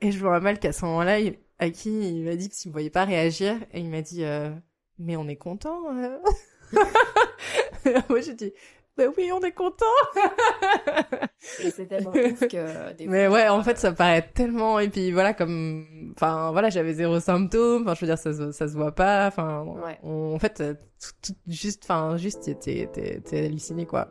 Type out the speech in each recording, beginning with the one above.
Et je me rappelle qu'à ce moment-là, il- Aki, il m'a dit que s'il me voyait pas réagir, et il m'a dit, euh, mais on est content. euh. Moi, j'ai dit, bah oui, on est content. Et c'est tellement ouf que des Mais fois, ouais, en fait, ça paraît tellement. Et puis voilà, comme, enfin voilà, j'avais zéro symptôme. Enfin, je veux dire, ça, se- ça se voit pas. Enfin, Ouais. on- en fait, euh, tout, tout- juste, enfin, juste, t'es halluciné quoi.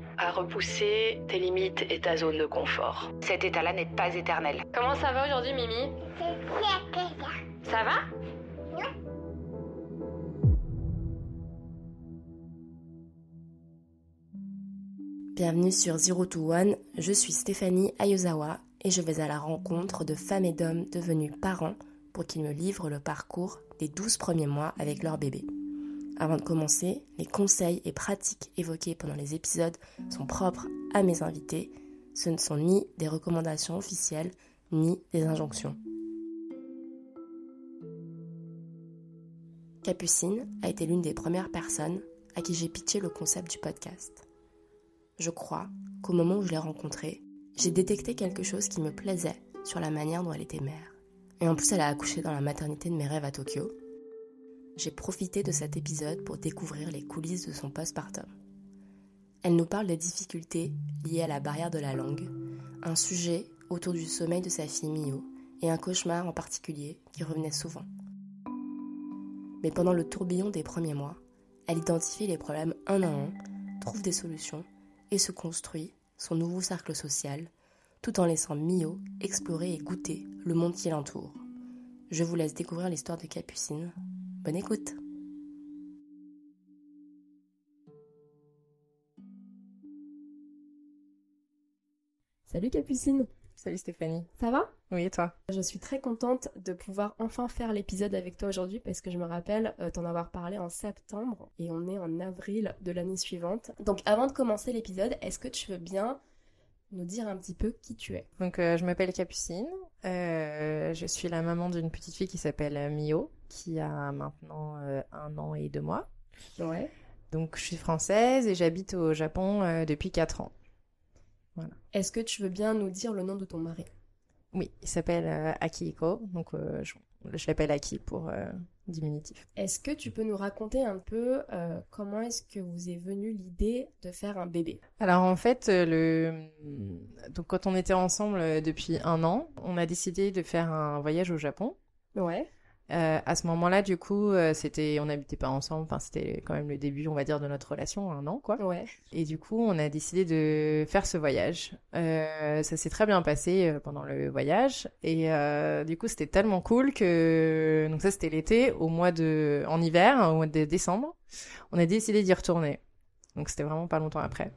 à repousser tes limites et ta zone de confort. Cet état-là n'est pas éternel. Comment ça va aujourd'hui, Mimi? Ça va? Bienvenue sur Zero to One, je suis Stéphanie Ayozawa et je vais à la rencontre de femmes et d'hommes devenus parents pour qu'ils me livrent le parcours des 12 premiers mois avec leur bébé. Avant de commencer, les conseils et pratiques évoqués pendant les épisodes sont propres à mes invités. Ce ne sont ni des recommandations officielles, ni des injonctions. Capucine a été l'une des premières personnes à qui j'ai pitché le concept du podcast. Je crois qu'au moment où je l'ai rencontrée, j'ai détecté quelque chose qui me plaisait sur la manière dont elle était mère. Et en plus, elle a accouché dans la maternité de mes rêves à Tokyo. J'ai profité de cet épisode pour découvrir les coulisses de son postpartum. Elle nous parle des difficultés liées à la barrière de la langue, un sujet autour du sommeil de sa fille Mio et un cauchemar en particulier qui revenait souvent. Mais pendant le tourbillon des premiers mois, elle identifie les problèmes un à un, trouve des solutions et se construit son nouveau cercle social, tout en laissant Mio explorer et goûter le monde qui l'entoure. Je vous laisse découvrir l'histoire de Capucine. Bonne écoute Salut Capucine, Salut Stéphanie. ça va? Oui, et toi? Je suis très contente de pouvoir enfin faire l'épisode avec toi aujourd'hui parce que je me rappelle euh, t'en avoir parlé en septembre et on est en avril de l'année suivante. Donc avant de commencer l'épisode, est-ce que tu veux bien nous dire un petit peu qui tu es Donc, euh, je m'appelle Capucine. Euh, je suis la maman d'une petite fille qui s'appelle euh, Mio, qui a maintenant euh, un an et deux mois. Ouais. Donc, je suis française et j'habite au Japon depuis quatre ans. Est-ce que tu veux bien nous dire le nom de ton mari? Oui, il s'appelle Akihiko, donc je, je l'appelle pour euh, diminutif. Est-ce que tu peux nous raconter un peu euh, comment est-ce que vous est venue l'idée de faire un bébé? Alors en fait, euh, le... donc quand on était ensemble depuis un an, on a décidé de faire un voyage au Japon. Ouais. Euh, à ce moment-là, du coup, euh, c'était, on n'habitait pas ensemble. Enfin, c'était quand même le début, on va dire, de notre relation, un an, quoi. Ouais. Et du coup, on a décidé de faire ce voyage. Euh, ça s'est très bien passé pendant le voyage. Et du coup, c'était tellement cool que... Donc ça, c'était l'été, au mois de... En hiver, au mois de décembre, on a décidé d'y retourner. Donc c'était vraiment pas longtemps après.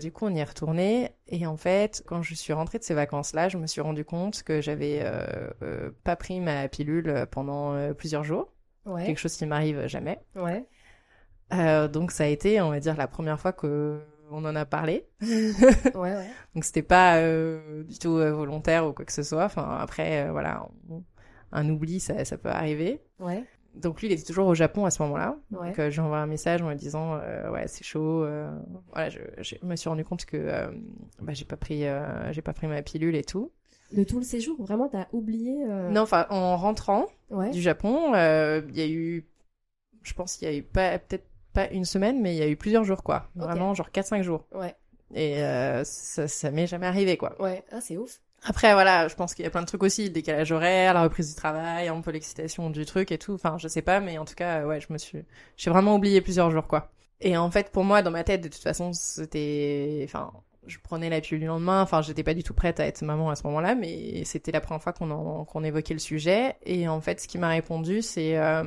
Du coup, on y est retourné. Et en fait, quand je suis rentrée de ces vacances-là, je me suis rendu compte que j'avais euh, euh, pas pris ma pilule pendant euh, plusieurs jours. Ouais. Quelque chose qui m'arrive jamais. Ouais. Donc ça a été, on va dire, la première fois que on en a parlé. Ouais, ouais. donc c'était pas du tout volontaire ou quoi que ce soit. Enfin après, voilà, on- un oubli, ça, ça peut arriver. Ouais. Donc lui, il était toujours au Japon à ce moment-là. Ouais. Donc euh, j'ai envoyé un message en me disant, euh, ouais, c'est chaud. euh, voilà, je, je me suis rendu compte que euh, bah, j'ai pas pris, j'ai pas pris ma pilule et tout. De tout le séjour, vraiment, t'as oublié Non, enfin en rentrant Ouais. du Japon, il y a eu, je pense qu'il y a eu pas peut-être pas une semaine, mais il y a eu plusieurs jours quoi. Vraiment genre 4-5 jours. Ouais. Et ça, ça m'est jamais arrivé quoi. Ouais. Ah, c'est ouf. Après voilà, je pense qu'il y a plein de trucs aussi, le décalage horaire, la reprise du travail, un peu l'excitation du truc et tout. Enfin, je sais pas, mais en tout cas, euh, ouais, je me suis, j'ai vraiment oublié plusieurs jours quoi. Et en fait, pour moi, dans ma tête, de toute façon, c'était, enfin, je prenais la pilule le lendemain. Enfin, j'étais pas du tout prête à être maman à ce moment-là, mais c'était la première fois qu'on en- qu'on évoquait le sujet. Et en fait, ce qui m'a répondu, c'est euh,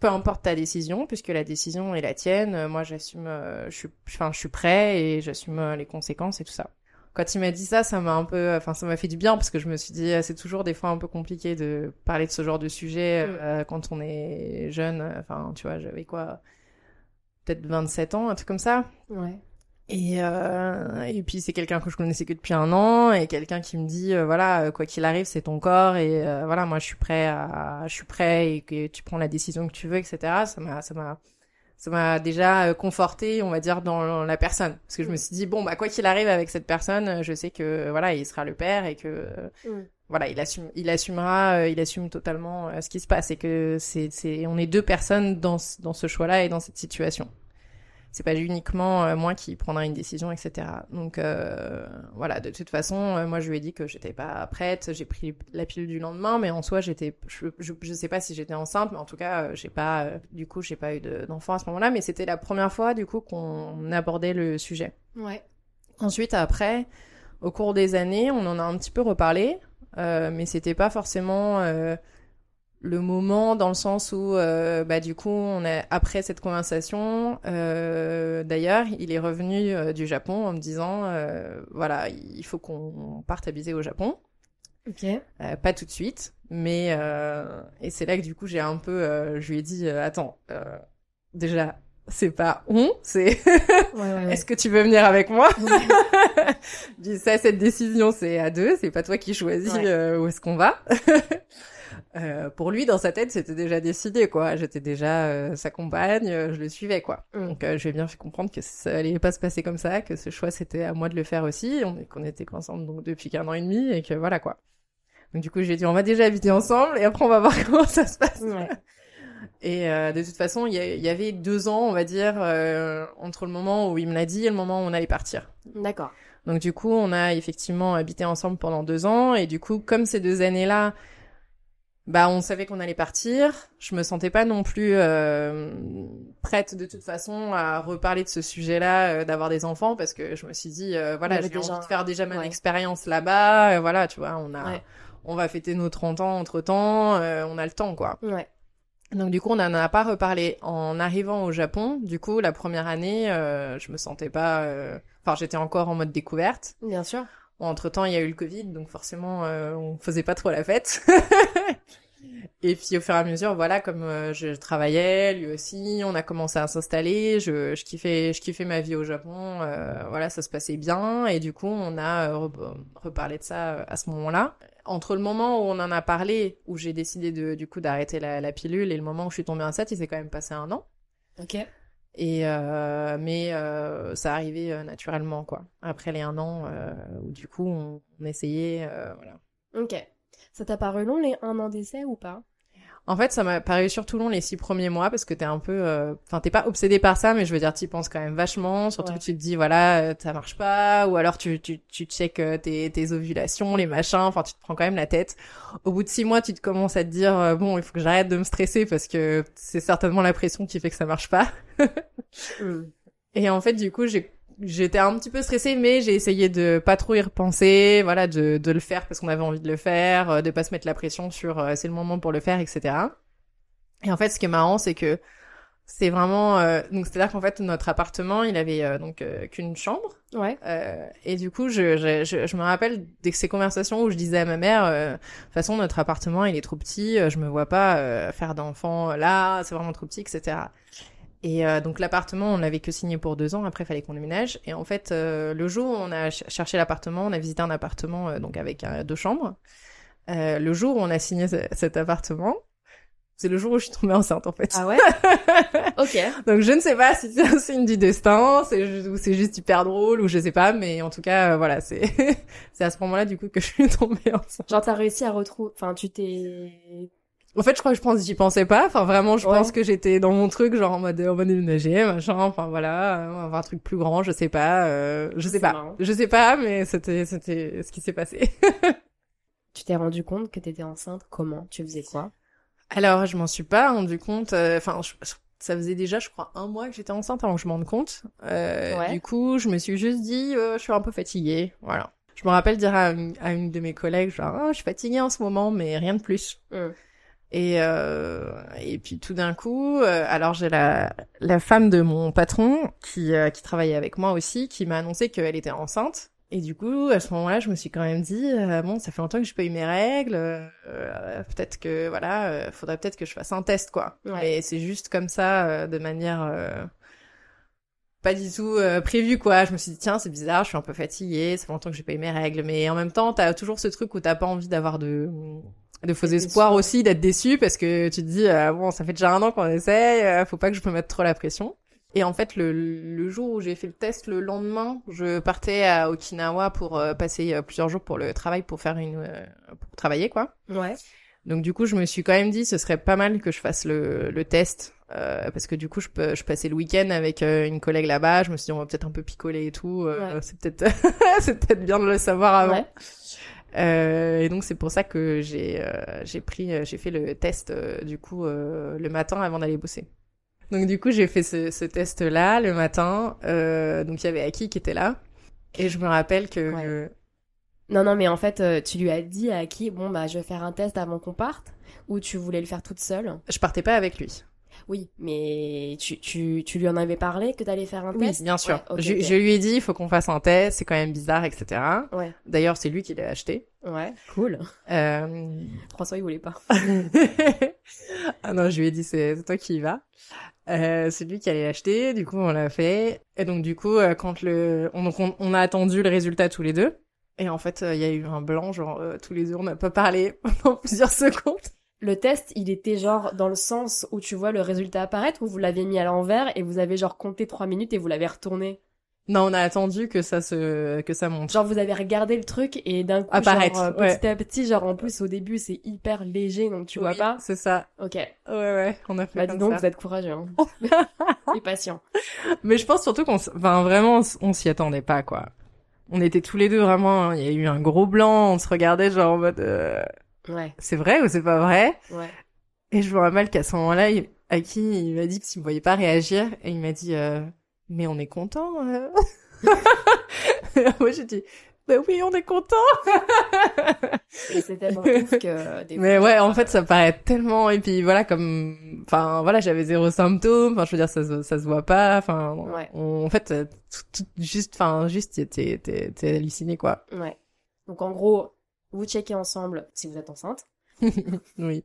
peu importe ta décision, puisque la décision est la tienne. Moi, j'assume, euh, je suis, enfin, je suis prêt et j'assume euh, les conséquences et tout ça. Quand il m'a dit ça, ça m'a un peu, enfin, ça m'a fait du bien parce que je me suis dit, c'est toujours des fois un peu compliqué de parler de ce genre de sujet Mm. euh, quand on est jeune. Enfin, tu vois, j'avais quoi, peut-être 27 ans, un truc comme ça. Ouais. Et, euh, et puis c'est quelqu'un que je connaissais que depuis un an et quelqu'un qui me dit euh, voilà euh, quoi qu'il arrive c'est ton corps et euh, voilà moi je suis prêt à je suis prêt et que tu prends la décision que tu veux etc ça m'a ça m'a ça m'a déjà euh, conforté on va dire dans la personne. Parce que je me suis dit bon bah quoi qu'il arrive avec cette personne je sais que voilà il sera le père et que euh, Mm. voilà il assume il assumera euh, il assume totalement euh, ce qui se passe. Et que c'est c'est on est deux personnes dans ce- dans ce choix là et dans cette situation c'est pas uniquement euh, moi qui prendrai une décision, etc. Donc euh, voilà, de toute façon, euh, moi je lui ai dit que j'étais pas prête. J'ai pris la pilule du lendemain, mais en soi j'étais, je, je, je sais pas si j'étais enceinte, mais en tout cas j'ai pas, du coup j'ai pas eu de- d'enfant à ce moment-là, mais c'était la première fois du coup qu'on abordait le sujet. Ouais. Ensuite, après, au cours des années, on en a un petit peu reparlé, euh, mais c'était pas forcément euh, le moment dans le sens où, euh, bah, du coup, on a après cette conversation, euh, d'ailleurs, il est revenu euh, du Japon en me disant, euh, voilà, il faut qu'on parte habiter au Japon. Ok. Euh, pas tout de suite, mais euh, et c'est là que du coup j'ai un peu, euh, je lui ai dit, euh, attends, euh, déjà c'est pas on, c'est Ouais, ouais, ouais. est-ce que tu veux venir avec moi? Dis ça, cette décision, c'est à deux, c'est pas toi qui choisis où est-ce qu'on va. Euh, pour lui, dans sa tête, c'était déjà décidé, quoi. J'étais déjà euh, sa compagne, euh, je le suivais, quoi. Mm. Donc, euh, je lui ai bien fait comprendre que ça allait pas se passer comme ça, que ce choix, c'était à moi de le faire aussi, on, qu'on était ensemble donc depuis qu'un an et demi, et que voilà, quoi. Donc, du coup, j'ai dit, on va déjà habiter ensemble, et après, on va voir comment ça se passe. Ouais. Et euh, de toute façon, il y, y avait deux ans, on va dire, euh, entre le moment où il me l'a dit et le moment où on allait partir. D'accord. Donc du coup, on a effectivement habité ensemble pendant deux ans et du coup, comme ces deux années-là, bah on savait qu'on allait partir. Je me sentais pas non plus euh, prête de toute façon à reparler de ce sujet-là, euh, d'avoir des enfants, parce que je me suis dit, euh, voilà, j'ai déjà- envie de faire déjà ma ouais. expérience là-bas. euh, voilà, tu vois, on a, Ouais. on va fêter nos 30 ans entre temps, on a le temps, quoi. Ouais. Donc du coup, on n'en a pas reparlé. En arrivant au Japon, du coup, la première année, euh, je me sentais pas... euh, Enfin, j'étais encore en mode découverte. Bien sûr. Entre temps, il y a eu le Covid, donc forcément, euh, on faisait pas trop la fête. Et puis au fur et à mesure, voilà, comme euh, je travaillais, lui aussi, on a commencé à s'installer. Je, je kiffais, je kiffais ma vie au Japon. euh, voilà, ça se passait bien. Et du coup, on a euh, re- reparlé de ça à ce moment-là. Entre le moment où on en a parlé, où j'ai décidé de, du coup d'arrêter la, la pilule, et le moment où je suis tombée enceinte, il s'est quand même passé un an. Ok. Et euh, mais euh, ça arrivait euh, naturellement quoi. Après les un an où du coup on, on essayait voilà. Ok. Ça t'a paru long les un an d'essai ou pas? En fait ça m'a paru surtout long les six premiers mois parce que t'es un peu, euh, enfin t'es pas obsédé par ça mais je veux dire t'y penses quand même vachement. Surtout Ouais. que tu te dis voilà euh, ça marche pas ou alors tu tu tu check euh, tes tes ovulations les machins. Enfin tu te prends quand même la tête. Au bout de six mois tu te commences à te dire euh, bon il faut que j'arrête de me stresser parce que c'est certainement la pression qui fait que ça marche pas. Et en fait, du coup, j'ai j'étais un petit peu stressée, mais j'ai essayé de pas trop y repenser, voilà, de, de le faire parce qu'on avait envie de le faire, euh, de pas se mettre la pression sur euh, c'est le moment pour le faire, etc. Et en fait, ce qui est marrant, c'est que c'est vraiment euh, donc c'est à dire qu'en fait notre appartement, il avait euh, donc euh, qu'une chambre. Ouais. Euh, et du coup, je, je, je, je me rappelle de ces conversations où je disais à ma mère, euh, de toute façon, notre appartement, il est trop petit, je me vois pas euh, faire d'enfant là, c'est vraiment trop petit, etc. Et euh, donc l'appartement, on l'avait que signé pour deux ans. Après, il fallait qu'on déménage. Et en fait, euh, le jour où on a ch- cherché l'appartement, on a visité un appartement euh, donc avec euh, deux chambres. Euh, le jour où on a signé ce- cet appartement, c'est le jour où je suis tombée enceinte en fait. Ah ouais? Ok. Donc je ne sais pas si c'est un signe du destin, ou c'est juste hyper drôle ou je sais pas, mais en tout cas euh, voilà, c'est c'est à ce moment-là du coup que je suis tombée enceinte. Genre t'as réussi à retrouver... Enfin tu t'es... En fait, je crois que je pense j'y pensais pas. Enfin vraiment, je Ouais. pense que j'étais dans mon truc genre en mode en mode déménager, machin. Enfin voilà, euh, on va avoir un truc plus grand, je sais pas, euh, je sais pas, marrant. je sais pas, mais c'était c'était ce qui s'est passé. Tu t'es rendu compte que t'étais enceinte? Comment? Tu faisais quoi? Alors, je m'en suis pas rendu compte. euh, Enfin, je- je- ça faisait déjà, je crois, un mois que j'étais enceinte avant que je m'en rende compte. Euh, Ouais. Du coup, je me suis juste dit, euh, je suis un peu fatiguée. Voilà. Je me rappelle dire à une, à une de mes collègues, genre, Ah, je suis fatiguée en ce moment, mais rien de plus. Mm. Et euh, et puis tout d'un coup, euh, alors j'ai la la femme de mon patron qui euh, qui travaillait avec moi aussi, qui m'a annoncé qu'elle était enceinte. Et du coup, à ce moment-là, je me suis quand même dit, euh, bon, ça fait longtemps que j'ai pas eu mes règles, euh, peut-être que, voilà, euh, faudrait peut-être que je fasse un test, quoi. Ouais. Mais c'est juste comme ça, euh, de manière euh, pas du tout euh, prévue, quoi. Je me suis dit, tiens, c'est bizarre, je suis un peu fatiguée, ça fait longtemps que j'ai pas eu mes règles. Mais en même temps, t'as toujours ce truc où t'as pas envie d'avoir de de faux espoirs déçu. aussi, d'être déçu, parce que tu te dis, euh, bon, ça fait déjà un an qu'on essaye, euh, faut pas que je me mette trop la pression. Et en fait, le, le jour où j'ai fait le test, le lendemain, je partais à Okinawa pour euh, passer euh, plusieurs jours pour le travail, pour faire une, euh, pour travailler quoi. Ouais. Donc du coup, je me suis quand même dit, ce serait pas mal que je fasse le, le test, euh, parce que du coup, je, peux, je passais le week-end avec une collègue là-bas. Je me suis dit, on va peut-être un peu picoler et tout. euh, Ouais. C'est peut-être, c'est peut-être bien de le savoir avant. Ouais. Euh, et donc c'est pour ça que j'ai euh, j'ai pris euh, j'ai fait le test du coup le matin avant d'aller bosser. Donc du coup j'ai fait ce, ce test là le matin. Donc il y avait Aki qui était là et je me rappelle que Ouais. Non, non, mais en fait, euh, tu lui as dit à qui, bon, bah, je vais faire un test avant qu'on parte, ou tu voulais le faire toute seule? Je partais pas avec lui. Oui, mais tu, tu, tu lui en avais parlé que t'allais faire un Oui test bien sûr. Ouais, je, lui ai dit il faut qu'on fasse un test c'est quand même bizarre etc. Ouais, D'ailleurs c'est lui qui l'a acheté. ouais, cool. Euh... François, il voulait pas. ah non, je lui ai dit c'est toi qui y vas. Euh, c'est lui qui allait l'acheter, du coup on l'a fait. Et donc du coup euh, quand le on, donc, on, on a attendu le résultat tous les deux. Et en fait euh, il y a eu un blanc genre euh, tous les deux on n'a pas parlé pendant plusieurs secondes. Le test, il était genre dans le sens où tu vois le résultat apparaître, ou vous l'avez mis à l'envers et vous avez genre compté trois minutes et vous l'avez retourné? Non, on a attendu que ça se que ça monte. Genre vous avez regardé le truc et d'un coup, Apparaître, genre, euh, ouais. petit à petit, genre en plus au début c'est hyper léger donc tu vois pas. C'est ça. Ok. Ouais ouais, on a fait Bah comme dis donc, ça. vous êtes courageux. Hein. et patient. Mais je pense surtout qu'on s- enfin vraiment on s'y attendait pas quoi. On était tous les deux vraiment, il y a eu un gros blanc, on se regardait genre en mode euh, Ouais, c'est vrai ou c'est pas vrai ouais. Et je me rappelle qu'à ce moment-là, il- à qui il m'a dit qu'il me voyait pas réagir et il m'a dit euh, mais on est content. euh. Moi j'ai dit bah oui on est content. Et c'est tellement ouf que des Mais ouais en fait ça paraît tellement et puis voilà comme enfin voilà j'avais zéro symptôme enfin je veux dire ça se, ça se voit pas enfin Ouais. on- en fait euh, tout, tout- juste enfin juste t'es t'es t'es halluciné quoi. Ouais. Donc en gros, vous checkez ensemble si vous êtes enceinte. Oui.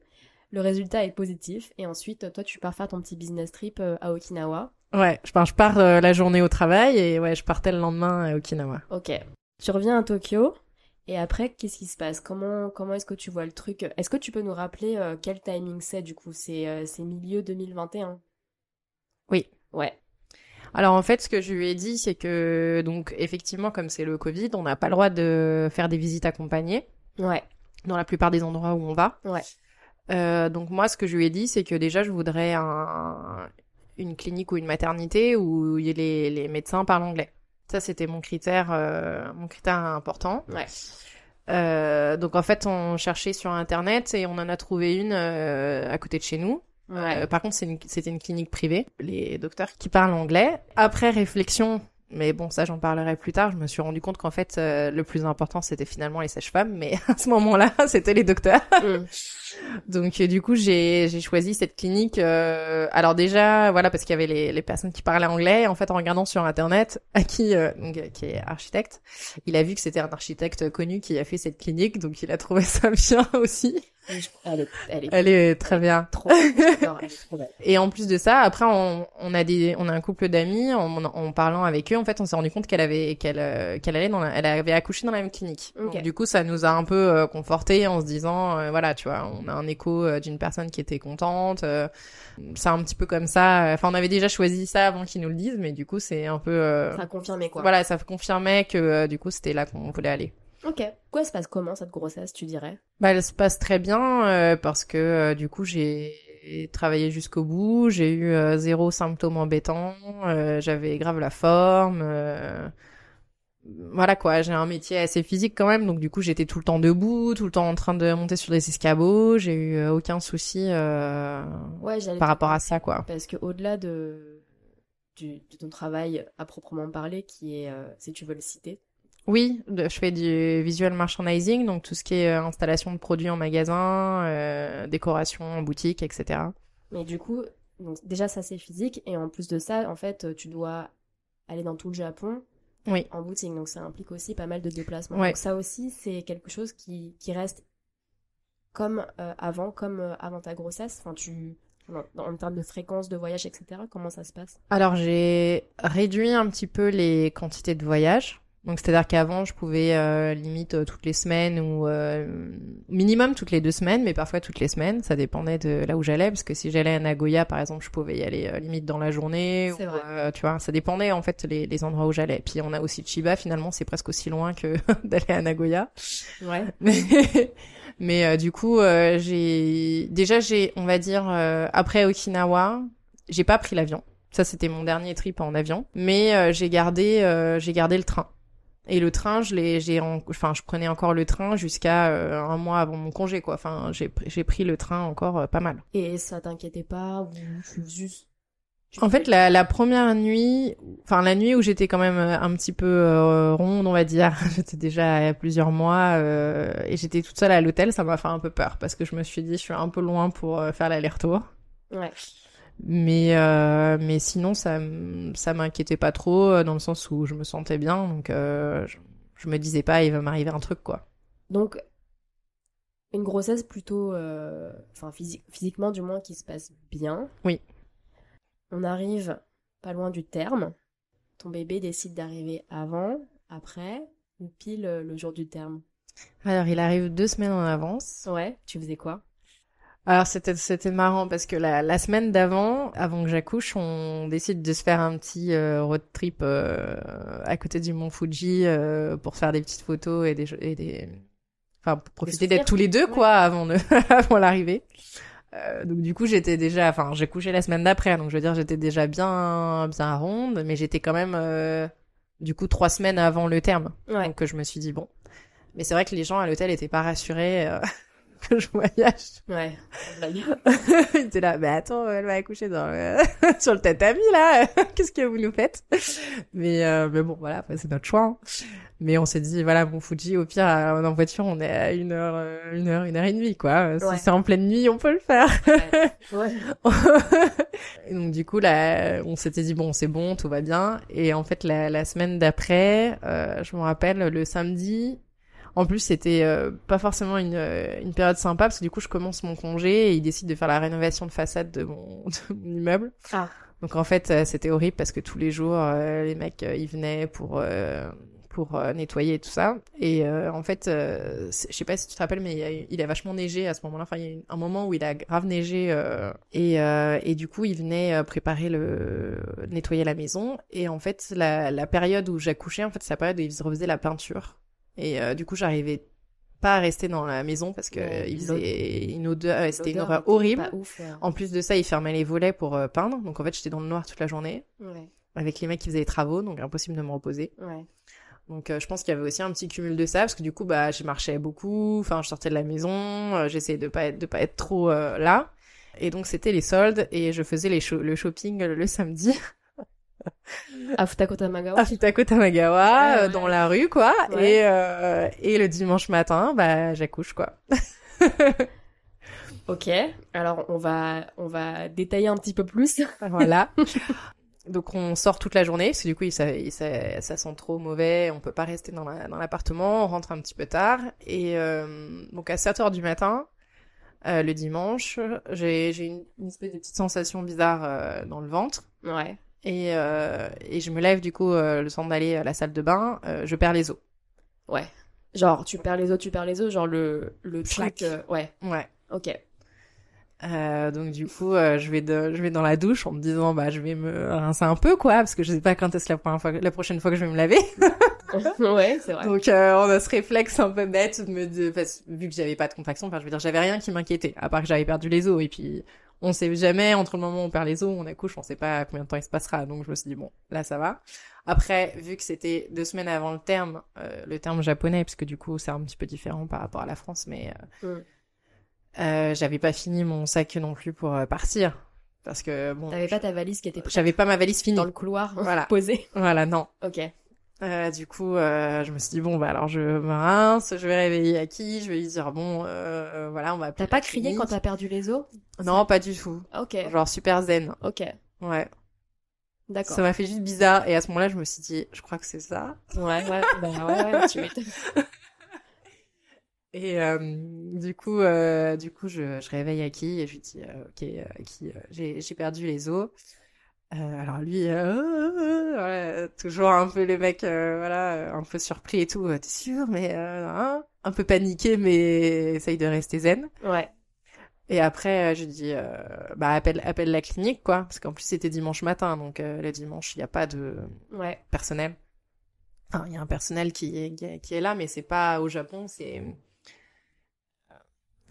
Le résultat est positif et ensuite toi tu pars faire ton petit business trip euh, à Okinawa. Ouais je pars je pars euh, la journée au travail et ouais je partais le lendemain à Okinawa. Ok. Tu reviens à Tokyo et après qu'est-ce qui se passe? Comment comment est-ce que tu vois le truc? Est-ce que tu peux nous rappeler euh, quel timing c'est du coup? C'est euh, c'est milieu 2021. Oui. Ouais. Alors en fait, ce que je lui ai dit, c'est que donc effectivement, comme c'est le Covid, on n'a pas le droit de faire des visites accompagnées Ouais. dans la plupart des endroits où on va. Ouais. Euh, donc moi, ce que je lui ai dit, c'est que déjà, je voudrais un, une clinique ou une maternité où les, les médecins parlent anglais. Ça, c'était mon critère, euh, mon critère important. Ouais. Euh, donc en fait, on cherchait sur internet et on en a trouvé une à côté de chez nous. Ouais. Euh, par contre, c'est une- c'était une clinique privée. Les docteurs qui parlent anglais. Après réflexion, mais bon, ça j'en parlerai plus tard. Je me suis rendu compte qu'en fait, euh, le plus important c'était finalement les sages-femmes, mais à ce moment-là, c'était les docteurs. Mm. Donc euh, du coup, j'ai j'ai choisi cette clinique. euh, alors déjà, voilà, parce qu'il y avait les, les personnes qui parlaient anglais. En fait, en regardant sur internet, à qui euh, donc, euh, qui est architecte, il a vu que c'était un architecte connu qui a fait cette clinique, donc il a trouvé ça bien aussi. Elle est elle est Elle est très bien. trop j'adore, elle est trop belle. Et en plus de ça, après, on, on a des, on a un couple d'amis. En, en parlant avec eux, en fait, on s'est rendu compte qu'elle avait, qu'elle, euh, qu'elle allait dans, la- elle avait accouché dans la même clinique. Ok. Donc, du coup, ça nous a un peu conforté en se disant, euh, voilà, tu vois, on a un écho euh, d'une personne qui était contente. euh, c'est un petit peu comme ça. Enfin, on avait déjà choisi ça avant qu'ils nous le disent, mais du coup, c'est un peu, euh, Ça a confirmé quoi. voilà, ça confirmait que euh, du coup, c'était là qu'on voulait aller. Ok. Quoi se passe comment cette grossesse, tu dirais? Bah, elle se passe très bien euh, parce que euh, du coup j'ai travaillé jusqu'au bout, j'ai eu euh, zéro symptôme embêtant, euh, j'avais grave la forme. Voilà quoi, j'ai un métier assez physique quand même, donc du coup j'étais tout le temps debout, tout le temps en train de monter sur des escabeaux, j'ai eu euh, aucun souci euh, Ouais, par rapport à ça quoi. Parce que au-delà de, du, de ton travail à proprement parler, qui est, euh, si tu veux le citer, Oui, je fais du visual merchandising, donc tout ce qui est euh, installation de produits en magasin, euh, décoration en boutique, etc. mais du coup, donc déjà ça c'est physique, et en plus de ça, en fait, tu dois aller dans tout le Japon Oui. en boutique, donc ça implique aussi pas mal de déplacements. Ouais. Donc ça aussi, c'est quelque chose qui, qui reste comme euh, avant, comme euh, avant ta grossesse. Enfin, tu, en, en termes de fréquence de voyage, etc. Comment ça se passe? Alors j'ai réduit un petit peu les quantités de voyages. Donc c'est-à-dire qu'avant je pouvais euh, limite euh, toutes les semaines ou euh, minimum toutes les deux semaines, mais parfois toutes les semaines. Ça dépendait de là où j'allais, parce que si j'allais à Nagoya par exemple, je pouvais y aller euh, limite dans la journée. Ou, vrai. euh, tu vois, ça dépendait en fait les, les endroits où j'allais. Puis on a aussi Chiba. Finalement c'est presque aussi loin que d'aller à Nagoya. Ouais. Mais, mais euh, du coup, euh, j'ai déjà j'ai, on va dire, euh, après Okinawa, j'ai pas pris l'avion. Ça, c'était mon dernier trip en avion. Mais euh, j'ai gardé, euh, j'ai gardé le train. Et le train, je l'ai, j'ai, en- enfin, je prenais encore le train jusqu'à euh, un mois avant mon congé, quoi. Enfin, j'ai, j'ai pris le train encore euh, pas mal. Et ça t'inquiétait pas ou tu juste. En fait, la, la première nuit, enfin la nuit où j'étais quand même euh, un petit peu euh, ronde, on va dire, j'étais déjà à plusieurs mois euh, et j'étais toute seule à l'hôtel, ça m'a fait un peu peur parce que je me suis dit, je suis un peu loin pour faire l'aller-retour. Ouais. Mais euh, mais sinon, ça ça m'inquiétait pas trop euh, dans le sens où je me sentais bien, donc euh, je, je me disais pas, il va m'arriver un truc quoi. Donc, une grossesse plutôt, euh, enfin physi- physiquement du moins, qui se passe bien. Oui. On arrive pas loin du terme. Ton bébé décide d'arriver avant, après, ou pile le jour du terme? Alors, il arrive deux semaines en avance. Ouais. Tu faisais quoi? Alors c'était c'était marrant parce que la, la semaine d'avant, avant que j'accouche, on décide de se faire un petit euh, road trip euh, à côté du mont Fuji euh, pour faire des petites photos et des et des enfin pour profiter d'être tous les deux quoi avant de avant l'arrivée. Euh, donc du coup j'étais déjà enfin j'ai couché la semaine d'après donc je veux dire j'étais déjà bien bien ronde mais j'étais quand même euh, du coup trois semaines avant le terme Ouais. donc je me suis dit bon mais c'est vrai que les gens à l'hôtel étaient pas rassurés euh, que je voyage Ouais. Il était là, mais attends, elle va accoucher dans le... sur le tatami, là. Qu'est-ce que vous nous faites? Mais, euh, mais bon, voilà, c'est notre choix. hein. Mais on s'est dit, voilà, mon Fuji, au pire, euh, en voiture, on est à une heure, euh, une heure, une heure et demie, quoi. Si Ouais. c'est en pleine nuit, on peut le faire. Ouais. et donc, du coup, là, on s'était dit, bon, c'est bon, tout va bien. Et en fait, la, la semaine d'après, euh, je me rappelle, le samedi, en plus, c'était euh, pas forcément une, euh, une période sympa parce que du coup, je commence mon congé et ils décident de faire la rénovation de façade de mon, de mon immeuble. Ah. Donc en fait, euh, c'était horrible parce que tous les jours, euh, les mecs, euh, ils venaient pour euh, pour nettoyer et tout ça. Et euh, en fait, euh, je sais pas si tu te rappelles, mais il, a, il a vachement neigé à ce moment-là. Enfin, il y a eu un moment où il a grave neigé euh, et euh, et du coup, il venait préparer le nettoyer la maison. Et en fait, la la période où j'accouchais, en fait, c'est la période où ils refaisaient la peinture. Et euh, du coup, j'arrivais pas à rester dans la maison parce que Ouais, il faisait une odeur, ouais, c'était une horreur horrible. Ouf. ouais. En plus de ça, il fermait les volets pour euh, peindre. Donc en fait, j'étais dans le noir toute la journée Ouais. avec les mecs qui faisaient les travaux, donc impossible de me reposer. Ouais. Donc euh, je pense qu'il y avait aussi un petit cumul de ça parce que du coup, bah, je marchais beaucoup. Enfin, je sortais de la maison, euh, j'essayais de pas être de pas être trop là. Et donc c'était les soldes et je faisais les le shopping le samedi À Futako Tamagawa. à Futako Tamagawa Ouais, euh, ouais. dans la rue quoi. Ouais. Et euh, et le dimanche matin, bah j'accouche quoi. Ok. Alors on va on va détailler un petit peu plus. Voilà. Donc on sort toute la journée, parce que du coup il- ça, il- ça, ça sent trop mauvais, on peut pas rester dans la- dans l'appartement, on rentre un petit peu tard. Et euh, donc à 7 heures du matin, euh, le dimanche, j'ai j'ai une, une espèce de petite sensation bizarre euh, dans le ventre. Ouais. Et, euh, et je me lève du coup euh, le temps d'aller à la salle de bain, euh, je perds les os. Ouais. Genre tu perds les os, tu perds les os, genre le le truc. euh, ouais. Ouais. Ok. Euh, donc du coup, euh, je vais de, je vais dans la douche en me disant bah je vais me rincer un peu quoi, parce que je sais pas quand est-ce la première fois, la prochaine fois que je vais me laver. ouais, c'est vrai. Donc euh, on a ce réflexe un peu bête de me de, parce- vu que j'avais pas de contraction, enfin je veux dire j'avais rien qui m'inquiétait à part que j'avais perdu les os et puis on sait jamais entre le moment où on perd les os, on accouche, on sait pas combien de temps il se passera. Donc je me suis dit bon, là ça va. Après vu que c'était deux semaines avant le terme, euh, le terme japonais parce que du coup c'est un petit peu différent par rapport à la France, mais euh, Mm. euh, j'avais pas fini mon sac non plus pour euh, partir parce que bon, T'avais pas ta valise qui était prête j'avais pas ma valise finie. dans le couloir Voilà. posée. Voilà non. Ok. Euh, du coup, euh, je me suis dit bon bah alors je me rince, je vais réveiller Aki, je vais lui dire bon euh, euh, voilà on va. T'as pas crié quand t'as perdu les os? Non, pas du tout. Ok. Genre super zen. Ok. Ouais. D'accord. Ça m'a fait juste bizarre. Et à ce moment-là, je me suis dit, je crois que c'est ça. Ouais, ouais, bah ouais, ouais, tu m'étonnes. Et euh, du coup, euh, du coup, je, je réveille Aki et je lui dis, euh, ok, Aki, j'ai j'ai perdu les os. Euh, alors lui, euh, voilà, toujours un peu le mec, euh, voilà, un peu surpris et tout. euh, T'es sûr, mais euh, hein un peu paniqué, mais essaye de rester zen. Ouais. Et après, euh, je dis, euh, bah appelle, appelle la clinique, quoi, parce qu'en plus c'était dimanche matin, donc euh, le dimanche il n'y a pas de Ouais. personnel. Enfin, il y a un personnel qui est, qui est là, mais c'est pas au Japon, c'est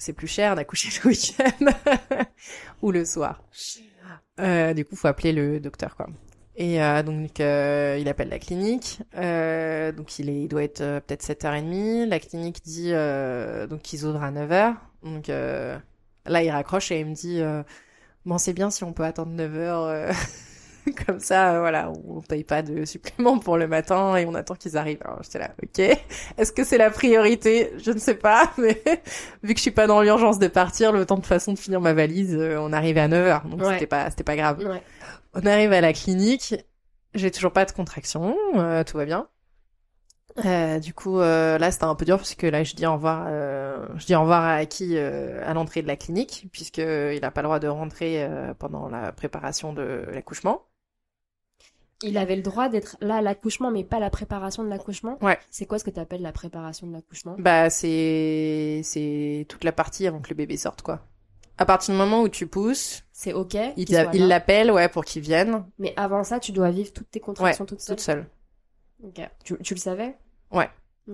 c'est plus cher d'accoucher le week-end ou le soir. Euh, du coup, faut appeler le docteur, quoi. Et euh, donc, euh, il appelle la clinique. Euh, donc, il, est, il doit être euh, peut-être 7h30. La clinique dit euh, donc qu'ils ouvrent à 9h. Donc, là, il raccroche et il me dit Bon, c'est bien si on peut attendre 9h. Comme ça, euh, voilà, on paye pas de supplément pour le matin et on attend qu'ils arrivent. Alors, j'étais là, ok. Est-ce que c'est la priorité? Je ne sais pas, mais vu que je suis pas dans l'urgence de partir, le temps de façon de finir ma valise, euh, on arrivait à 9h, donc Ouais. c'était pas, c'était pas grave. Ouais. On arrive à la clinique, j'ai toujours pas de contraction, euh, tout va bien. Euh, du coup, euh, là, c'était un peu dur parce que là, je dis au revoir, euh, je dis au revoir à Aki euh, à l'entrée de la clinique, puisque il a pas le droit de rentrer euh, pendant la préparation de l'accouchement. Il avait le droit d'être là à l'accouchement, mais pas la préparation de l'accouchement. Ouais. C'est quoi ce que tu appelles la préparation de l'accouchement? Bah, c'est c'est toute la partie avant que le bébé sorte, quoi. À partir du moment où tu pousses, C'est ok. il l'appelle, ouais, pour qu'il vienne, Mais avant ça, tu dois vivre toutes tes contractions toute seule. toute seule. Ok. Tu, tu le savais? Ouais.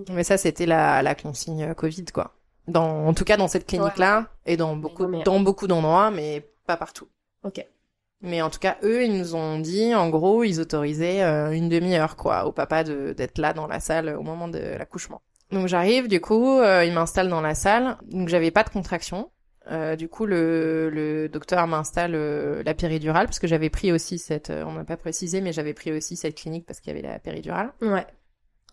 Mais ça, c'était la, la consigne euh, Covid, quoi. Dans, en tout cas, dans cette clinique-là, et dans beaucoup, non, mais- dans beaucoup d'endroits, mais pas partout. Ok. Mais en tout cas, eux, ils nous ont dit, en gros, ils autorisaient euh, une demi-heure, quoi, au papa d'être là dans la salle au moment de l'accouchement. Donc j'arrive, du coup, euh, il m'installe dans la salle. Donc j'avais pas de contraction. Euh, du coup, le, le docteur m'installe euh, la péridurale parce que j'avais pris aussi cette, on n'a pas précisé, mais j'avais pris aussi cette clinique parce qu'il y avait la péridurale. Ouais.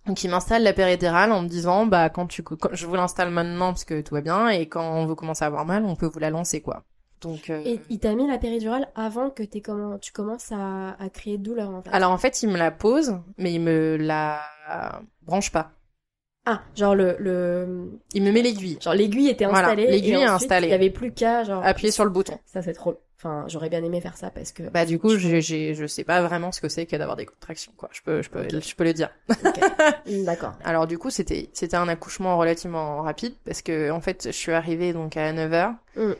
Donc il m'installe la péridurale en me disant bah quand tu quand je vous l'installe maintenant parce que tout va bien et quand vous commencez à avoir mal on peut vous la lancer quoi. Donc euh, Et il t'a mis la péridurale avant que comment... tu commences à, à créer de douleur en fait. alors en fait il me la pose mais il me la branche pas. Ah, genre le, le... Il me met l'aiguille. genre l'aiguille était Voilà, installée. l'aiguille et est installée. Il y avait plus qu'à genre. Appuyer sur le bouton. Ça c'est trop. Enfin, j'aurais bien aimé faire ça parce que. Bah du coup j'ai j'ai je sais pas vraiment ce que c'est que d'avoir des contractions quoi. Je peux je peux je peux le dire. D'accord. Alors du coup c'était c'était un accouchement relativement rapide parce que en fait je suis arrivée donc à 9h. Mm.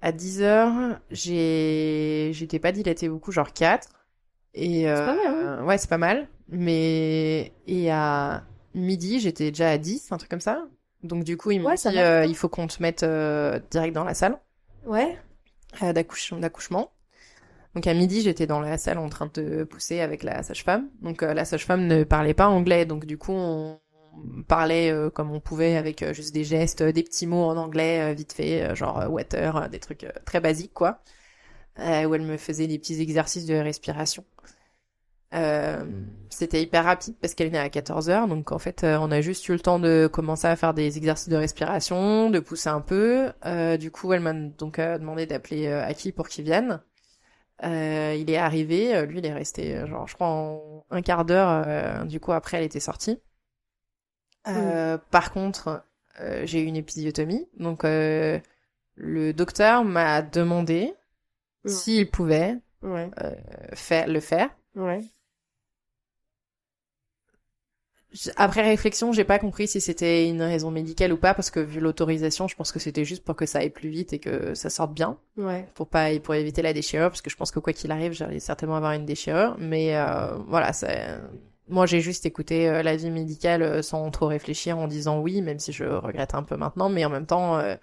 À 10h, j'ai j'étais pas dilatée beaucoup, genre 4 et euh, pas mal, ouais, c'est pas mal, mais et à midi, j'étais déjà à 10, un truc comme ça. Donc du coup, Ouais, dit euh, il faut qu'on te mette euh, direct dans la salle Ouais. euh, d'accouche- d'accouchement. Donc à midi, j'étais dans la salle en train de pousser avec la sage-femme. Donc la sage-femme ne parlait pas anglais, donc du coup on parlait euh, comme on pouvait avec euh, juste des gestes, euh, des petits mots en anglais euh, vite fait, euh, genre water, des trucs très basiques quoi. Où elle me faisait des petits exercices de respiration. C'était hyper rapide parce qu'elle venait à 14h, donc en fait on a juste eu le temps de commencer à faire des exercices de respiration, de pousser un peu. Du coup elle m'a donc demandé d'appeler Aki pour qu'il vienne. Euh, il est arrivé, lui il est resté genre je crois un quart d'heure. euh, du coup après elle était sortie. Euh, Par contre euh, j'ai eu une épisiotomie, donc euh, le docteur m'a demandé s'il pouvait Ouais. faire le faire. Ouais. Après réflexion, j'ai pas compris si c'était une raison médicale ou pas, parce que vu l'autorisation, je pense que c'était juste pour que ça aille plus vite et que ça sorte bien, Ouais. pour pas, pour éviter la déchirure, parce que je pense que quoi qu'il arrive, j'allais certainement avoir une déchirure. Mais euh, voilà, c'est, moi j'ai juste écouté euh, l'avis médical euh, sans trop réfléchir, en disant oui, même si je regrette un peu maintenant, mais en même temps, euh,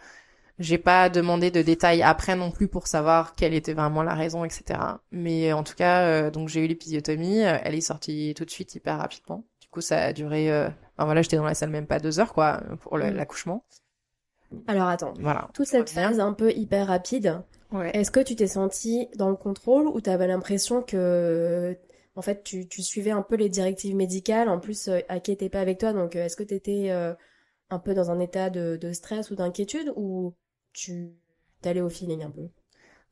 j'ai pas demandé de détails après non plus pour savoir quelle était vraiment la raison, etc. Mais en tout cas, euh, donc j'ai eu l'épisiotomie, euh, elle est sortie tout de suite hyper rapidement. Du coup, ça a duré. Euh... Enfin voilà, j'étais dans la salle même pas deux heures quoi pour Mm. l'accouchement. Alors attends. Voilà. Toute cette phase un peu hyper rapide, Ouais. est-ce que tu t'es senti dans le contrôle ou t'avais l'impression que en fait tu, tu suivais un peu les directives médicales. En plus euh, Aki était pas avec toi donc euh, est-ce que t'étais euh, un peu dans un état de, de stress ou d'inquiétude ou tu t'allais au feeling un peu?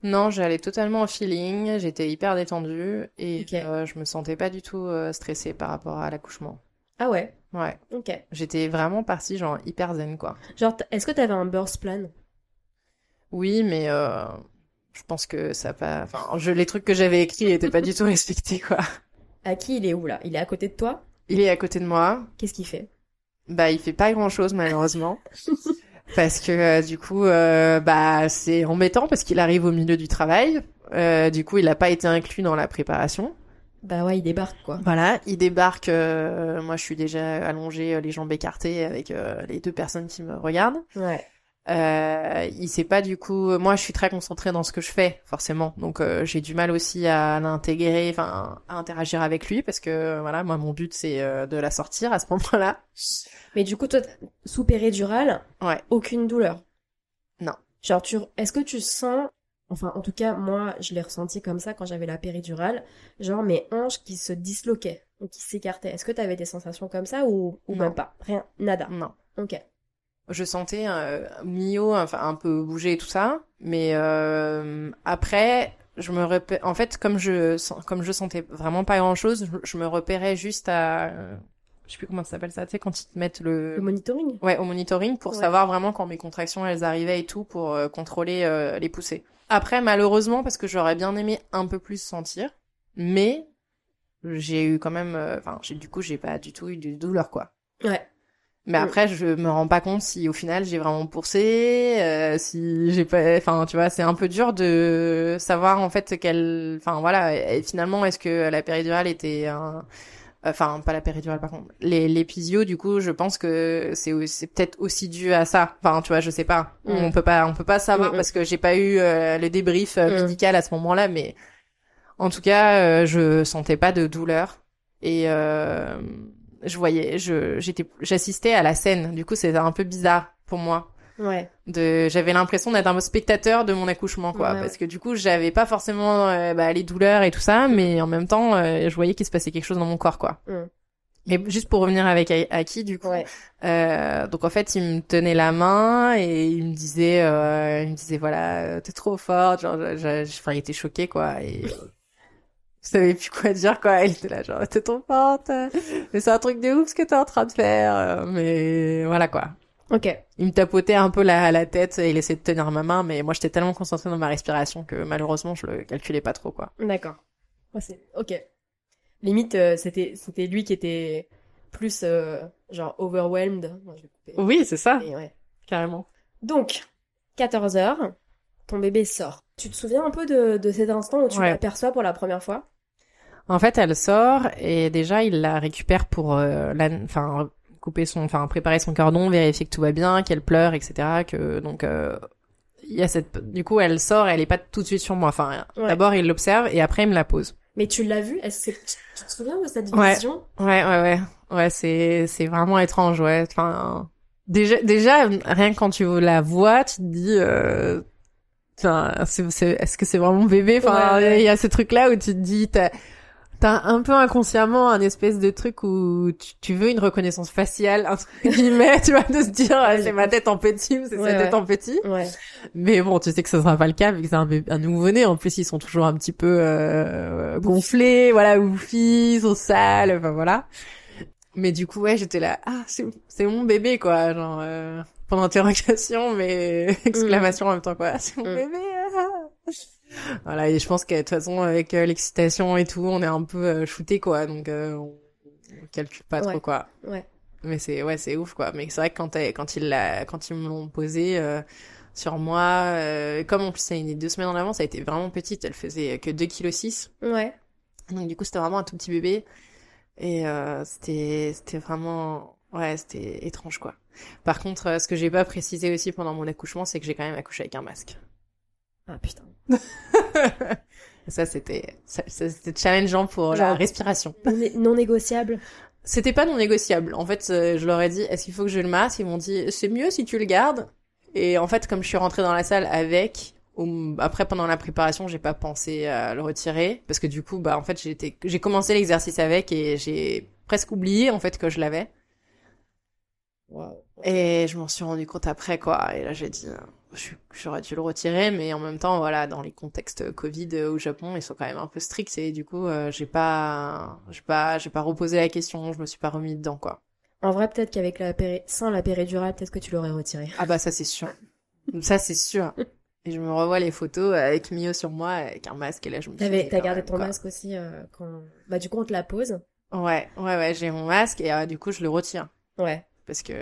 Non, j'allais totalement au feeling, j'étais hyper détendue et euh, je me sentais pas du tout euh, stressée par rapport à l'accouchement. Ah ouais, Ouais, ok. j'étais vraiment partie genre hyper zen quoi. Genre, est-ce que t'avais un birth plan? Oui, mais euh, je pense que ça pas. Enfin, je, les trucs que j'avais écrits étaient pas du tout respectés quoi. À qui il est où là? Il est à côté de toi? Il est à côté de moi. Qu'est-ce qu'il fait? Bah, il fait pas grand chose malheureusement. parce que euh, du coup, euh, bah, c'est embêtant parce qu'il arrive au milieu du travail. Euh, du coup, il a pas été inclus dans la préparation. Bah ouais, il débarque quoi. Voilà, il débarque. moi, je suis déjà allongée, les jambes écartées, avec les deux personnes qui me regardent. Ouais. Euh, il sait pas du coup. Moi, je suis très concentrée dans ce que je fais, forcément. Donc, euh, j'ai du mal aussi à l'intégrer, enfin, à interagir avec lui, parce que voilà, moi, mon but c'est euh, de la sortir à ce moment-là. Mais du coup, toi, sous péridurale, Ouais. aucune douleur? Non. Genre, tu, est-ce que tu sens, enfin, en tout cas, moi, je l'ai ressenti comme ça quand j'avais la péridurale, genre mes hanches qui se disloquaient ou qui s'écartaient. Est-ce que t'avais des sensations comme ça ou, ou Non. même pas? Rien, nada. Non. Ok. Je sentais euh, Mio, enfin un peu bouger et tout ça, mais euh, après, je me repé- en fait, comme je comme je sentais vraiment pas grand chose, je, me repérais juste à, euh, je sais plus comment ça s'appelle ça, tu sais quand ils te mettent le, Le monitoring? Ouais au monitoring pour Ouais. savoir vraiment quand mes contractions elles arrivaient et tout pour euh, contrôler euh, les poussées. Après, malheureusement, parce que j'aurais bien aimé un peu plus sentir, mais j'ai eu quand même, enfin, j'ai du coup j'ai pas du tout eu de douleur quoi. Ouais. Mais Mm. après, je me rends pas compte si au final j'ai vraiment poussé, euh, si j'ai pas, enfin, tu vois, c'est un peu dur de savoir en fait quelle, enfin voilà, et finalement est-ce que la péridurale était un, enfin pas la péridurale par contre, les l'épisio du coup, je pense que c'est c'est peut-être aussi dû à ça. Enfin, tu vois, je sais pas, Mm. on peut pas, on peut pas savoir Mm, parce que j'ai pas eu euh, le débrief euh, médical à ce moment-là, mais en tout cas, euh, je sentais pas de douleur et euh, je voyais, je j'étais, j'assistais à la scène. Du coup, c'était un peu bizarre pour moi. Ouais. De, j'avais l'impression d'être un spectateur de mon accouchement, quoi, Ouais, parce que du coup, j'avais pas forcément euh, bah, les douleurs et tout ça, mais en même temps, euh, je voyais qu'il se passait quelque chose dans mon corps, quoi. Mm. Mais juste pour revenir avec Aki, du coup, Ouais. euh, donc en fait, il me tenait la main et il me disait, euh, il me disait voilà, t'es trop forte, genre, enfin, il était choqué quoi et savais plus quoi dire quoi. Il était là genre t'es trop forte, mais c'est un truc de ouf ce que t'es en train de faire, mais voilà quoi. Ok. Il me tapotait un peu la, la tête et il essayait de tenir ma main, mais moi j'étais tellement concentrée dans ma respiration que malheureusement je le calculais pas trop quoi. D'accord. Ok. Limite, euh, c'était, c'était lui qui était plus, euh, genre, overwhelmed. Non, je vais couper. Oui, c'est ça, Et ouais. carrément. Donc, 14 heures, ton bébé sort. Tu te souviens un peu de, de cet instant où tu Ouais. l'aperçois pour la première fois? En fait, elle sort et déjà il la récupère pour euh, la, enfin couper son, enfin préparer son cordon, vérifier que tout va bien, qu'elle pleure, etc. Que donc euh, il y a cette, du coup elle sort, elle est pas tout de suite sur moi. Enfin Ouais. d'abord il l'observe et après il me la pose. Mais tu l'as vu? Est-ce que tu te souviens de cette vision Ouais ouais ouais ouais c'est c'est vraiment étrange ouais. Enfin déjà déjà rien que quand tu la vois, tu te dis. Euh... Enfin, c'est, c'est, est-ce que c'est vraiment bébé? Enfin, il ouais. y a ce truc-là où tu te dis, t'as, un peu inconsciemment un espèce de truc où tu, tu veux une reconnaissance faciale, entre guillemets, tu vois, de se dire, ah, c'est ma tête en petit c'est Ouais, sa tête ouais. en petit. Ouais. Mais bon, tu sais que ça sera pas le cas vu que c'est un, un nouveau-né. En plus, ils sont toujours un petit peu euh, gonflés, voilà, oufis, ils sont sales, enfin voilà. Mais du coup, ouais, j'étais là, ah, c'est mon bébé, quoi, genre, euh, pendant interrogation, mais exclamation en même temps, quoi, c'est mon Mm. bébé. ah. Voilà, et je pense que de toute façon, avec euh, l'excitation et tout, on est un peu euh, shooté, quoi, donc euh, on, on calcule pas trop, quoi. Ouais. Mais c'est ouais, c'est ouf quoi. Mais c'est vrai que quand quand quand ils me l'ont posé euh, sur moi, euh, comme en plus ça est deux semaines en avance, elle était vraiment petite. Elle faisait que 2 kg six. Ouais. Donc du coup c'était vraiment un tout petit bébé et euh, c'était c'était vraiment ouais c'était étrange quoi. Par contre, ce que j'ai pas précisé aussi pendant mon accouchement, c'est que j'ai quand même accouché avec un masque. Ah putain. ça c'était ça, ça, c'était challengeant pour la respiration. Non, né- non négociable. C'était pas non négociable. En fait, euh, je leur ai dit, est-ce qu'il faut que je le masque Ils m'ont dit, c'est mieux si tu le gardes. Et en fait, comme je suis rentrée dans la salle avec, après pendant la préparation, j'ai pas pensé à le retirer parce que du coup, bah en fait, j'ai commencé l'exercice avec et j'ai presque oublié en fait que je l'avais. Et je m'en suis rendu compte après quoi. Et là, j'ai dit, euh, j'aurais dû le retirer, mais en même temps, voilà, dans les contextes Covid au Japon, ils sont quand même un peu stricts et du coup, euh, j'ai pas, j'ai pas, j'ai pas reposé la question, je me suis pas remis dedans, quoi. En vrai, peut-être qu'avec la péri... sans la péridurale, peut-être que tu l'aurais retiré. Ah bah ça c'est sûr, ça c'est sûr. Et je me revois les photos avec Mio sur moi avec un masque et là je me suis T'avais, t'as gardé même, ton quoi. masque aussi euh, quand. Bah, du coup, on te la pose. Ouais, ouais, ouais, j'ai mon masque et euh, du coup je le retire Ouais. parce que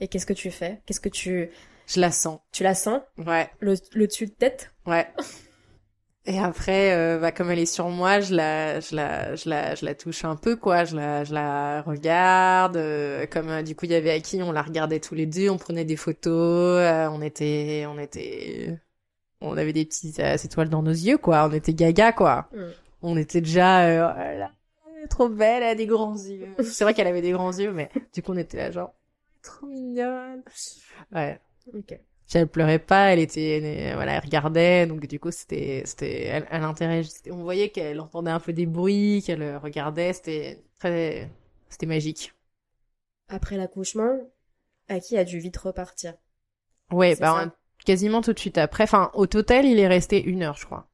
Et qu'est-ce que tu fais? Qu'est-ce que tu. Je la sens. Tu la sens? Ouais, le, le dessus de tête? Ouais. Et après, euh, bah, comme elle est sur moi, je la, je la, je la, je la touche un peu, quoi. Je la, je la regarde. euh, comme euh, du coup, il y avait Aki, on la regardait tous les deux, on prenait des photos, on était, on était, on avait des petites étoiles dans nos yeux, quoi. On était gaga, quoi. Mm. On était déjà, euh, oh là trop belle, elle a des grands yeux. C'est vrai qu'elle avait des grands yeux, mais du coup, on était là, genre, trop mignonne. Ouais. Ok. Puis elle pleurait pas, elle était, elle- voilà, elle regardait, donc du coup c'était, c'était, elle, elle interagissait. On voyait qu'elle entendait un peu des bruits, qu'elle euh, regardait, c'était très, c'était magique. Après l'accouchement, Aki a dû vite repartir? Ouais, bah quasiment tout de suite après. Enfin, au total, il est resté une heure, je crois.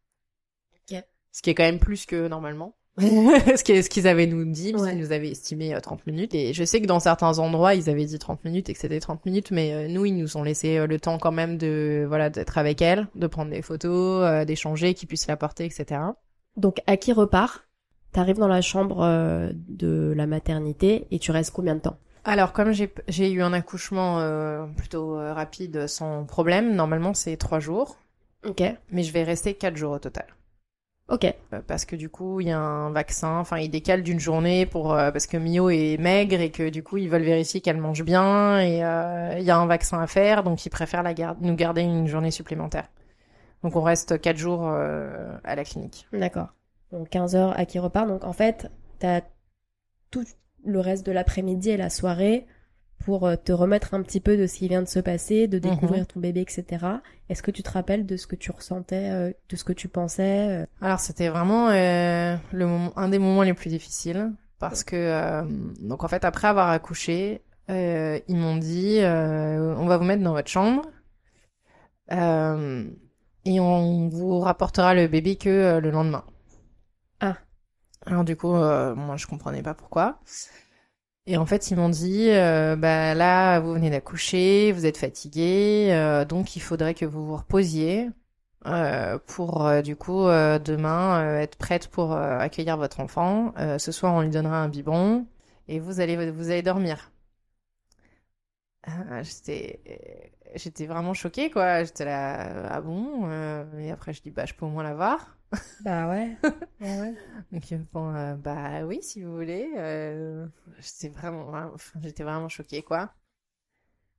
Ok. Ce qui est quand même plus que normalement. ce qui qu'ils avaient nous dit, parce Ouais. qu'ils nous avaient estimé euh, 30 minutes. Et je sais que dans certains endroits, ils avaient dit 30 minutes et que c'était 30 minutes, mais euh, nous, ils nous ont laissé euh, le temps quand même de, voilà, d'être avec elle, de prendre des photos, euh, d'échanger, qu'ils puissent la porter, etc. Donc, Aki repart? T'arrives dans la chambre euh, de la maternité et tu restes combien de temps? Alors, comme j'ai j'ai eu un accouchement euh, plutôt euh, rapide, sans problème, normalement c'est trois jours, Ok. mais je vais rester quatre jours au total. Ok. Euh, parce que du coup il y a un vaccin, enfin il décale d'une journée pour euh, parce que Mio est maigre et que du coup ils veulent vérifier qu'elle mange bien et euh, il y a un vaccin à faire donc ils préfèrent la nous garder une journée supplémentaire. Donc on reste quatre jours euh, à la clinique. D'accord. Donc 15 heures, Aki repart. Donc en fait, t'as tout le reste de l'après-midi et la soirée pour euh, te remettre un petit peu de ce qui vient de se passer, de découvrir ton bébé, etc. Est-ce que tu te rappelles de ce que tu ressentais, euh, de ce que tu pensais euh Alors c'était vraiment euh, le moment, un des moments les plus difficiles parce que euh, donc en fait après avoir accouché, euh, ils m'ont dit on va vous mettre dans votre chambre et on vous rapportera le bébé que le lendemain. Ah. Alors du coup moi je comprenais pas pourquoi. Et en fait ils m'ont dit euh, bah là vous venez d'accoucher, vous êtes fatigué, euh, donc il faudrait que vous vous reposiez euh, pour du coup demain être prête pour accueillir votre enfant. Ce soir, on lui donnera un biberon et vous allez vous allez dormir. Euh, j'étais j'étais vraiment choquée quoi. J'étais là ah bon euh, et après je dis bah je peux au moins l'avoir. Bah ouais. ouais, ouais. Donc ils me font euh, bah oui si vous voulez. Euh, j'étais vraiment vraiment- enfin, j'étais vraiment choquée quoi.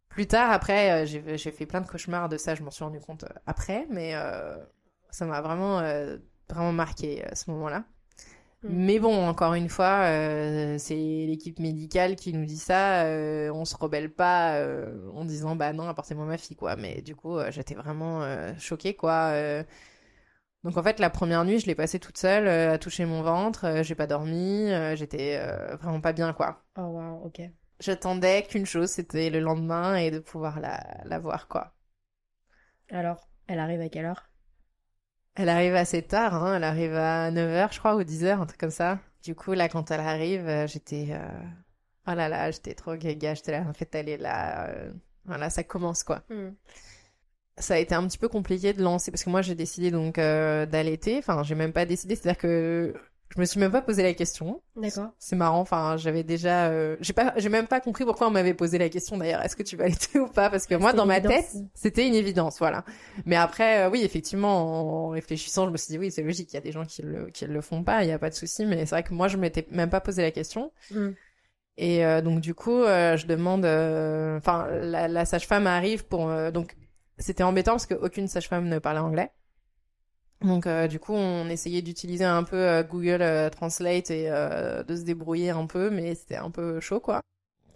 Plus tard, après, euh, j'ai fait plein de cauchemars de ça, je m'en suis rendu compte euh, après, mais euh, ça m'a vraiment, euh, vraiment marqué à ce moment-là. Mm. Mais bon, encore une fois, euh, c'est l'équipe médicale qui nous dit ça, euh, on se rebelle pas euh, en disant bah non, apportez-moi ma fille, quoi. Mais du coup, euh, j'étais vraiment euh, choquée, quoi. euh. Donc en fait, la première nuit, je l'ai passée toute seule euh, à toucher mon ventre, euh, j'ai pas dormi, euh, j'étais euh, vraiment pas bien, quoi. Oh wow, ok. J'attendais qu'une chose, c'était le lendemain et de pouvoir la, la voir, quoi. Alors, elle arrive à quelle heure? Elle arrive assez tard, hein, elle arrive à 9h, je crois, ou 10h, un truc comme ça. Du coup, là, quand elle arrive, euh, j'étais... euh, Oh là là, j'étais trop gaga, j'étais là, en fait, elle est là... euh, Voilà, ça commence, quoi. Ça a été un petit peu compliqué de lancer, parce que moi, j'ai décidé donc euh, d'allaiter. Enfin, j'ai même pas décidé, c'est-à-dire que je me suis même pas posé la question. D'accord. C'est marrant, enfin, j'avais déjà... euh, J'ai pas, j'ai même pas compris pourquoi on m'avait posé la question, d'ailleurs, est-ce que tu vas allaiter ou pas? Parce que moi, dans ma tête, c'était une évidence, voilà. Mais après, euh, oui, effectivement, en réfléchissant, je me suis dit, oui, c'est logique, il y a des gens qui le, qui le font pas, il y a pas de souci, mais c'est vrai que moi, je m'étais même pas posé la question. Mm. Et euh, donc, du coup, euh, je demande, euh, enfin, la, la sage-femme arrive pour, euh, donc, c'était embêtant parce qu'aucune sage-femme ne parlait anglais. Donc, euh, du coup, on essayait d'utiliser un peu euh, Google euh, Translate et euh, de se débrouiller un peu, mais c'était un peu chaud, quoi.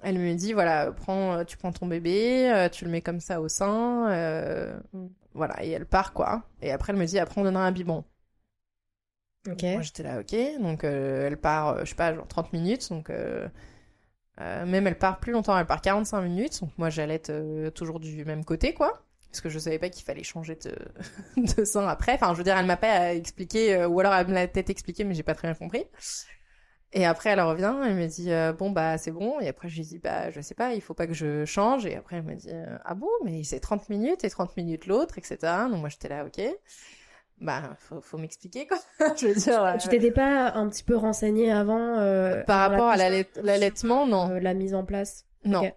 Elle me dit, voilà, prends, tu prends ton bébé, tu le mets comme ça au sein, euh, voilà, et elle part, quoi. Et après, elle me dit, après, on donnera un biberon. Ok. Moi, j'étais là, ok. Donc, euh, elle part, je sais pas, genre 30 minutes. Donc, euh, euh, même elle part plus longtemps, elle part 45 minutes. Donc, moi, j'allais être toujours du même côté, quoi. Parce que je savais pas qu'il fallait changer de, de sein après. Enfin, je veux dire, elle m'a pas expliqué, euh, ou alors elle me l'a peut-être expliqué, mais j'ai pas très bien compris. Et après, elle revient, elle me dit euh, bon bah c'est bon. Et après, je lui dis bah je sais pas, il faut pas que je change. Et après, elle me dit euh, ah bon, mais c'est 30 minutes et 30 minutes l'autre, etc. Donc moi j'étais là ok. Bah faut, faut m'expliquer quoi. je veux dire. Tu t'étais pas un petit peu renseigné avant euh, par rapport à l'allaitement, non, la mise en place non.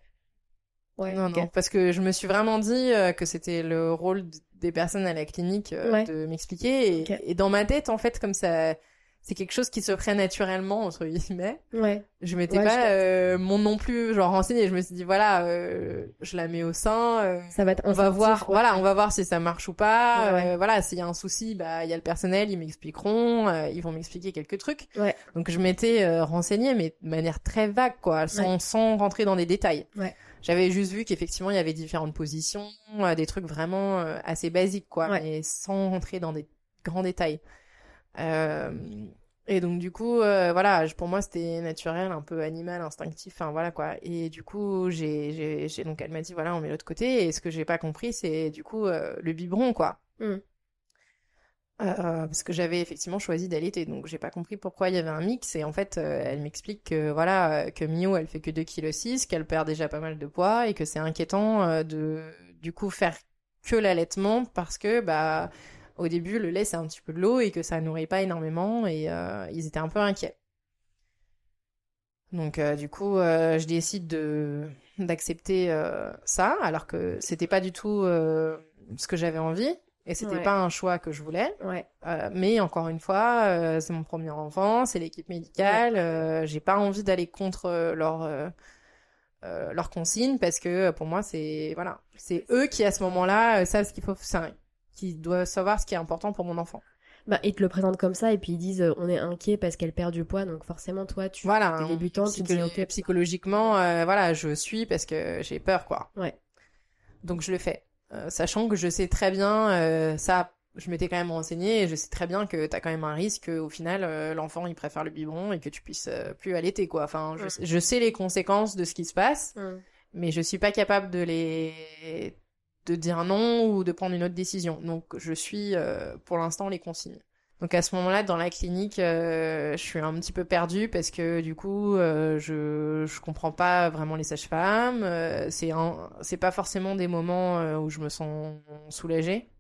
Ouais, non, non, parce que je me suis vraiment dit euh, que c'était le rôle des personnes à la clinique euh, Ouais. de m'expliquer. Et, dans ma tête, en fait, comme ça, c'est quelque chose qui se ferait naturellement, entre guillemets. Ouais. Je m'étais Ouais, je pas capte. euh, mon non plus genre renseignée. Je me suis dit voilà, euh, je la mets au sein. euh, Ça va être on va voir, voilà, on va voir si ça marche ou pas. Ouais, voilà, s'il y a un souci, bah il y a le personnel, ils m'expliqueront, ils vont m'expliquer quelques trucs. Ouais. Donc je m'étais renseignée, mais de manière très vague, quoi, sans, sans rentrer dans des détails. Ouais. J'avais juste vu qu'effectivement il y avait différentes positions, euh, des trucs vraiment euh, assez basiques, quoi, Ouais. mais sans rentrer dans des grands détails. Euh, et donc du coup, voilà, je- pour moi c'était naturel, un peu animal, instinctif, enfin voilà quoi. Et du coup, j'ai, donc elle m'a dit voilà, on met l'autre côté. Et ce que j'ai pas compris, c'est du coup le biberon quoi. Mm. Euh, parce que j'avais effectivement choisi d'allaiter, donc j'ai pas compris pourquoi il y avait un mix. Et en fait, euh, elle m'explique que voilà, euh, que Mio elle fait que 2,6 kg, qu'elle perd déjà pas mal de poids et que c'est inquiétant euh, de du coup faire que l'allaitement parce que bah au début le lait c'est un petit peu de l'eau et que ça nourrit pas énormément et ils étaient un peu inquiets. Donc du coup je décide de d'accepter ça alors que c'était pas du tout ce que j'avais envie et c'était Ouais. pas un choix que je voulais. Ouais. Euh, mais encore une fois, euh, c'est mon premier enfant, c'est l'équipe médicale. euh, j'ai pas envie d'aller contre euh, leur leurs consignes parce que pour moi c'est voilà, c'est eux qui à ce moment-là savent ce qu'il faut, qui doivent savoir ce qui est important pour mon enfant. Bah, ils te le présentent comme ça et puis ils disent euh, on est inquiet parce qu'elle perd du poids donc forcément toi tu Voilà, t'es hein, débutant tu te dis psychologiquement, euh, voilà, je suis parce que j'ai peur quoi. Ouais. Donc je le fais, Euh, sachant que je sais très bien euh, ça. Je m'étais quand même renseignée et je sais très bien que t'as quand même un risque que, au final euh, l'enfant il préfère le biberon et que tu puisses euh, plus allaiter quoi. Enfin, je, je sais les conséquences de ce qui se passe, mais je suis pas capable de les de dire non ou de prendre une autre décision. Donc je suis euh, pour l'instant les consignes. Donc à ce moment-là, dans la clinique, euh, je suis un petit peu perdue parce que du coup, euh, je je comprends pas vraiment les sages-femmes. Euh, c'est c'est pas forcément des moments euh, où je me sens soulagée.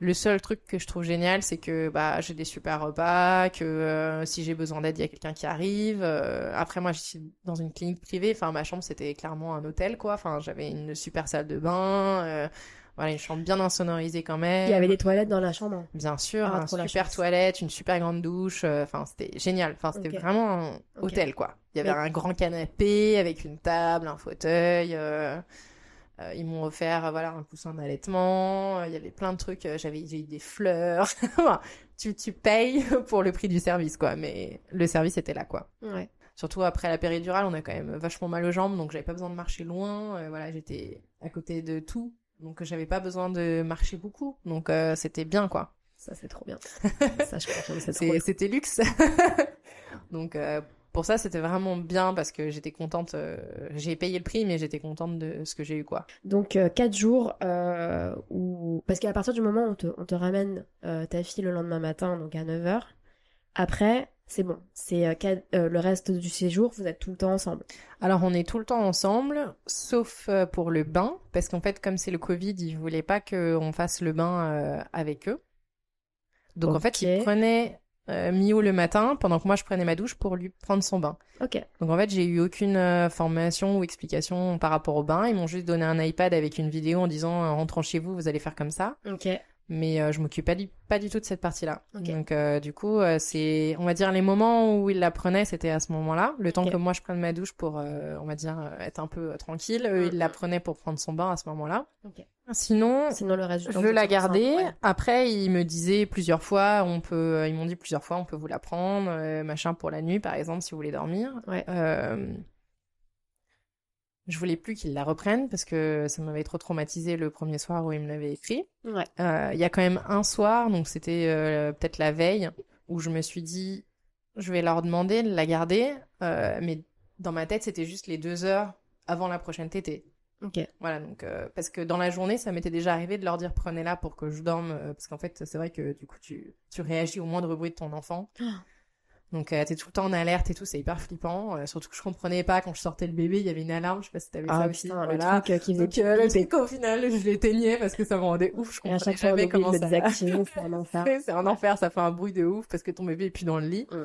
Le seul truc que je trouve génial, c'est que bah j'ai des super repas, que si j'ai besoin d'aide, il y a quelqu'un qui arrive. Après moi, je suis dans une clinique privée. Enfin, ma chambre c'était clairement un hôtel quoi. Enfin, j'avais une super salle de bain. Voilà, une chambre bien insonorisée quand même. il y avait des toilettes dans la chambre Bien sûr, Ah, un super toilette, une super grande douche. euh, Enfin, c'était génial. Enfin, c'était vraiment un hôtel, quoi. Il y avait Mais- un grand canapé avec une table, un fauteuil. euh, euh, ils m'ont offert, voilà, un coussin d'allaitement. Il y avait plein de trucs. J'avais j'ai eu des fleurs. Tu, tu payes pour le prix du service, quoi. Mais le service était là, quoi. ouais Surtout après la péridurale, on a quand même vachement mal aux jambes, donc j'avais pas besoin de marcher loin. voilà, j'étais à côté de tout, donc j'avais pas besoin de marcher beaucoup. Donc euh, c'était bien, quoi. ça c'est trop bien ça je confirme c'est. C'était luxe. Donc euh, pour ça, c'était vraiment bien parce que j'étais contente. euh, j'ai payé le prix, mais j'étais contente de ce que j'ai eu, quoi. Donc, euh, quatre jours euh, où... Parce qu'à partir du moment où on te, on te ramène euh, ta fille le lendemain matin, donc à 9h, après, c'est bon. C'est euh, euh, le reste du séjour, vous êtes tout le temps ensemble. Alors on est tout le temps ensemble, sauf euh, pour le bain, parce qu'en fait, comme c'est le Covid, ils voulaient pas qu'on fasse le bain euh, avec eux. Donc en fait, ils prenaient Mio le matin, pendant que moi je prenais ma douche pour lui prendre son bain. Ok. Donc en fait, j'ai eu aucune formation ou explication par rapport au bain. Ils m'ont juste donné un iPad avec une vidéo en disant en rentrant chez vous, vous allez faire comme ça. Ok. Mais euh, je m'occupe pas du, pas du tout de cette partie-là. Donc euh, du coup, euh, c'est, on va dire, les moments où ils la prenaient, c'était à ce moment-là. Le temps que moi je prenne ma douche pour, euh, on va dire, euh, être un peu euh, tranquille. Eux, ils la prenaient pour prendre son bain à ce moment-là. Sinon, Sinon, le reste je la gardais. ouais. Après, ils me disaient plusieurs fois, on peut, ils m'ont dit plusieurs fois, on peut vous la prendre, machin pour la nuit, par exemple, si vous voulez dormir. Ouais. Je voulais plus qu'ils la reprennent parce que ça m'avait trop traumatisé le premier soir où ils me l'avaient écrit. Ouais. Euh, Il y a quand même un soir, donc c'était euh, peut-être la veille, où je me suis dit, je vais leur demander de la garder, euh, mais dans ma tête, c'était juste les deux heures avant la prochaine tétée. Ok. Voilà, donc parce que dans la journée, ça m'était déjà arrivé de leur dire prenez-la pour que je dorme, parce qu'en fait, c'est vrai que du coup, tu, tu réagis au moindre bruit de ton enfant. Donc, euh, t'es tout le temps en alerte et tout, c'est hyper flippant. Euh, surtout que je comprenais pas quand je sortais le bébé, il y avait une alarme, je sais pas si t'avais ça Ah aussi. putain, voilà. le truc euh, qui faisait Donc, euh, le truc, au final, je l'éteignais parce que ça me rendait ouf. Je et à comprenais chaque fois jamais oublie comment ça. désactiver, c'est un enfer. c'est un enfer, ça fait un bruit de ouf parce que ton bébé est plus dans le lit. Mm.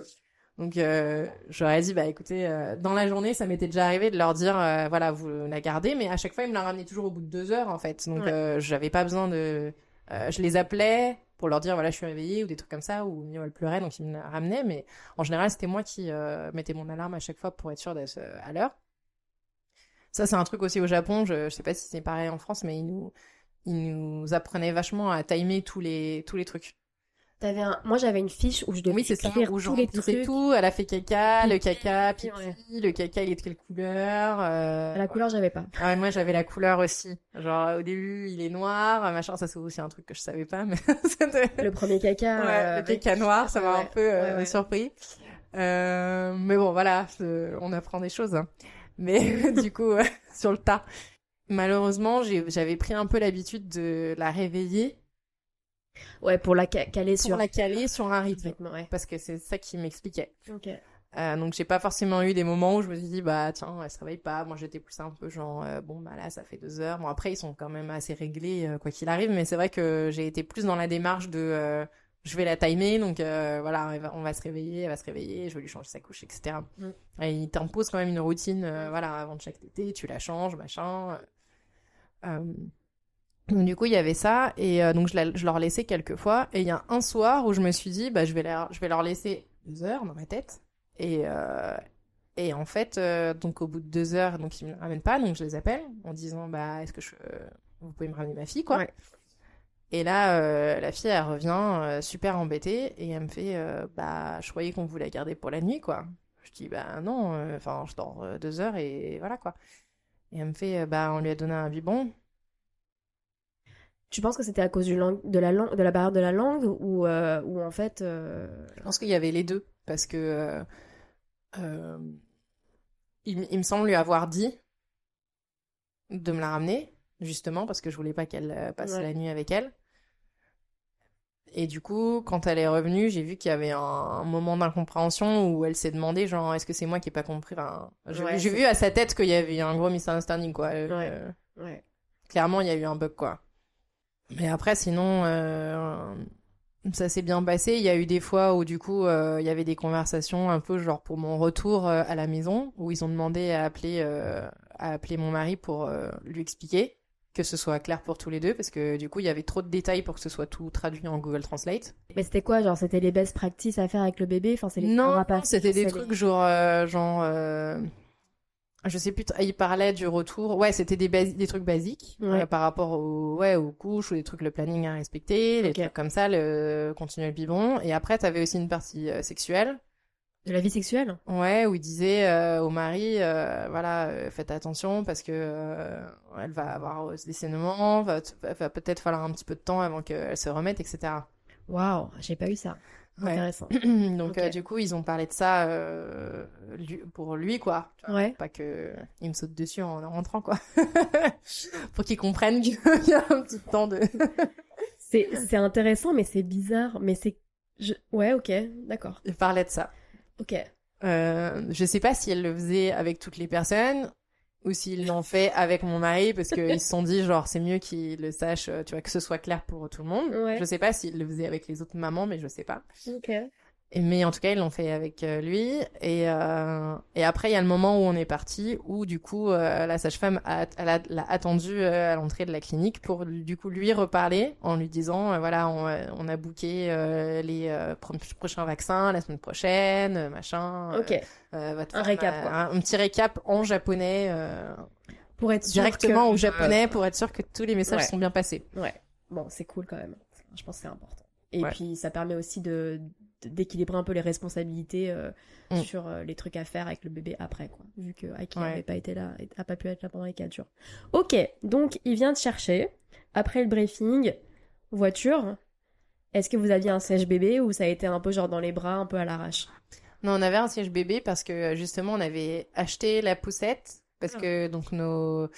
Donc euh, j'aurais dit bah écoutez euh, dans la journée ça m'était déjà arrivé de leur dire euh, voilà vous la gardez mais à chaque fois ils me la ramenaient toujours au bout de deux heures en fait donc Ouais. euh, j'avais pas besoin de euh, je les appelais pour leur dire voilà je suis réveillée ou des trucs comme ça ou Mio elle pleurait donc ils me ramenaient. Mais en général c'était moi qui euh, mettais mon alarme à chaque fois pour être sûr d'être euh, à l'heure. Ça c'est un truc aussi au Japon. Je, je sais pas si c'est pareil en France mais ils nous ils nous apprenaient vachement à timer tous les tous les trucs T'avais un... Moi j'avais une fiche où je devais oui, écrire Où tous les trucs. tout. Elle a fait caca, le caca, pipi, ouais. le caca, il est de quelle couleur euh, La couleur j'avais pas. Ah ouais, moi j'avais la couleur aussi. Genre au début il est noir, machin. Ça c'est aussi un truc que je savais pas, mais Le premier caca. ouais, euh, le caca noir, ça m'a ouais, un peu euh, surpris. Euh, mais bon voilà, on apprend des choses. hein. Mais du coup euh, sur le tas. Malheureusement, j'avais pris un peu l'habitude de la réveiller Ouais, pour la ca- caler pour sur. la caler sur un rythme. Rythme, ouais. Parce que c'est ça qui m'expliquait. Ok. Euh, donc j'ai pas forcément eu des moments où je me suis dit bah tiens elle se réveille pas moi j'étais plus un peu genre euh, bon bah là ça fait deux heures bon après ils sont quand même assez réglés euh, quoi qu'il arrive mais c'est vrai que j'ai été plus dans la démarche de euh, je vais la timer donc voilà va- on va se réveiller elle va se réveiller je vais lui changer sa couche etc Mm. et ils t'imposent quand même une routine voilà avant de chaque tété tu la changes machin donc du coup il y avait ça et euh, donc je, la- je leur laissais quelques fois et il y a un soir où je me suis dit bah je vais leur, je vais leur laisser deux heures dans ma tête et euh, et en fait euh, donc au bout de deux heures donc ils me ramènent pas donc je les appelle en disant bah est-ce que je vous pouvez me ramener ma fille quoi. Ouais. et là la fille elle revient super embêtée et elle me fait bah je croyais qu'on voulait la garder pour la nuit quoi. Je dis bah non enfin je dors deux heures et voilà quoi. Et elle me fait bah on lui a donné un biberon Tu penses que c'était à cause du de, la langue, de la barrière de la langue ou, euh, ou en fait. euh, Je pense qu'il y avait les deux, parce que euh, il, il me semble lui avoir dit de me la ramener, justement, parce que je voulais pas qu'elle passe Ouais. la nuit avec elle. Et du coup, quand elle est revenue, j'ai vu qu'il y avait un, un moment d'incompréhension où elle s'est demandé, genre, est-ce que c'est moi qui ai pas compris? Enfin, J'ai Ouais, vu à sa tête qu'il y avait un gros misunderstanding, quoi. Ouais. clairement, il y a eu un bug, quoi. Mais après, sinon, euh, ça s'est bien passé. Il y a eu des fois où, du coup, euh, il y avait des conversations un peu genre pour mon retour euh, à la maison, où ils ont demandé à appeler, à appeler mon mari pour lui expliquer que ce soit clair pour tous les deux, parce que du coup, il y avait trop de détails pour que ce soit tout traduit en Google Translate. Mais c'était quoi Genre, c'était les best practices à faire avec le bébé? Enfin, c'est les Non, c'était des trucs les- genre, genre, je sais plus, il parlait du retour. Ouais, c'était des, basi- des trucs basiques Ouais. euh, par rapport aux, ouais, aux couches ou des trucs le planning à respecter, des Ok. trucs comme ça, le continuer le biberon. Et après, t'avais aussi une partie euh, sexuelle. De la vie sexuelle? Ouais, où il disait euh, au mari, voilà, faites attention parce que elle va avoir des saignements, va, va- va peut-être falloir un petit peu de temps avant qu'elle se remette, etc. Waouh, j'ai pas eu ça. Ouais. Intéressant. Donc euh, du coup, ils ont parlé de ça euh, lui- pour lui, quoi. Ouais. Pas que il me saute dessus en rentrant, quoi. pour qu'il comprenne qu'il y a un petit temps de. C'est c'est intéressant, mais c'est bizarre. Mais c'est. je- Ouais, ok, d'accord. Il parlait de ça. Ok. Euh, je sais pas si elle le faisait avec toutes les personnes ou s'ils l'ont fait avec mon mari parce qu'ils se sont dit genre c'est mieux qu'ils le sachent, euh, tu vois, que ce soit clair pour tout le monde. Ouais. Je sais pas s'ils le faisaient avec les autres mamans, mais je sais pas. Ok. Mais en tout cas, ils l'ont fait avec euh, lui. Et, euh, et après, il y a le moment où on est parti, où du coup, euh, la sage-femme a, elle a- l'a attendu euh, à l'entrée de la clinique pour du coup lui reparler en lui disant, euh, voilà, on, on a booké euh, les euh, pro- prochains vaccins la semaine prochaine, machin. Ok. euh, votre Un récap. Un, un petit récap en japonais, euh, Pour être sûr directement que- au japonais, pour être sûr que tous les messages Ouais. sont bien passés. Ouais. Bon, c'est cool quand même. Je pense que c'est important. Et Ouais. puis, ça permet aussi de- d'équilibrer un peu les responsabilités euh, Mm. sur euh, les trucs à faire avec le bébé après, quoi. Vu que Ouais. n'avait pas été là, a pas pu être là pendant les 4 jours. Ok, donc il vient te chercher. Après le briefing, voiture. Est-ce que vous aviez un sèche bébé ou ça a été un peu genre dans les bras, un peu à l'arrache? Non, on avait un siège bébé parce que justement on avait acheté la poussette parce Ah. que donc nos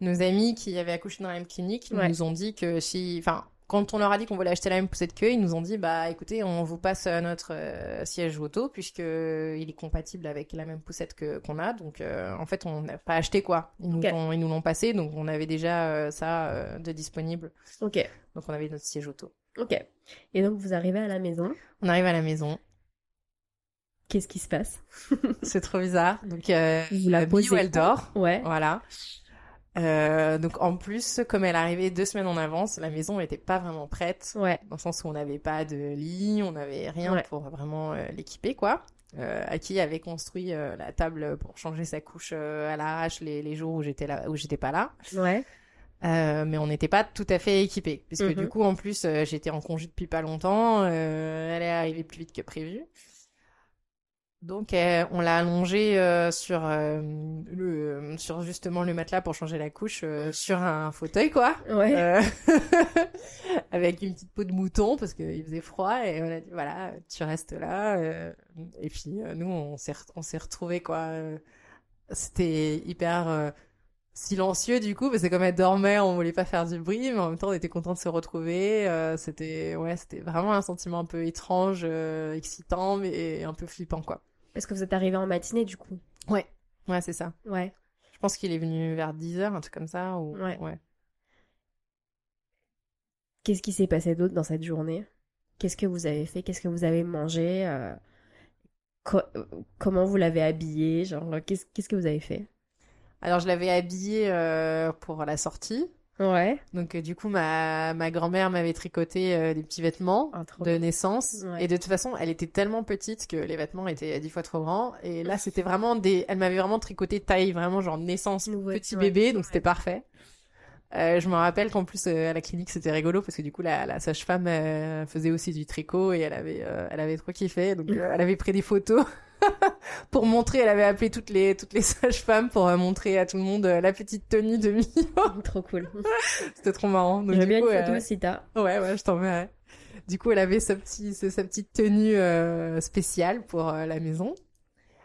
nos amis qui avaient accouché dans la même clinique Ouais. nous ont dit que si, enfin, quand on leur a dit qu'on voulait acheter la même poussette qu'eux, ils nous ont dit, bah, écoutez, on vous passe notre euh, siège auto puisque il est compatible avec la même poussette que qu'on a. Donc, euh, en fait, on n'a pas acheté quoi. Ils nous Ok. ont- ils nous l'ont passé, donc on avait déjà euh, ça de disponible. Ok, Donc, on avait notre siège auto. ok. Et donc vous arrivez à la maison. On arrive à la maison. Qu'est-ce qui se passe? C'est trop bizarre. Donc, euh, Vous la Bio, elle dort. Ouais. Voilà. Euh, donc en plus, comme elle arrivait deux semaines en avance, la maison n'était pas vraiment prête, Ouais. dans le sens où on n'avait pas de lit, on n'avait rien Ouais. pour vraiment euh, l'équiper, quoi. Euh, Aki avait construit euh, la table pour changer sa couche à l'arrache les, les jours où j'étais là, où j'étais pas là. Ouais. Mais on n'était pas tout à fait équipés, puisque Mhm. du coup, en plus, j'étais en congé depuis pas longtemps. elle est arrivée plus vite que prévu. Donc, euh, on l'a allongée euh, sur euh, le, sur justement le matelas pour changer la couche euh, sur un fauteuil, quoi. Ouais. Euh, avec une petite peau de mouton parce qu'il faisait froid et on a dit voilà tu restes là euh, et puis euh, nous on s'est on s'est retrouvés quoi euh, c'était hyper euh, silencieux du coup parce que comme elle dormait on voulait pas faire du bruit mais en même temps on était content de se retrouver euh, c'était ouais c'était vraiment un sentiment un peu étrange euh, excitant mais un peu flippant quoi Est-ce que vous êtes arrivé en matinée du coup. Ouais. Ouais c'est ça. Ouais. je pense qu'il est venu vers 10h un truc comme ça ou Ouais. ouais. Qu'est-ce qui s'est passé d'autre dans cette journée? Qu'est-ce que vous avez fait? Qu'est-ce que vous avez mangé? Euh, co- euh, Comment vous l'avez habillé Genre, qu'est-ce que vous avez fait? Alors je l'avais habillée euh, pour la sortie Ouais. Donc euh, du coup ma ma grand-mère m'avait tricoté euh, des petits vêtements Ah, de bien. naissance Ouais. et de toute façon elle était tellement petite que les vêtements étaient dix fois trop grands et là c'était vraiment des elle m'avait vraiment tricoté taille vraiment genre naissance petit ouais. bébé donc c'était parfait. Euh, je me rappelle qu'en plus euh, à la clinique c'était rigolo parce que du coup la, la sage-femme euh, faisait aussi du tricot et elle avait euh, elle avait trop kiffé donc euh, elle avait pris des photos pour montrer elle avait appelé toutes les toutes les sages-femmes pour euh, montrer à tout le monde la petite tenue de Mio Trop cool. c'était trop marrant donc J'aime du bien coup, une photo si t'as. Ouais, ouais, je t'enverrai. Du coup, elle avait sa, petit, sa, petite tenue euh, spéciale pour la maison.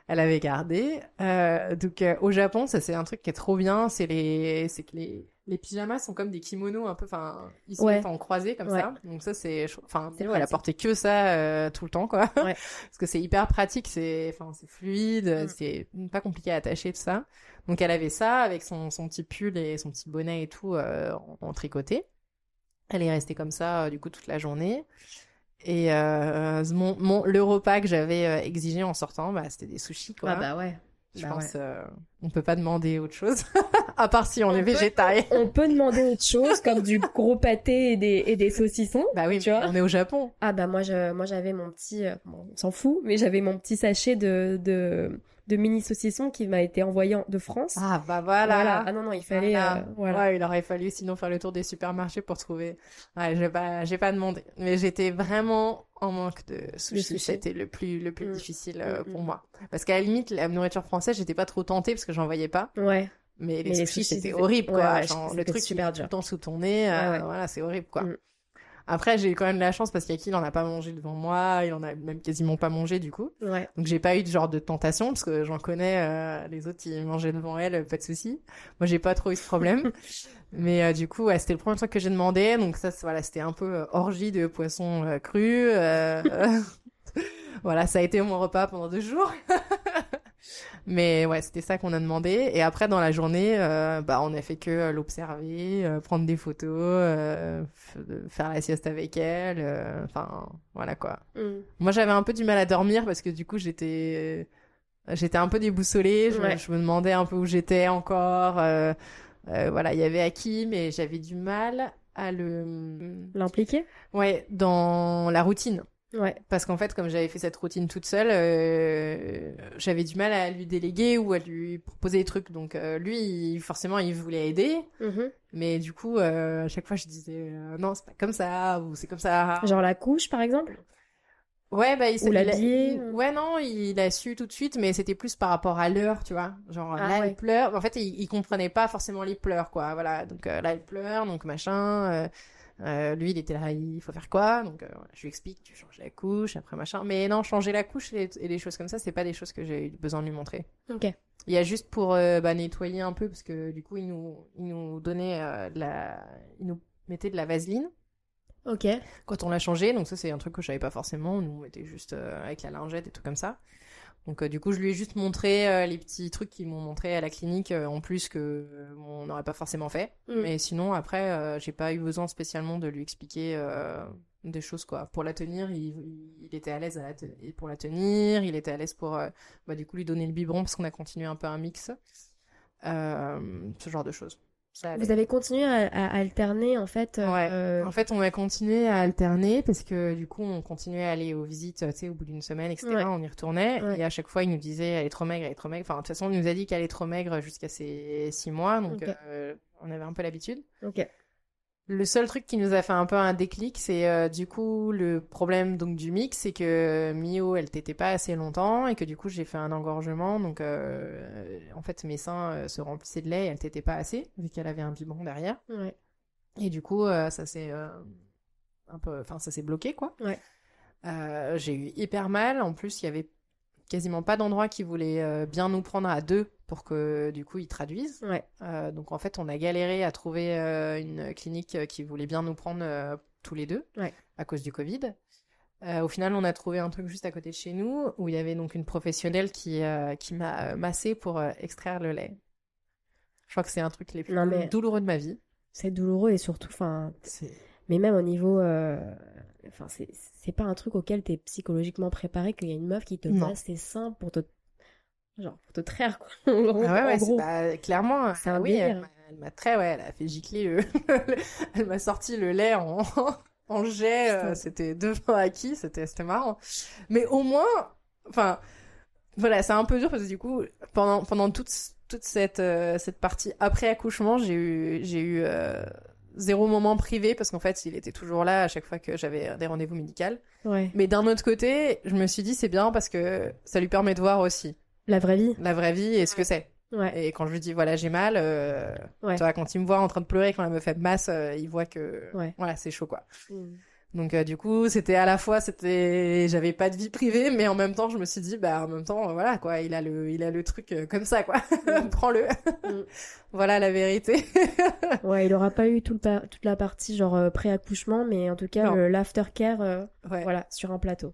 Elle avait gardé. Euh, donc, euh, au Japon, ça c'est un truc qui est trop bien. C'est les, c'est que les, les pyjamas sont comme des kimonos un peu, enfin, ils sont Ouais. en croisé comme Ouais. ça. Donc ça c'est, enfin, elle a porté que ça euh, tout le temps, quoi. Ouais. Parce que c'est hyper pratique, c'est, enfin, c'est fluide, Mm. c'est pas compliqué à attacher tout ça. Donc elle avait ça avec son, son petit pull et son petit bonnet et tout euh, en, en tricoté. Elle est restée comme ça euh, du coup toute la journée. Et mon, mon, le repas que j'avais exigé en sortant, bah, c'était des sushis quoi. Ah bah ouais. Je bah pense euh, on peut pas demander autre chose à part si on, On est végétarien. On peut demander autre chose comme du gros pâté et des, et des saucissons. Bah oui, Tu vois on est au Japon. Ah bah moi je moi j'avais mon petit euh, bon, on s'en fout mais j'avais mon petit sachet de de, de mini saucissons qui m'a été envoyé en- de France. Ah bah voilà. Ah non non, il fallait Voilà. euh, voilà. Ouais, il aurait fallu sinon faire le tour des supermarchés pour trouver. Ouais, j'ai pas, j'ai pas demandé, mais j'étais vraiment en manque de sushi. C'était le plus, le plus Mm. difficile euh, Mm, pour mm. moi. Parce qu'à la limite, la nourriture française, j'étais pas trop tentée parce que j'en voyais pas. Ouais. Mais les Mais sushis, c'était horrible, quoi. ouais, Genre, c'était le truc super dur. tout le temps sous ton nez, euh, voilà, c'est horrible, quoi. Mm. Après, j'ai eu quand même de la chance parce qu'Aki, il en a pas mangé devant moi, il en a même quasiment pas mangé, du coup. Ouais. Donc j'ai pas eu de genre de tentation parce que j'en connais euh, les autres ils mangeaient devant elle pas de souci. Moi j'ai pas trop eu ce problème. Mais euh, du coup ouais, c'était le premier truc que j'ai demandé donc ça voilà, c'était un peu euh, orgie de poisson euh, cru euh, voilà, ça a été mon repas pendant deux jours. Mais ouais, c'était ça qu'on a demandé. Et après, dans la journée, euh, bah, on a fait que euh, l'observer, euh, prendre des photos, euh, faire la sieste avec elle. Enfin, voilà quoi. Mm. Moi, j'avais un peu du mal à dormir parce que du coup, j'étais, j'étais un peu déboussolée. Je, me- Ouais. je me demandais un peu où j'étais encore. voilà, il y avait Hakim mais j'avais du mal à le, L'impliquer? Ouais, dans la routine. Ouais. Parce qu'en fait, comme j'avais fait cette routine toute seule, euh, j'avais du mal à lui déléguer ou à lui proposer des trucs. Donc euh, lui, il- forcément, il voulait aider, Mhm. mais du coup, euh, à chaque fois, je disais non, c'est pas comme ça ou c'est comme ça. Genre la couche par exemple? Ouais, bah, il Ou il a- l'habiller. il- Ouais, non, il a su tout de suite, mais c'était plus par rapport à l'heure, tu vois. Genre, Ah là, ouais. elle pleure. En fait, il, il comprenait pas forcément les pleurs, quoi. Voilà. Donc, euh, là, elle pleure, donc machin. euh, Euh, lui, il était là, il faut faire quoi? Donc, euh, je lui explique, tu changes la couche, après machin. Mais non, changer la couche et, et des choses comme ça, c'est pas des choses que j'ai eu besoin de lui montrer. Ok. Il y a juste pour euh, bah, nettoyer un peu, parce que du coup, il nous, il nous donnait de la... Il nous mettait de la vaseline Ok. quand on l'a changé. Donc ça, c'est un truc que je savais pas forcément. Nous, on était juste euh, avec la lingette et tout comme ça. Donc euh, du coup, je lui ai juste montré euh, les petits trucs qu'ils m'ont montré à la clinique euh, en plus que on n'aurait pas forcément fait. Mm. Mais sinon, après, j'ai pas eu besoin spécialement de lui expliquer des choses quoi. Pour la tenir, il, il était à l'aise la te- pour la tenir. Il était à l'aise pour bah, du coup lui donner le biberon parce qu'on a continué un peu un mix. Ce genre de choses. Vous avez continué à, à alterner en fait. euh, Ouais. euh, En fait, on a continué à alterner parce que du coup, on continuait à aller aux visites, tu sais, au bout d'une semaine, etc. Ouais. On y retournait Ouais. et à chaque fois, il nous disait, elle est trop maigre, elle est trop maigre. Enfin, de toute façon, il nous a dit qu'elle est trop maigre jusqu'à ses six mois, donc euh, on avait un peu l'habitude. Ok. Le seul truc qui nous a fait un peu un déclic, c'est euh, du coup le problème donc du mix, c'est que Mio, elle t'était pas assez longtemps et que du coup j'ai fait un engorgement, donc euh, en fait mes seins euh, se remplissaient de lait, et elle t'était pas assez vu qu'elle avait un biberon derrière. Ouais. Et du coup, ça s'est un peu, enfin, ça s'est bloqué, quoi. Ouais. J'ai eu hyper mal. En plus, il y avait quasiment pas d'endroit qui voulait euh, bien nous prendre à deux pour que, du coup, ils traduisent. Ouais. Euh, donc, en fait, on a galéré à trouver euh, une clinique qui voulait bien nous prendre euh, tous les deux Ouais. à cause du Covid. Euh, au final, on a trouvé un truc juste à côté de chez nous où il y avait donc une professionnelle qui, euh, qui m'a massé pour euh, extraire le lait. Je crois que c'est un truc les plus Non, mais- douloureux de ma vie. C'est douloureux et surtout, enfin, mais même au niveau, enfin, c'est c'est pas un truc auquel t'es psychologiquement préparé qu'il y a une meuf qui te Non. masse tes seins pour te, genre, pour te traire quoi. Ah ouais, En ouais, gros. clairement. C'est un oui, elle délire. m'a- elle m'a très, ouais, elle a fait gicler le, elle m'a sorti le lait en, en jet, euh, c'était devant acquis, c'était, c'était marrant. Mais au moins, enfin, voilà, c'est un peu dur parce que du coup, pendant, pendant toute, toute cette, euh, cette partie après accouchement, j'ai eu, j'ai eu, euh, zéro moment privé parce qu'en fait, il était toujours là à chaque fois que j'avais des rendez-vous médicaux. Ouais. Mais d'un autre côté, je me suis dit, c'est bien parce que ça lui permet de voir aussi La vraie vie. la vraie vie et ce que c'est. Ouais. Et quand je lui dis voilà j'ai mal, euh, Ouais. tu vois quand il me voit en train de pleurer quand la meuf fait masse, euh, il voit que voilà c'est chaud quoi. Mm. Donc euh, du coup c'était à la fois c'était j'avais pas de vie privée mais en même temps je me suis dit bah en même temps euh, voilà quoi il a le il a le truc euh, comme ça quoi prends-le Mm. voilà la vérité Ouais, il aura pas eu tout le pa- toute la partie genre euh, pré-accouchement, mais en tout cas l'aftercare, euh, ouais voilà, sur un plateau.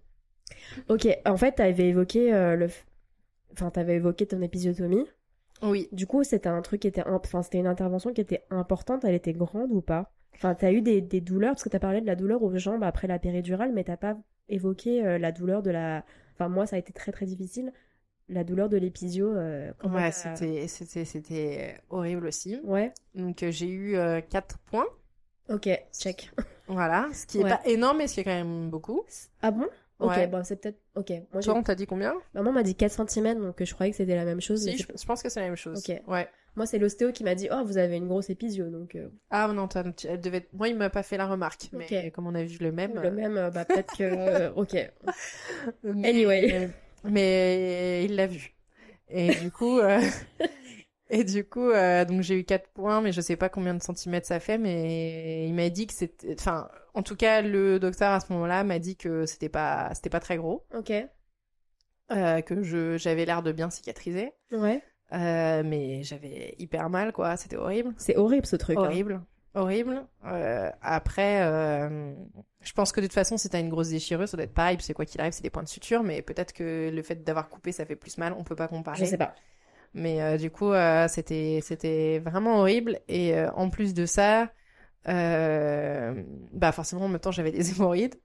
Ok, en fait, t'avais évoqué euh, le, enfin, t'avais évoqué ton épisiotomie. oui Du coup, c'était un truc qui était, imp- enfin, c'était une intervention qui était importante. Elle était grande ou pas? Enfin, t'as eu des, des douleurs parce que t'as parlé de la douleur aux jambes après la péridurale, mais t'as pas évoqué euh, la douleur de la. Enfin, moi, ça a été très très difficile. La douleur de l'épisio. euh, ouais c'était c'était c'était horrible aussi Ouais. donc euh, j'ai eu euh, 4 points Ok, check. voilà ce qui est Ouais. pas énorme mais ce qui est quand même beaucoup Ah bon? Ok, Ouais. bon, c'est peut-être. Ok. Moi, toi on t'a dit combien Maman m'a dit 4 cm, donc euh, je croyais que c'était la même chose. si je, je pense que c'est la même chose Ok. ouais Moi, c'est l'ostéo qui m'a dit Oh, vous avez une grosse épisio, donc euh, Ah non, elle devait... moi il m'a pas fait la remarque, mais comme on a vu le même. le même, euh, bah peut-être que. ok. mais- Anyway. mais il l'a vu. Et du coup, et du coup, euh, donc j'ai eu 4 points, mais je sais pas combien de centimètres ça fait, mais il m'a dit que c'était, enfin, en tout cas, le docteur à ce moment-là m'a dit que c'était pas, c'était pas très gros, Ok. euh, que je, j'avais l'air de bien cicatriser, Ouais. euh, mais j'avais hyper mal, quoi, c'était horrible. C'est horrible ce truc. hein. Horrible. Horrible. Euh, après, je pense que de toute façon, si t'as une grosse déchirure, ça doit être pareil, c'est quoi qu'il arrive, c'est des points de suture, mais peut-être que le fait d'avoir coupé, ça fait plus mal, on peut pas comparer. Je sais pas. Mais du coup, c'était c'était vraiment horrible. Et en plus de ça, bah forcément, en même temps, j'avais des hémorroïdes.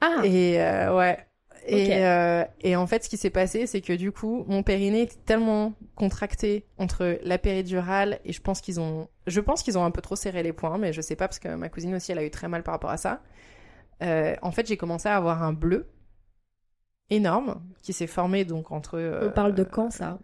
Ah Et euh, ouais. Et, euh, et en fait, ce qui s'est passé, c'est que du coup, mon périnée était tellement contracté entre la péridurale et je pense qu'ils ont, je pense qu'ils ont un peu trop serré les poings, mais je sais pas parce que ma cousine aussi, elle a eu très mal par rapport à ça. Euh, en fait, j'ai commencé à avoir un bleu énorme qui s'est formé donc entre. euh, On parle de quand ça?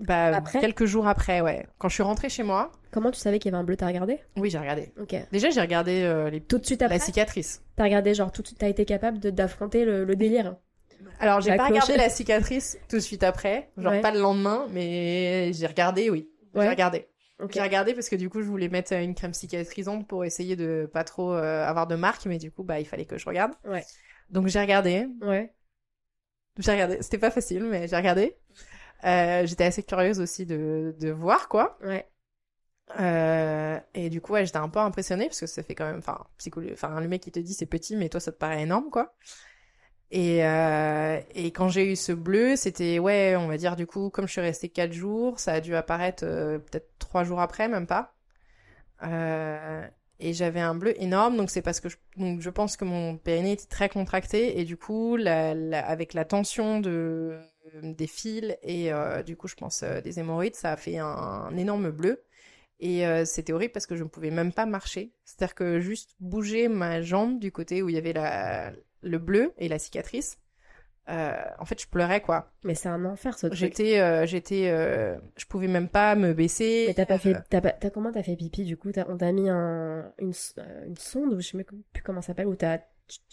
Bah, Après quelques jours après, ouais. Quand je suis rentrée chez moi, Comment tu savais qu'il y avait un bleu T'as regardé? Oui, j'ai regardé. Ok. Déjà, j'ai regardé euh, les... Tout de suite la après? cicatrice. T'as regardé genre tout de suite, t'as été capable d'affronter le, le délire? Alors, j'ai La pas regardé la cicatrice tout de suite après, genre Ouais. pas le lendemain, mais j'ai regardé, oui. Ouais. J'ai regardé. Ok. J'ai regardé parce que du coup, je voulais mettre une crème cicatrisante pour essayer de pas trop euh, avoir de marques, mais du coup, bah, il fallait que je regarde. Ouais. Donc j'ai regardé. Ouais. J'ai regardé. C'était pas facile, mais j'ai regardé. Euh, J'étais assez curieuse aussi de, de voir quoi. Ouais. Euh, et du coup, ouais, j'étais un peu impressionnée parce que ça fait quand même, enfin, psycholo... enfin, le mec qui te dit c'est petit, mais toi ça te paraît énorme, quoi. Et, euh, et quand j'ai eu ce bleu, c'était, ouais, on va dire du coup, comme je suis restée quatre jours, ça a dû apparaître euh, peut-être trois jours après, même pas. Et j'avais un bleu énorme, donc c'est parce que je, donc je pense que mon périnée était très contracté et du coup, la, la- avec la tension de des fils et euh, du coup, je pense euh, des hémorroïdes, ça a fait un, un énorme bleu. Et euh, c'était horrible parce que je ne pouvais même pas marcher. C'est-à-dire que juste bouger ma jambe du côté où il y avait la, le bleu et la cicatrice, euh, en fait, je pleurais quoi. Mais c'est un enfer ce truc. J'étais, euh, j'étais, euh, je pouvais même pas me baisser. Mais t'as pas fait, Euh, t'as pas, t'as comment t'as fait pipi du coup? T'as- On t'a mis un, une, euh, une sonde ou je sais plus comment ça s'appelle ou t'as,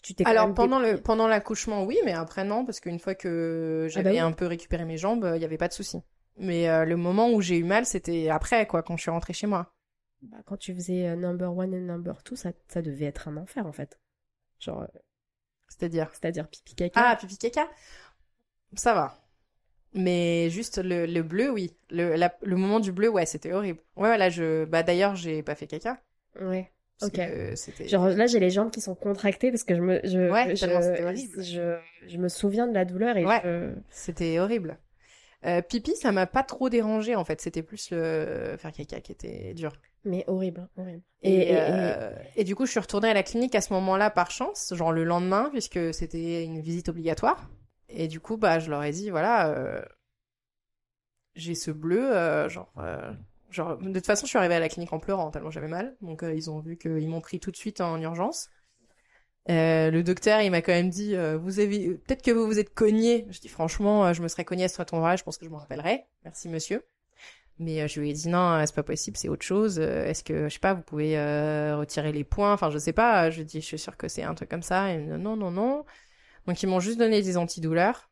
tu- t'es Alors pendant dé- le pendant l'accouchement, oui, mais après non, parce qu'une fois que j'avais bah oui. un peu récupéré mes jambes, il y avait pas de souci. Mais euh, le moment où j'ai eu mal, c'était après quoi, quand je suis rentrée chez moi. Bah, quand tu faisais euh, number one et number two, ça, ça devait être un enfer en fait. Genre, euh, C'est-à-dire? c'est-à-dire pipi caca. ah pipi caca, ça va. Mais juste le, le bleu, oui. Le, la- le moment du bleu, ouais, c'était horrible. Ouais, ouais, là, je... Bah, d'ailleurs, j'ai pas fait caca. Ouais. Ok. que C'était... Genre là j'ai les jambes qui sont contractées parce que je me, je, Ouais, je, me souviens de la douleur et Ouais. je... C'était horrible. Euh, pipi, ça m'a pas trop dérangé, en fait. C'était plus le faire caca qui était dur. mais horrible, hein, horrible. Et, Et, et- et- euh, et du coup, je suis retournée à la clinique à ce moment-là par chance, genre le lendemain, puisque c'était une visite obligatoire. Et du coup, bah, je leur ai dit, voilà, euh, j'ai ce bleu, euh, genre, euh, genre, de toute façon, je suis arrivée à la clinique en pleurant tellement j'avais mal. Donc, euh, ils ont vu qu'ils m'ont pris tout de suite en urgence. Euh, le docteur, il m'a quand même dit, euh, vous avez, peut-être que vous vous êtes cogné. Je dis, franchement, euh, je me serais cogné à ce endroit-là, je pense que je m'en rappellerai. Merci, monsieur. Mais euh, je lui ai dit non, euh, c'est pas possible, c'est autre chose. Est-ce que, je sais pas, vous pouvez retirer les points? Enfin, je sais pas. Je dit, je suis sûre que c'est un truc comme ça. Non, non, non. Donc, ils m'ont juste donné des antidouleurs,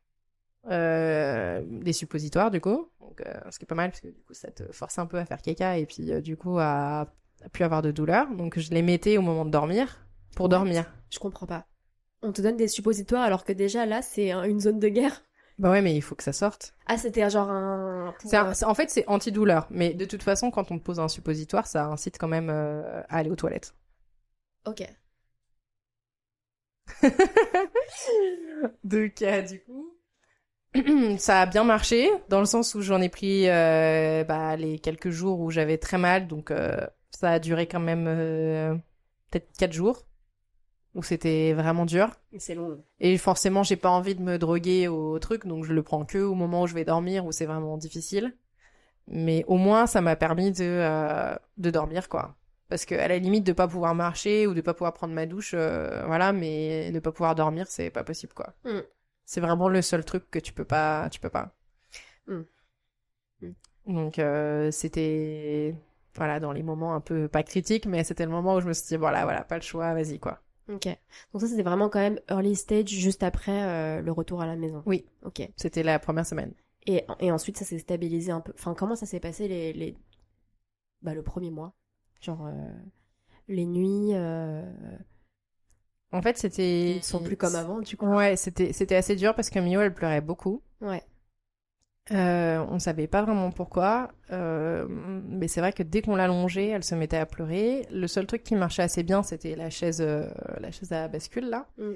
euh, des suppositoires, du coup. Donc, euh, ce qui est pas mal, parce que du coup, ça te force un peu à faire caca et puis, euh, du coup, à, à plus avoir de douleur. Donc, je les mettais au moment de dormir, pour dormir. je comprends pas. On te donne des suppositoires alors que déjà là c'est un- une zone de guerre. Bah ouais, mais il faut que ça sorte. Ah c'était genre un... en fait, c'est antidouleur. Mais de toute façon, quand on te pose un suppositoire, ça incite quand même à aller aux toilettes. Ok. Donc, euh, du coup, ça a bien marché, dans le sens où j'en ai pris euh, bah, les quelques jours où j'avais très mal. Donc, euh, ça a duré quand même euh, peut-être quatre jours, où c'était vraiment dur. C'est long. Et forcément, j'ai pas envie de me droguer au truc, donc je le prends que au moment où je vais dormir, où c'est vraiment difficile. Mais au moins, ça m'a permis de, de dormir, quoi. Parce que à la limite de pas pouvoir marcher ou de pas pouvoir prendre ma douche, voilà, mais de pas pouvoir dormir, c'est pas possible, quoi. Mm. C'est vraiment le seul truc que tu peux pas, tu peux pas. Mm. Mm. Donc euh, c'était, voilà, dans les moments un peu pas critiques, mais c'était le moment où je me suis dit, voilà, voilà, pas le choix, vas-y, quoi. Ok. Donc ça c'était vraiment quand même early stage juste après euh, le retour à la maison. Oui. Ok. C'était la première semaine. Et, et ensuite ça s'est stabilisé un peu. Enfin comment ça s'est passé les, les... Bah le premier mois? Genre euh, les nuits En fait, c'était. ils sont plus comme avant du coup. Ouais, c'était c'était assez dur parce que Mio elle pleurait beaucoup. Ouais. Euh, on savait pas vraiment pourquoi, euh, mais c'est vrai que dès qu'on l'allongeait, elle se mettait à pleurer. Le seul truc qui marchait assez bien, c'était la chaise, euh, la chaise à bascule là. Mm.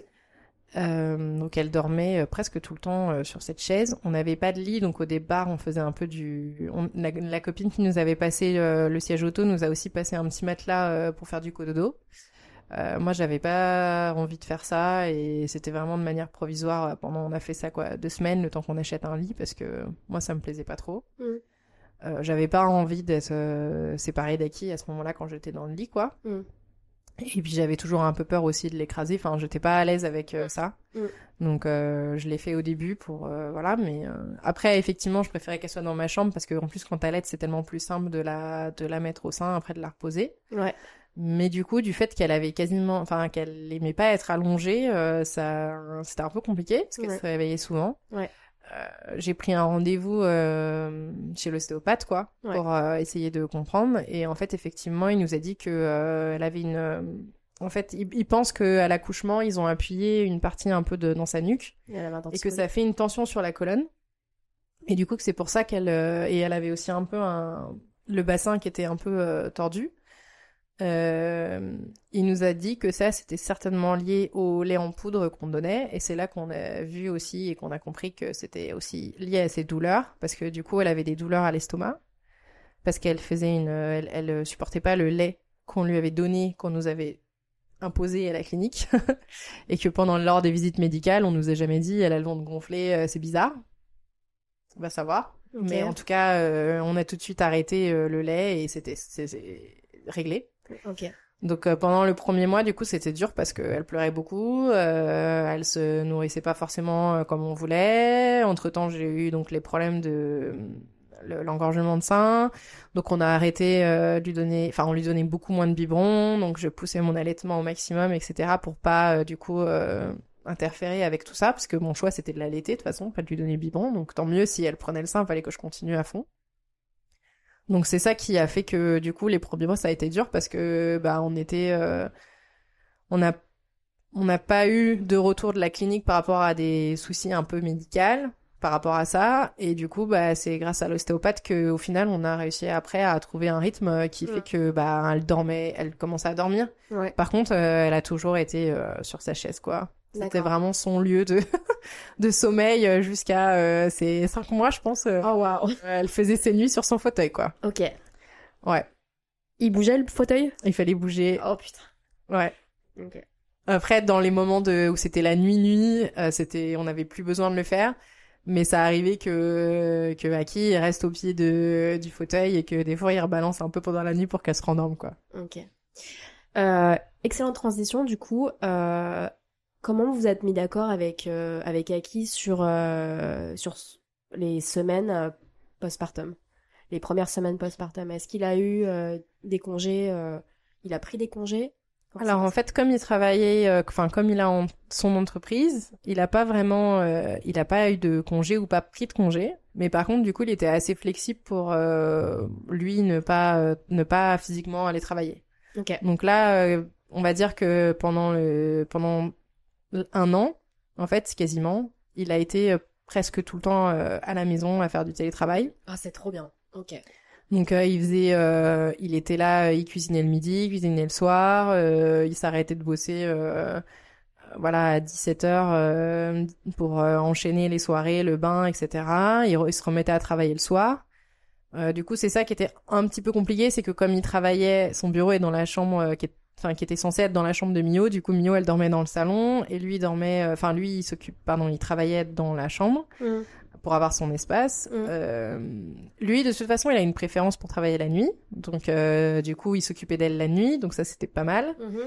Euh, donc elle dormait presque tout le temps sur cette chaise. On n'avait pas de lit, donc au départ on faisait un peu du. on- la, la copine qui nous avait passé le siège auto nous a aussi passé un petit matelas pour faire du cododo. Euh, moi, j'avais pas envie de faire ça et c'était vraiment de manière provisoire. euh, Pendant, on a fait ça quoi, deux semaines, le temps qu'on achète un lit parce que moi, ça me plaisait pas trop. Mm. Euh, j'avais pas envie d'être euh, séparée d'Aki à ce moment-là quand j'étais dans le lit, quoi. Mm. Et puis j'avais toujours un peu peur aussi de l'écraser. Enfin, j'étais pas à l'aise avec euh, ça. Mm. Donc je l'ai fait au début pour voilà, mais après effectivement, je préférais qu'elle soit dans ma chambre parce que en plus quand elle est, c'est tellement plus simple de la de la mettre au sein après de la reposer. Ouais. Mais du coup, du fait qu'elle avait quasiment, enfin, qu'elle aimait pas être allongée, euh, ça, c'était un peu compliqué parce qu'elle Ouais. se réveillait souvent. Ouais. euh, j'ai pris un rendez-vous euh, chez l'ostéopathe, quoi, Ouais. pour euh, essayer de comprendre. Et en fait, effectivement, il nous a dit que euh, elle avait une. en fait, il, il pense qu'à l'accouchement, ils ont appuyé une partie un peu de, dans sa nuque Et que ça fait une tension sur la colonne. Et du coup, que c'est pour ça qu'elle euh, et elle avait aussi un peu un le bassin qui était un peu tordu. Euh, il nous a dit que ça, c'était certainement lié au lait en poudre qu'on donnait, et c'est là qu'on a vu aussi et qu'on a compris que c'était aussi lié à ses douleurs, parce que du coup, elle avait des douleurs à l'estomac, parce qu'elle faisait une, elle, elle supportait pas le lait qu'on lui avait donné, qu'on nous avait imposé à la clinique, et que pendant lors des visites médicales, on nous a jamais dit, elle a le ventre gonflé, euh, c'est bizarre. On va savoir. Mais en tout cas, euh, on a tout de suite arrêté euh, le lait et c'était réglé. Donc euh, pendant le premier mois, du coup, c'était dur parce qu'elle pleurait beaucoup, euh, elle se nourrissait pas forcément euh, comme on voulait. Entre temps, j'ai eu donc les problèmes de le- l'engorgement de sein, donc on a arrêté euh, de lui donner, enfin on lui donnait beaucoup moins de biberons, donc je poussais mon allaitement au maximum, etc. pour pas euh, du coup euh, interférer avec tout ça, parce que mon choix c'était de l'allaiter de toute façon, pas de lui donner biberon, donc tant mieux si elle prenait le sein, fallait que je continue à fond. Donc c'est ça qui a fait que du coup les premiers mois ça a été dur parce que bah on était euh, on a on n'a pas eu de retour de la clinique par rapport à des soucis un peu médicaux par rapport à ça et du coup bah c'est grâce à l'ostéopathe que au final on a réussi après à trouver un rythme qui Ouais. fait que bah elle dormait elle commençait à dormir Ouais. par contre euh, elle a toujours été euh, sur sa chaise quoi c'était vraiment son lieu de de sommeil euh, jusqu'à euh, ses cinq mois je pense euh, Oh waouh. elle faisait ses nuits sur son fauteuil quoi Ok. ouais Il bougeait le fauteuil? Il fallait bouger Oh putain. ouais Ok. Après, dans les moments de où c'était la nuit nuit, euh, c'était on n'avait plus besoin de le faire, mais ça arrivait que que Aki reste au pied de du fauteuil et que des fois il rebalance un peu pendant la nuit pour qu'elle se rendorme quoi. Ok. Euh, excellente transition du coup. Euh, comment vous êtes mis d'accord avec euh, avec Aki sur euh, sur les semaines euh, postpartum, les premières semaines postpartum Est-ce qu'il a eu des congés Il a pris des congés? Alors en fait, comme il travaillait, euh, enfin comme il a en- son entreprise, il a pas vraiment, euh, il a pas eu de congé ou pas pris de congé. Mais par contre, du coup, il était assez flexible pour euh, lui ne pas ne pas physiquement aller travailler. Donc là, on va dire que pendant le pendant un an, en fait, quasiment, il a été euh, presque tout le temps euh, à la maison à faire du télétravail. Ah c'est trop bien. Ok. Donc euh, il faisait, euh, il était là, il cuisinait le midi, il cuisinait le soir, il s'arrêtait de bosser, voilà, à 17 heures euh, pour enchaîner les soirées, le bain, etc. Il, il se remettait à travailler le soir. Du coup, c'est ça qui était un petit peu compliqué, c'est que comme il travaillait, son bureau est dans la chambre qui est enfin qui était censée être dans la chambre de Mio, du coup Mio elle dormait dans le salon et lui dormait euh, enfin lui il s'occupe pardon, il travaillait dans la chambre Mm. pour avoir son espace. Mm. Euh, lui, de toute façon, il a une préférence pour travailler la nuit. Donc, euh, du coup, il s'occupait d'elle la nuit. Donc, ça, c'était pas mal. Mhm.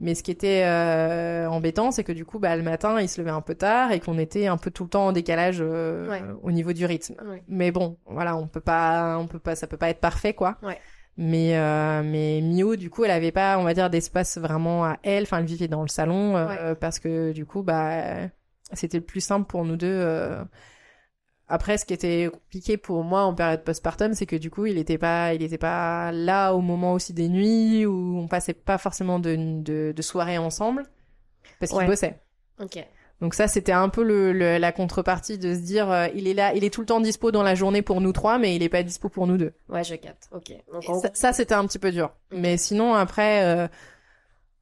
Mais ce qui était euh, embêtant, c'est que du coup, bah, le matin, il se levait un peu tard et qu'on était un peu tout le temps en décalage Ouais. au niveau du rythme. Ouais. Mais bon, voilà, on peut pas, on peut pas, ça peut pas être parfait, quoi. Ouais. Mais euh, mais Mio, du coup, elle avait pas, on va dire, d'espace vraiment à elle. Enfin, elle vivait dans le salon euh, parce que du coup, bah, c'était le plus simple pour nous deux. euh. Après, ce qui était compliqué pour moi en période postpartum, c'est que du coup, il était pas, il était pas là au moment aussi des nuits où on passait pas forcément de de, de soirées ensemble parce qu'il Ouais. bossait. Ok. Donc ça, c'était un peu le, le- la contrepartie de se dire, euh, il est là, il est tout le temps dispo dans la journée pour nous trois, mais il est pas dispo pour nous deux. Ouais, je capte. Ok. Donc en ça, c'était un petit peu dur. Mais sinon, après, euh,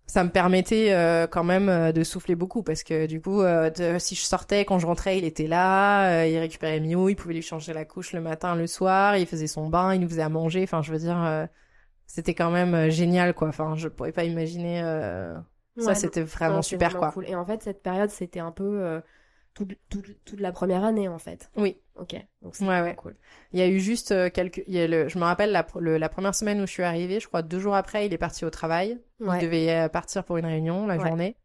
ça me permettait euh, quand même euh, de souffler beaucoup parce que du coup, euh, de- si je sortais, quand je rentrais, il était là, euh, il récupérait Mio, il pouvait lui changer la couche le matin, le soir, il faisait son bain, il nous faisait à manger. Enfin, je veux dire, euh, c'était quand même génial, quoi. Enfin, je pourrais pas imaginer. Ça, c'était vraiment super, vraiment quoi. cool. Et en fait, cette période, c'était un peu euh, toute, toute, toute la première année, en fait. Oui. Ok. Donc c'est Ouais, ouais. cool. Il y a eu juste euh, quelques. Il y a le... Je me rappelle la, pr- le- la première semaine où je suis arrivée, je crois deux jours après, il est parti au travail. Ouais. Il devait euh, partir pour une réunion la journée.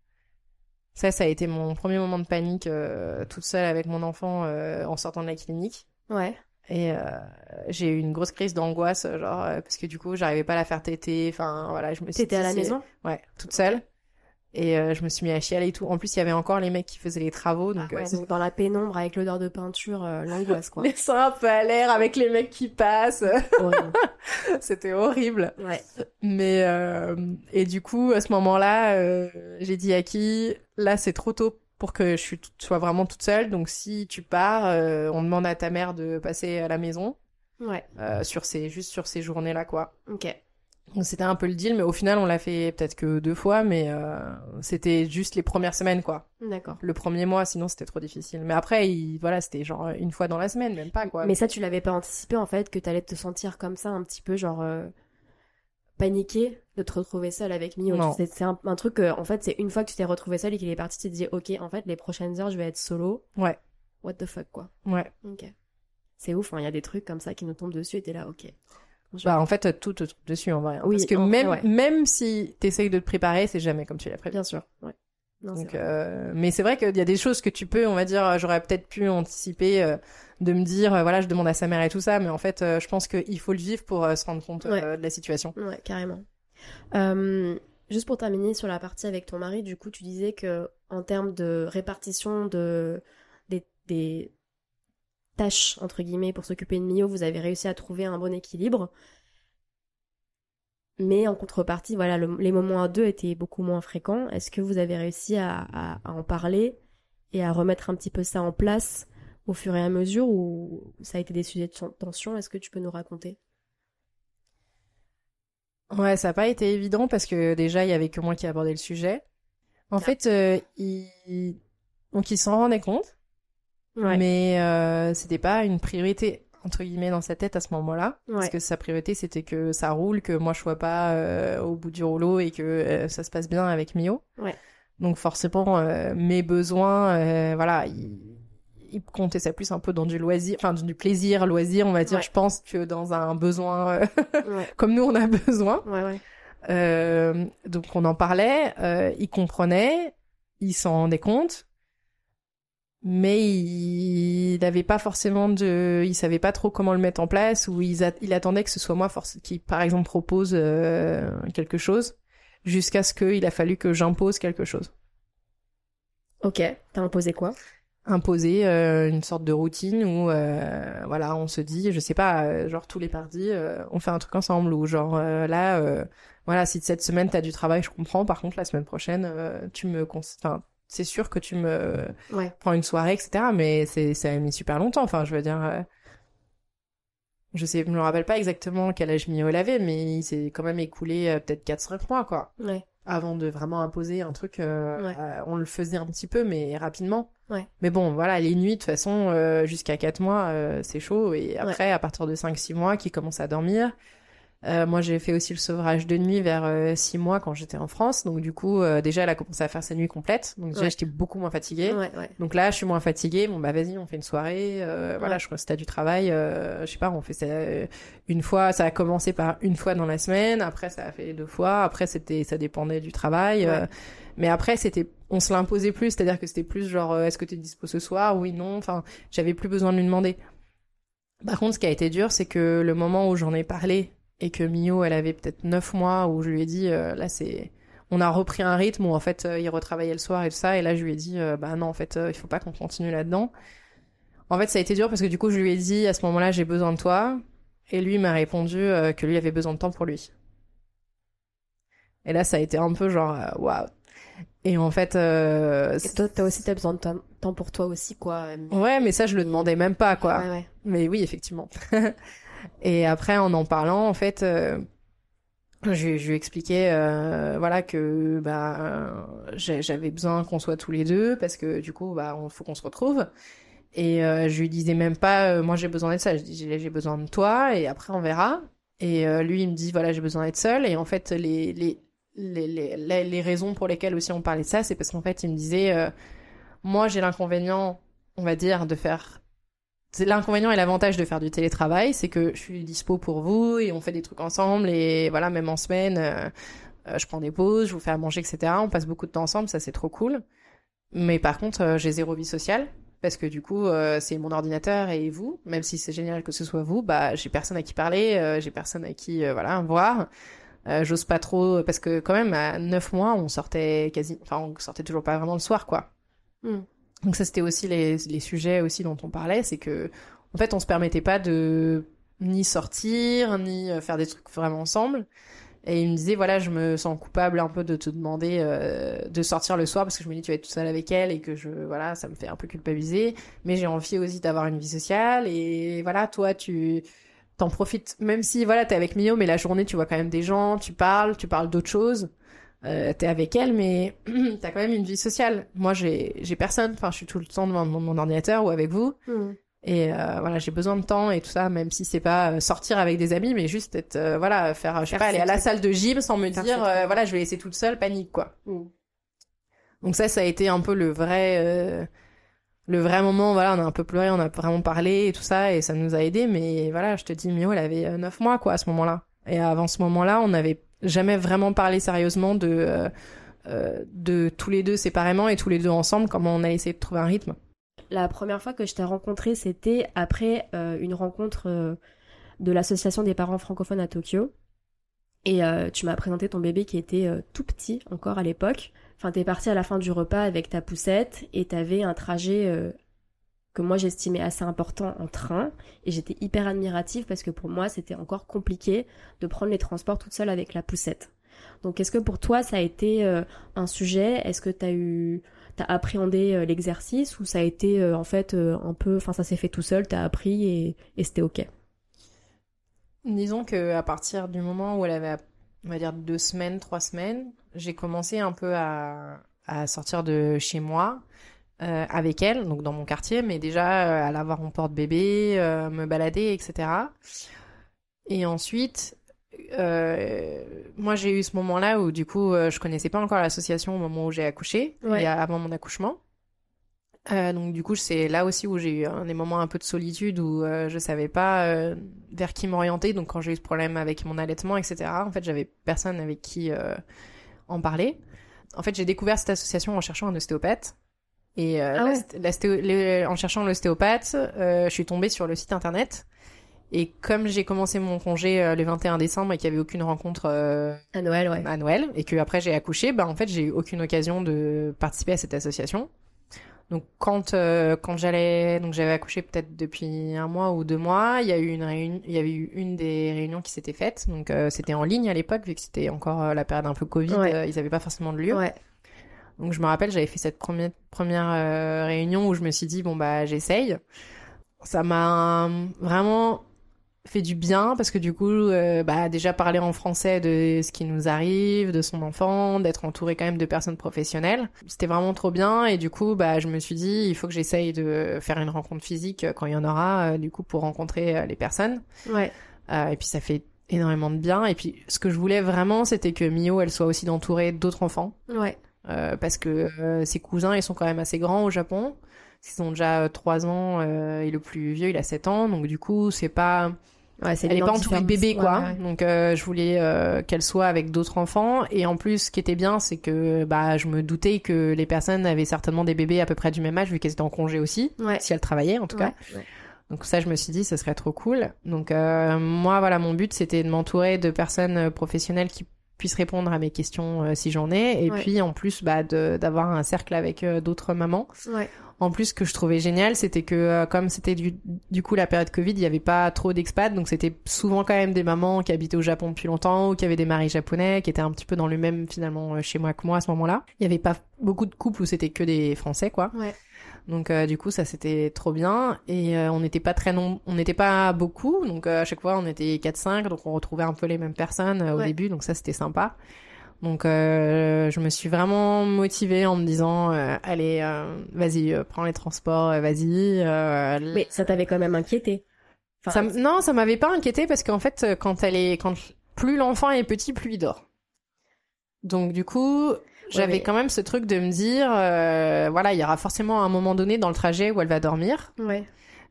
Ça, ça a été mon premier moment de panique euh, toute seule avec mon enfant en sortant de la clinique. Ouais. Et euh, j'ai eu une grosse crise d'angoisse, genre euh, parce que du coup, j'arrivais pas à la faire téter. Enfin, voilà, je me suis T'étais à la maison? Ouais, toute seule. Et euh, je me suis mis à chialer et tout. En plus, il y avait encore les mecs qui faisaient les travaux. Donc, Ah ouais, euh, donc dans la pénombre avec l'odeur de peinture, euh, l'angoisse quoi. les seins un peu à l'air avec les mecs qui passent. C'était horrible. Ouais. Mais euh, et du coup, à ce moment-là, j'ai dit à qui, là, c'est trop tôt pour que je sois vraiment toute seule. Donc, si tu pars, on demande à ta mère de passer à la maison Ouais. sur ces juste sur ces journées-là, quoi. Ok. C'était un peu le deal, mais au final, on l'a fait peut-être que deux fois, mais euh, c'était juste les premières semaines, quoi. D'accord. Le premier mois, sinon c'était trop difficile. Mais après, il, voilà, c'était genre une fois dans la semaine, même pas, quoi. Mais ça, tu l'avais pas anticipé en fait que t'allais te sentir comme ça un petit peu genre euh, paniqué de te retrouver seule avec Mio. Non. C'est un truc que, en fait c'est une fois que tu t'es retrouvé seule et qu'il est parti, tu te dis ok en fait les prochaines heures je vais être solo. Ouais. What the fuck quoi. Ouais. Ok. C'est ouf, hein, il y a des trucs comme ça qui nous tombent dessus et t'es là ok. Bah, en fait, tout te dessus, en vrai. Oui, Parce que en vrai, même, ouais. même si t'essayes de te préparer, c'est jamais comme tu l'as prévu. Bien sûr. Ouais. Non, Donc, euh, mais c'est vrai qu'il y a des choses que tu peux, on va dire, j'aurais peut-être pu anticiper, euh, de me dire, euh, voilà, je demande à sa mère et tout ça, mais en fait, je pense qu'il faut le vivre pour se rendre compte Ouais. de la situation. Ouais, carrément. Juste pour terminer sur la partie avec ton mari, du coup, tu disais que en termes de répartition de des, des tâches entre guillemets pour s'occuper de Mio, vous avez réussi à trouver un bon équilibre. Mais en contrepartie, voilà, le- les moments à deux étaient beaucoup moins fréquents. Est-ce que vous avez réussi à, à- à en parler et à remettre un petit peu ça en place au fur et à mesure ou ça a été des sujets de tension? Est-ce que tu peux nous raconter? Ouais, ça n'a pas été évident parce que déjà, il y avait que moi qui abordais le sujet. En Ah. fait, euh, il... donc il s'en rendait compte, Ouais. mais euh, c'était pas une priorité entre guillemets dans sa tête à ce moment-là, parce Ouais. que sa priorité c'était que ça roule, que moi je sois pas euh, au bout du rouleau et que euh, ça se passe bien avec Mio. Ouais. Donc forcément, euh, mes besoins, euh, voilà, il, il comptait ça plus un peu dans du loisir, enfin du plaisir, loisir, on va dire. Ouais. Je pense que dans un besoin euh, comme nous on a besoin. Ouais, ouais. Euh, donc on en parlait, euh, il comprenait, il s'en rendait compte, mais il n'avait pas forcément de, il savait pas trop comment le mettre en place ou il, a- il attendait que ce soit moi force, qui par exemple propose euh, quelque chose jusqu'à ce qu'il a fallu que j'impose quelque chose, Ok, t'as imposé quoi? Imposer euh, une sorte de routine où euh, voilà on se dit, je sais pas, euh, genre tous les mardis euh, on fait un truc ensemble ou genre euh, là euh, voilà, si cette semaine t'as du travail, je comprends. Par contre, la semaine prochaine, euh, tu me, cons- enfin, c'est sûr que tu me Ouais. prends une soirée, etc. Mais c'est, ça a mis super longtemps. Enfin, je veux dire, euh, je sais, je me rappelle pas exactement quel âge Mio avait, mais il s'est quand même écoulé euh, peut-être 4-5 mois, quoi, Ouais. avant de vraiment imposer un truc. euh, Ouais. on le faisait un petit peu, mais rapidement. Mais bon, voilà, les nuits, de toute façon, jusqu'à 4 mois, c'est chaud. Et après, à partir de 5-6 mois, qui commence à dormir. Euh, moi, j'ai fait aussi le sevrage de nuit vers 6 mois quand j'étais en France. Donc, du coup, euh, déjà, elle a commencé à faire sa nuit complète. Donc, déjà, Ouais. j'étais beaucoup moins fatiguée. Ouais, ouais. Donc là, je suis moins fatiguée. Bon, bah, vas-y, on fait une soirée. Euh, Voilà, je crois que si t'as du travail, euh, je sais pas, on fait ça euh, une fois. Ça a commencé par une fois dans la semaine. Après, ça a fait deux fois. Après, c'était, ça dépendait du travail. euh, mais après, c'était, on se l'imposait plus. C'est-à-dire que c'était plus genre, euh, est-ce que t'es dispo ce soir? Oui, non. Enfin, j'avais plus besoin de lui demander. Par contre, ce qui a été dur, c'est que le moment où j'en ai parlé et que Mio, elle avait peut-être neuf mois, où je lui ai dit, euh, là, c'est, on a repris un rythme où en fait, euh, il retravaillait le soir et tout ça, et là, je lui ai dit, euh, bah non, en fait, euh, il faut pas qu'on continue là-dedans. En fait, ça a été dur parce que du coup, je lui ai dit, à ce moment-là, j'ai besoin de toi, et lui m'a répondu que lui avait besoin de temps pour lui. Et là, ça a été un peu genre, waouh. Et en fait, euh, Et toi, t'as aussi t'as besoin de temps- temps pour toi aussi, quoi. ouais, mais ça, je le demandais même pas, quoi. Ouais, ouais. Mais oui, effectivement. et après, en en parlant, en fait, euh, je, lui expliquais, euh, voilà, que bah j'avais besoin qu'on soit tous les deux parce que du coup, bah, on faut qu'on se retrouve. Et euh, je lui disais même pas, moi j'ai besoin d'être ça. Je dis, j'ai besoin de toi et après on verra. Et lui, il me dit, voilà, j'ai besoin d'être seul. Et en fait, les les les, les, les, raisons pour lesquelles aussi on parlait de ça, c'est parce qu'en fait, il me disait, moi j'ai l'inconvénient, on va dire, de faire c'est l'inconvénient et l'avantage de faire du télétravail, c'est que je suis dispo pour vous et on fait des trucs ensemble et voilà, même en semaine, euh, euh, je prends des pauses, je vous fais à manger, etc. On passe beaucoup de temps ensemble, ça c'est trop cool. Mais par contre, euh, j'ai zéro vie sociale parce que du coup, c'est mon ordinateur et vous, même si c'est génial que ce soit vous, bah j'ai personne à qui parler, j'ai personne à qui voilà voir. J'ose pas trop parce que quand même à 9 mois, on sortait quasi, enfin on sortait toujours pas vraiment le soir quoi. Mm. Donc ça c'était aussi les, les sujets aussi dont on parlait, c'est que en fait on se permettait pas de ni sortir ni euh, faire des trucs vraiment ensemble. Et il me disait voilà je me sens coupable un peu de te demander euh, de sortir le soir parce que je me dis tu vas être toute seule avec elle et que je voilà ça me fait un peu culpabiliser. Mais j'ai envie aussi d'avoir une vie sociale et voilà toi tu t'en profites même si voilà t'es avec Mio mais la journée tu vois quand même des gens tu parles tu parles d'autres choses euh, t'es avec elle mais t'as quand même une vie sociale moi j'ai j'ai personne enfin je suis tout le temps devant mon, mon ordinateur ou avec vous Mm. et euh, voilà j'ai besoin de temps et tout ça même si c'est pas euh, sortir avec des amis mais juste être euh, voilà faire je sais Faire pas aller à la trucs. salle de gym sans me Faire dire euh, voilà je vais laisser toute seule panique quoi Mm. donc ça ça a été un peu le vrai euh, le vrai moment voilà on a un peu pleuré on a vraiment parlé et tout ça et ça nous a aidé mais voilà je te dis Mio elle avait euh, 9 mois quoi à ce moment-là et avant ce moment-là on n'avait jamais vraiment parlé sérieusement de euh, euh, de tous les deux séparément et tous les deux ensemble comment on a essayé de trouver un rythme La première fois que je t'ai rencontré, c'était après euh, une rencontre de l'association des parents francophones à Tokyo. Et tu m'as présenté ton bébé qui était tout petit encore à l'époque. Enfin, t'es parti à la fin du repas avec ta poussette et t'avais un trajet que moi j'estimais assez important en train. Et j'étais hyper admirative parce que pour moi c'était encore compliqué de prendre les transports toute seule avec la poussette. Donc est-ce que pour toi ça a été euh, un sujet? Est-ce que t'as eu t'as appréhendé euh, l'exercice? Ou ça a été euh, en fait un peu, enfin ça s'est fait tout seul, t'as appris et, et c'était ok? Disons que à partir du moment où elle avait, on va dire, deux semaines, trois semaines, j'ai commencé un peu à, à sortir de chez moi euh, avec elle, donc dans mon quartier, mais déjà euh, à la voir en porte-bébé, euh, me balader, etc. Et ensuite, euh, moi j'ai eu ce moment-là où du coup je connaissais pas encore l'association au moment où j'ai accouché, Ouais. et avant mon accouchement. Donc du coup c'est là aussi où j'ai eu un des moments un peu de solitude où je savais pas vers qui m'orienter. Donc quand j'ai eu ce problème avec mon allaitement, etc. En fait j'avais personne avec qui en parler. En fait j'ai découvert cette association en cherchant un ostéopathe. Et euh, Ah ouais. en cherchant l'ostéopathe, euh, je suis tombée sur le site internet. Et comme j'ai commencé mon congé euh, le 21 décembre et qu'il y avait aucune rencontre euh, À Noël, ouais. à Noël et que après j'ai accouché, bah en fait j'ai eu aucune occasion de participer à cette association. Donc quand euh, quand j'allais donc j'avais accouché peut-être depuis un mois ou deux mois, il y a eu une réunion, il y avait eu une des réunions qui s'était faite. Donc euh, c'était en ligne à l'époque vu que c'était encore la période un peu Covid, Ouais. ils avaient pas forcément de lieu. Ouais. Donc je me rappelle, j'avais fait cette première première euh, réunion où je me suis dit bon bah j'essaye. Ça m'a vraiment fait du bien parce que du coup euh, bah déjà parler en français de ce qui nous arrive, de son enfant, d'être entouré quand même de personnes professionnelles, c'était vraiment trop bien et du coup bah je me suis dit il faut que j'essaye de faire une rencontre physique quand il y en aura euh, du coup pour rencontrer euh, les personnes. Ouais. Euh, et puis ça fait énormément de bien et puis ce que je voulais vraiment c'était que Mio elle soit aussi entourée d'autres enfants Ouais. Euh, parce que euh, ses cousins ils sont quand même assez grands au Japon. Ils ont déjà 3 ans euh, et le plus vieux il a 7 ans donc du coup c'est pas Ouais, c'est elle est une pas entourée de bébés quoi. Ouais, ouais. Donc euh, je voulais euh, qu'elle soit avec d'autres enfants et en plus ce qui était bien c'est que bah je me doutais que les personnes avaient certainement des bébés à peu près du même âge vu qu'elles étaient en congé aussi Ouais. si elles travaillaient en tout cas. Donc ça, je me suis dit, ce serait trop cool. Donc euh, moi, voilà, mon but, c'était de m'entourer de personnes euh, professionnelles qui puissent répondre à mes questions euh, si j'en ai. Et Ouais. puis, en plus, bah, de- d'avoir un cercle avec euh, d'autres mamans. Ouais. En plus, ce que je trouvais génial, c'était que euh, comme c'était du, du coup la période Covid, il n'y avait pas trop d'expats, donc c'était souvent quand même des mamans qui habitaient au Japon depuis longtemps ou qui avaient des maris japonais, qui étaient un petit peu dans le même finalement chez moi que moi à ce moment-là. Il n'y avait pas beaucoup de couples où c'était que des Français, quoi. Ouais. Donc euh, du coup ça c'était trop bien et euh, on n'était pas très nom on n'était pas beaucoup donc euh, à chaque fois on était 4 5 donc on retrouvait un peu les mêmes personnes euh, au Ouais. début donc ça c'était sympa. Donc euh, je me suis vraiment motivée en me disant euh, allez euh, vas-y prends les transports vas-y Mais ça t'avait quand même inquiété. Enfin, ça non ça m'avait pas inquiété parce qu'en fait quand elle est quand plus l'enfant est petit plus il dort. Donc du coup j'avais mais- quand même ce truc de me dire euh, voilà il y aura forcément un moment donné dans le trajet où elle va dormir Ouais.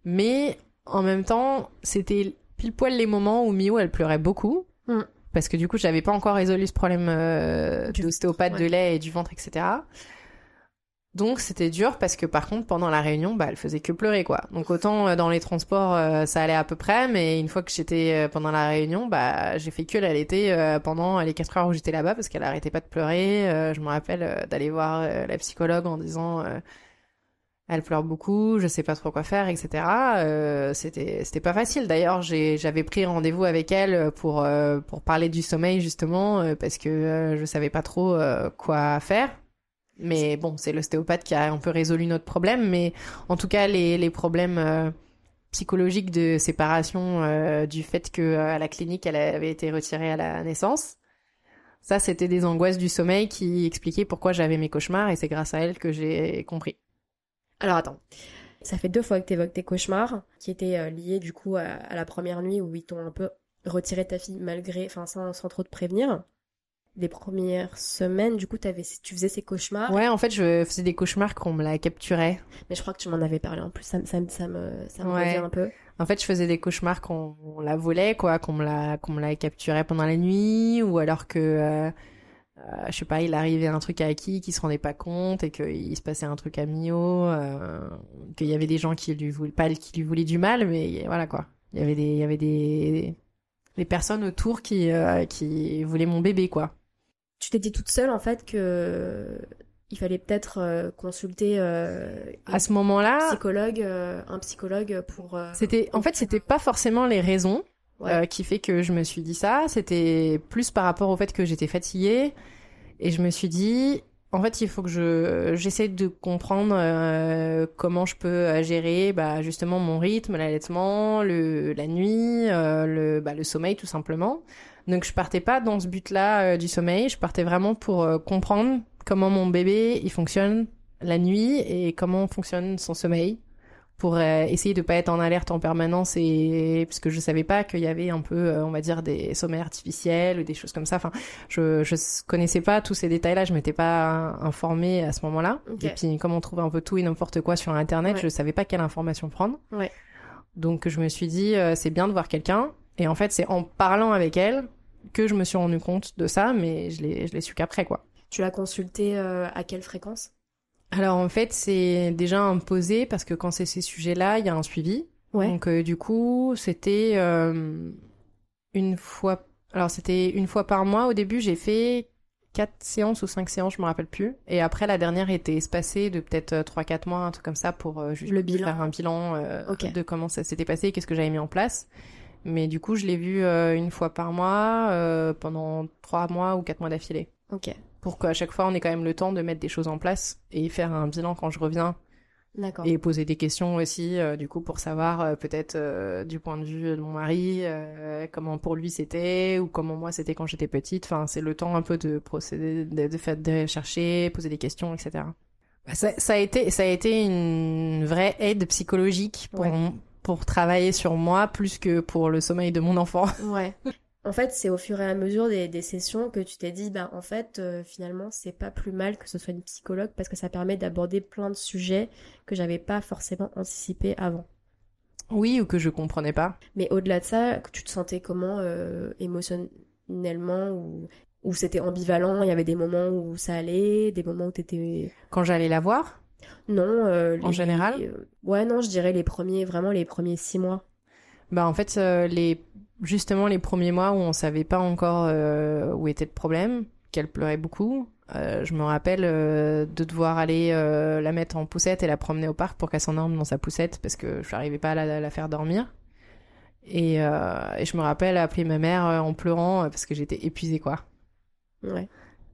mais en même temps, c'était pile poil les moments où Mio, elle pleurait beaucoup. Mm. Parce que du coup, j'avais pas encore résolu ce problème euh, Du- d'ostéopathe de lait et du ventre, etc. Donc c'était dur parce que par contre pendant la réunion, bah elle faisait que pleurer quoi. Donc autant euh, dans les transports euh, ça allait à peu près, mais une fois que j'étais euh, pendant la réunion, bah j'ai fait que l'allaiter pendant les quatre heures où j'étais là-bas parce qu'elle arrêtait pas de pleurer. Je me rappelle d'aller voir la psychologue en disant elle pleure beaucoup, je sais pas trop quoi faire, etc. C'était c'était pas facile. D'ailleurs j'avais pris rendez-vous avec elle pour pour parler du sommeil justement parce que je savais pas trop quoi faire. Mais bon, c'est l'ostéopathe qui a un peu résolu notre problème. Mais en tout cas, les, problèmes euh, psychologiques de séparation euh, du fait que euh, à la clinique, elle avait été retirée à la naissance, ça, c'était des angoisses du sommeil qui expliquaient pourquoi j'avais mes cauchemars. Et c'est grâce à elle que j'ai compris. Alors attends, ça fait deux fois que tu évoques tes cauchemars, qui étaient liés du coup à, à la première nuit où ils t'ont un peu retiré ta fille malgré, enfin sans, sans trop te prévenir. Les premières semaines, du coup, avais, tu faisais ces cauchemars. Ouais, en fait, je faisais des cauchemars qu'on me la capturait. Mais je crois que tu m'en avais parlé en plus, ça, me- ça, ça me, ça me Ouais. revient un peu. En fait, je faisais des cauchemars qu'on on la volait, quoi, qu'on me la, qu'on me la capturait pendant la nuit, ou alors que, euh, euh, je sais pas, il arrivait un truc à qui qui se rendait pas compte et qu'il se passait un truc à Mio, euh, qu'il y avait des gens qui lui voulaient pas, qui lui voulaient du mal, mais voilà quoi. Il y avait des, il y avait des, des personnes autour qui, euh, qui voulaient mon bébé, quoi. Tu t'es dit toute seule en fait que il fallait peut-être euh, consulter euh, À ce moment-là, un psychologue, euh, un psychologue pour. euh, C'était, en fait, c'était pas forcément les raisons Ouais. qui fait que je me suis dit ça. C'était plus par rapport au fait que j'étais fatiguée et je me suis dit, en fait, il faut que je j'essaie de comprendre comment je peux gérer, bah, justement mon rythme, l'allaitement, le la nuit, le bah, le sommeil tout simplement. Donc je partais pas dans ce but-là euh, du sommeil. Je partais vraiment pour euh, comprendre comment mon bébé il fonctionne la nuit et comment fonctionne son sommeil pour euh, essayer de pas être en alerte en permanence et parce que je savais pas qu'il y avait un peu on va dire des sommeils artificiels ou des choses comme ça enfin je je connaissais pas tous ces détails là je m'étais pas informée à ce moment-là et puis comme on trouve un peu tout et n'importe quoi sur internet Ouais. je savais pas quelle information prendre Ouais. donc je me suis dit c'est bien de voir quelqu'un et en fait c'est en parlant avec elle que je me suis rendu compte de ça mais je l'ai je l'ai su qu'après quoi Tu l'as consulté euh, à quelle fréquence? Alors en fait, c'est déjà imposé parce que quand c'est ces sujets-là, il y a un suivi. Ouais. Donc euh, du coup, c'était euh, une fois. Alors c'était une fois par mois. Au début, j'ai fait quatre séances ou cinq séances, je me rappelle plus. Et après, la dernière était espacée de peut-être trois, quatre mois, un truc comme ça, pour euh, juste Le bilan. faire un bilan de comment ça s'était passé, et qu'est-ce que j'avais mis en place. Mais du coup, je l'ai vu euh, une fois par mois euh, pendant trois mois ou quatre mois d'affilée. Ok, pour qu'à chaque fois on ait quand même le temps de mettre des choses en place et faire un bilan quand je reviens. D'accord. et poser des questions aussi euh, du coup pour savoir peut-être du point de vue de mon mari comment pour lui c'était ou comment moi c'était quand j'étais petite. Enfin c'est le temps un peu de procéder de, de faire de chercher poser des questions etc Bah, ça, ça a été ça a été une vraie aide psychologique pour Ouais. Pour travailler sur moi plus que pour le sommeil de mon enfant Ouais. En fait, c'est au fur et à mesure des, des sessions que tu t'es dit, bah en fait, euh, finalement, c'est pas plus mal que ce soit une psychologue parce que ça permet d'aborder plein de sujets que j'avais pas forcément anticipés avant. oui ou que je comprenais pas Mais au-delà de ça, tu te sentais comment euh, émotionnellement ou ou c'était ambivalent, il y avait des moments où ça allait, des moments où t'étais quand j'allais la voir non euh, En les- général euh, ouais non je dirais les premiers vraiment les premiers six mois Bah en fait euh, les justement les premiers mois où on savait pas encore euh, où était le problème, qu'elle pleurait beaucoup. euh, je me rappelle euh, de devoir aller la mettre en poussette et la promener au parc pour qu'elle s'endorme dans sa poussette parce que je n'arrivais pas à la, la faire dormir. Et, et je me rappelle appeler ma mère en pleurant parce que j'étais épuisée quoi. ouais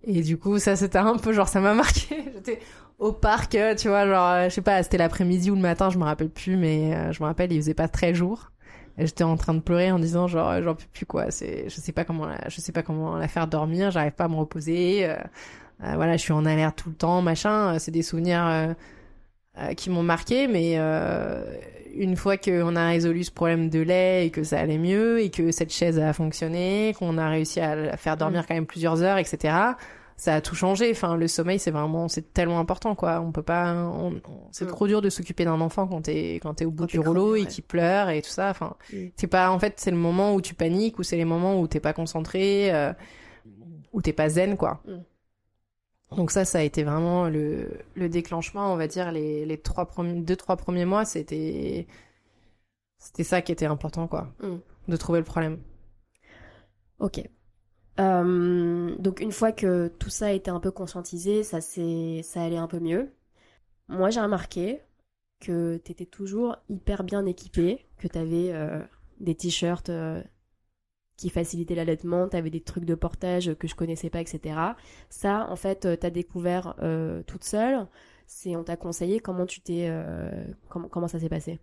Et du coup, ça, c'était un peu genre, ça m'a marqué. J'étais au parc, euh, tu vois, genre, euh, je sais pas, c'était l'après-midi ou le matin, je me rappelle plus, mais euh, je me rappelle, il faisait pas très jour. J'étais en train de pleurer en disant genre, j'en peux plus quoi. C'est, je sais pas comment, la, je sais pas comment la faire dormir. J'arrive pas à me reposer. euh, euh, voilà, je suis en alerte tout le temps, machin. C'est des souvenirs euh, euh, qui m'ont marqué, mais euh, une fois qu'on a résolu ce problème de lait et que ça allait mieux et que cette chaise a fonctionné, qu'on a réussi à la faire dormir quand même plusieurs heures, etc. Ça a tout changé. Enfin, le sommeil, c'est vraiment, c'est tellement important, quoi. On peut pas, on- on- c'est Mm. trop dur de s'occuper d'un enfant quand t'es, quand t'es au bout Quand du rouleau et ouais. qui pleure et tout ça. Enfin, Mm. c'est pas, en fait, c'est le moment où tu paniques ou c'est les moments où t'es pas concentré, euh, où t'es pas zen, quoi. Mm. Donc ça, ça a été vraiment le, le déclenchement, on va dire, les, les trois premiers, deux, trois premiers mois, c'était, c'était ça qui était important, quoi. De trouver le problème. Ok. Euh, donc une fois que tout ça a été un peu conscientisé, ça ça allait un peu mieux. Moi j'ai remarqué que t'étais toujours hyper bien équipé, que t'avais euh, des t-shirts euh, qui facilitaient l'allaitement, t'avais des trucs de portage que je connaissais pas, etc. Ça en fait euh, t'as découvert toute seule. C'est on t'a conseillé comment tu t'es comment ça s'est passé?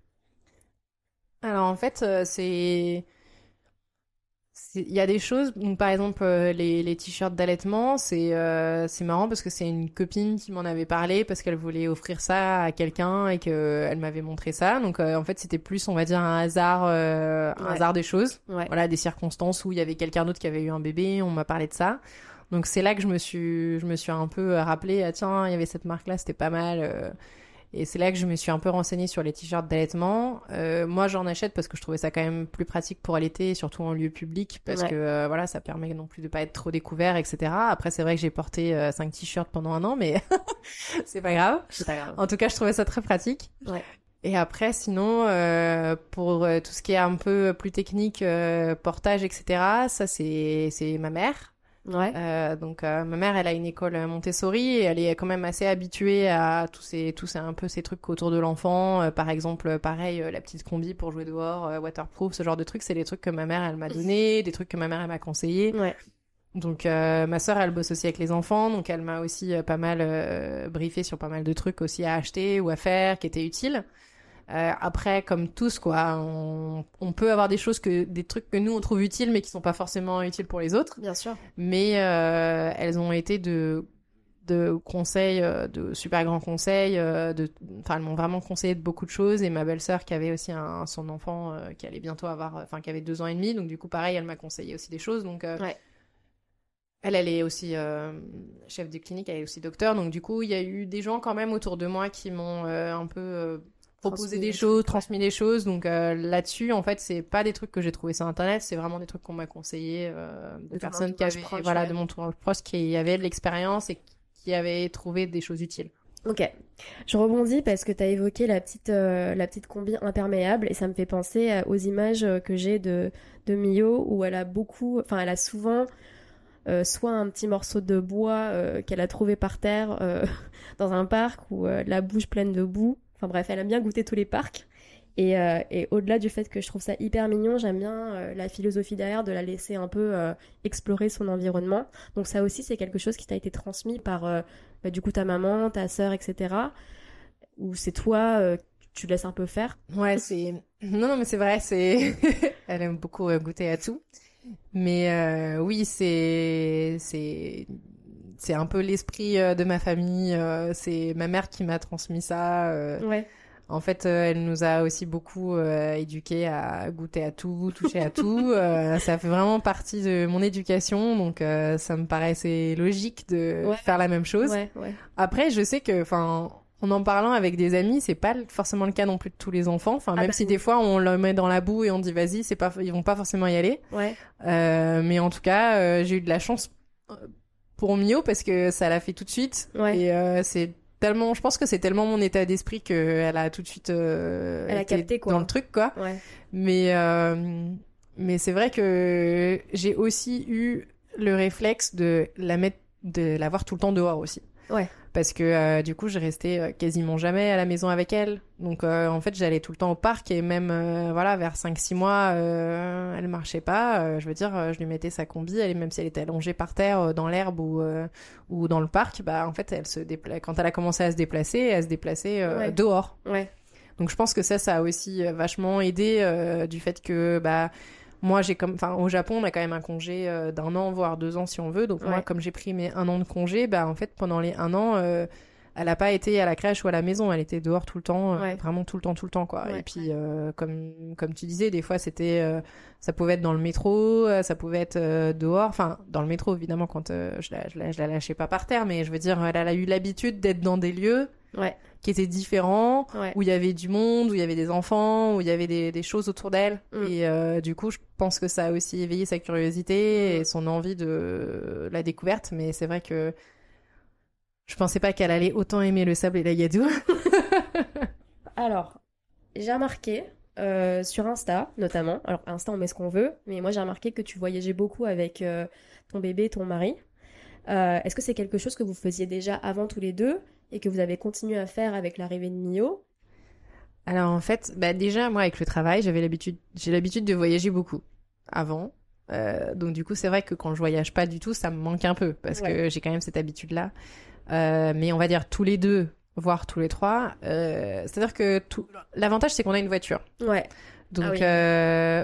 Alors en fait, c'est- il y a des choses, donc, par exemple euh, les, les t-shirts d'allaitement, c'est euh, c'est marrant parce que c'est une copine qui m'en avait parlé parce qu'elle voulait offrir ça à quelqu'un et que elle m'avait montré ça. Donc euh, en fait c'était plus on va dire un hasard, euh, un Ouais. hasard des choses. Ouais. Voilà des circonstances où il y avait quelqu'un d'autre qui avait eu un bébé, on m'a parlé de ça. Donc c'est là que je me suis je me suis un peu rappelé ah tiens il y avait cette marque là c'était pas mal. Et c'est là que je me suis un peu renseignée sur les t-shirts d'allaitement. Euh, moi, j'en achète parce que je trouvais ça quand même plus pratique pour allaiter, surtout en lieu public, parce Ouais. que euh, voilà, ça permet non plus de pas être trop découvert, etc. Après, c'est vrai que j'ai porté euh, cinq t-shirts pendant un an, mais c'est pas grave. C'est pas grave. En tout cas, je trouvais ça très pratique. Ouais. Et après, sinon, euh, pour euh, tout ce qui est un peu plus technique, euh, portage, etc., ça, c'est c'est ma mère. Ouais. Euh, donc euh, ma mère, elle a une école euh, Montessori et elle est quand même assez habituée à tous ces tous ces un peu ces trucs autour de l'enfant. Euh, par exemple, pareil, la petite combi pour jouer dehors, waterproof, ce genre de trucs, c'est des trucs que ma mère elle m'a donné, des trucs que ma mère elle m'a conseillé. Ouais. Donc ma sœur, elle bosse aussi avec les enfants, donc elle m'a aussi pas mal briefé sur pas mal de trucs aussi à acheter ou à faire qui étaient utiles. Euh, après, comme tous, quoi, on, on peut avoir des choses que, des trucs que nous on trouve utiles, mais qui sont pas forcément utiles pour les autres Bien sûr. mais euh, elles ont été de de conseils, euh, de super grands conseils. de, enfin, elles m'ont vraiment conseillé de beaucoup de choses. Et ma belle-sœur qui avait aussi un, son enfant euh, qui allait bientôt avoir, enfin, qui avait deux ans et demi. Donc du coup, pareil, elle m'a conseillé aussi des choses. Donc euh, Ouais. elle, elle est aussi euh, chef de clinique, elle est aussi docteur. Donc du coup, il y a eu des gens quand même autour de moi qui m'ont un peu proposé Transmis des choses, transmis des choses. Donc euh, là-dessus, en fait, c'est pas des trucs que j'ai trouvé sur internet, c'est vraiment des trucs qu'on m'a conseillé euh, de, personnes qui avaient, proche, voilà, ouais. de mon proche, qui avaient de l'expérience et qui avaient trouvé des choses utiles. Ok. Je rebondis parce que tu as évoqué la petite, euh, la petite combi imperméable et ça me fait penser aux images que j'ai de, de Mio où elle a beaucoup, enfin elle a souvent euh, soit un petit morceau de bois euh, qu'elle a trouvé par terre euh, dans un parc ou la bouche pleine de boue. Enfin bref, elle aime bien goûter tous les parcs. Et, euh, et au-delà du fait que je trouve ça hyper mignon, j'aime bien euh, la philosophie derrière de la laisser un peu euh, explorer son environnement. Donc ça aussi, c'est quelque chose qui t'a été transmis par bah, du coup ta maman, ta sœur, etc. Ou c'est toi, tu laisses un peu faire? Ouais, c'est. Non, non, mais c'est vrai, c'est. Elle aime beaucoup goûter à tout. Mais oui, c'est. C'est. C'est un peu l'esprit euh, de ma famille. euh, C'est ma mère qui m'a transmis ça. euh, Ouais. En fait, euh, elle nous a aussi beaucoup euh, éduqués à goûter à tout, toucher à tout. Euh, ça fait vraiment partie de mon éducation, donc ça me paraissait logique de Ouais. faire la même chose. Ouais, ouais. Après, je sais que, enfin, en en parlant avec des amis, c'est pas forcément le cas non plus de tous les enfants. Enfin, Ah même bah si oui. des fois on le met dans la boue et on dit vas-y, c'est pas, ils vont pas forcément y aller. Mais en tout cas, j'ai eu de la chance pour Mio parce que ça l'a fait tout de suite. Ouais. Et euh, c'est tellement, je pense que c'est tellement mon état d'esprit que elle a tout de suite euh, Elle a été capté, quoi. dans le truc quoi. Ouais. Mais euh, mais c'est vrai que j'ai aussi eu le réflexe de la mettre, de l'avoir tout le temps dehors aussi. Ouais. Parce que euh, du coup, je restais euh, quasiment jamais à la maison avec elle. Donc euh, en fait, j'allais tout le temps au parc et même euh, voilà, vers 5 6 mois, elle marchait pas, je veux dire, je lui mettais sa combi, elle même si elle était allongée par terre dans l'herbe ou ou dans le parc, bah en fait, elle se dépla... quand elle a commencé à se déplacer, elle se déplaçait Ouais. dehors. Ouais. Donc je pense que ça, ça a aussi vachement aidé du fait que bah moi j'ai comme, enfin au Japon on a quand même un congé euh, d'un an voire deux ans si on veut. Donc moi comme j'ai pris mes un an de congé, bah en fait pendant les un an, euh, elle a pas été à la crèche ou à la maison, elle était dehors tout le temps, euh, Ouais. vraiment tout le temps, tout le temps quoi. Ouais. Et puis comme comme tu disais, des fois c'était, ça pouvait être dans le métro, ça pouvait être dehors, enfin dans le métro évidemment quand je la, je la je la lâchais pas par terre, mais je veux dire elle a eu l'habitude d'être dans des lieux Ouais. qui étaient différents Ouais. où il y avait du monde, où il y avait des enfants, où il y avait des, des choses autour d'elle. Mm. Et euh, du coup, je pense que ça a aussi éveillé sa curiosité Mm. et son envie de la découverte. Mais c'est vrai que Je pensais pas qu'elle allait autant aimer le sable et la gadoue. Alors, j'ai remarqué euh, sur Insta notamment, alors Insta on met ce qu'on veut, mais moi j'ai remarqué que tu voyageais beaucoup avec euh, ton bébé et ton mari. Euh, Est-ce que c'est quelque chose que vous faisiez déjà avant tous les deux? Et que vous avez continué à faire avec l'arrivée de Mio Alors en fait, bah déjà moi avec le travail, j'avais l'habitude, j'ai l'habitude de voyager beaucoup avant. Euh, donc du coup, c'est vrai que quand je voyage pas du tout, ça me manque un peu parce Ouais. que j'ai quand même cette habitude-là. Euh, mais on va dire tous les deux, voire tous les trois. Euh, C'est-à-dire que tout... l'avantage c'est qu'on a une voiture. Ouais, Donc Ah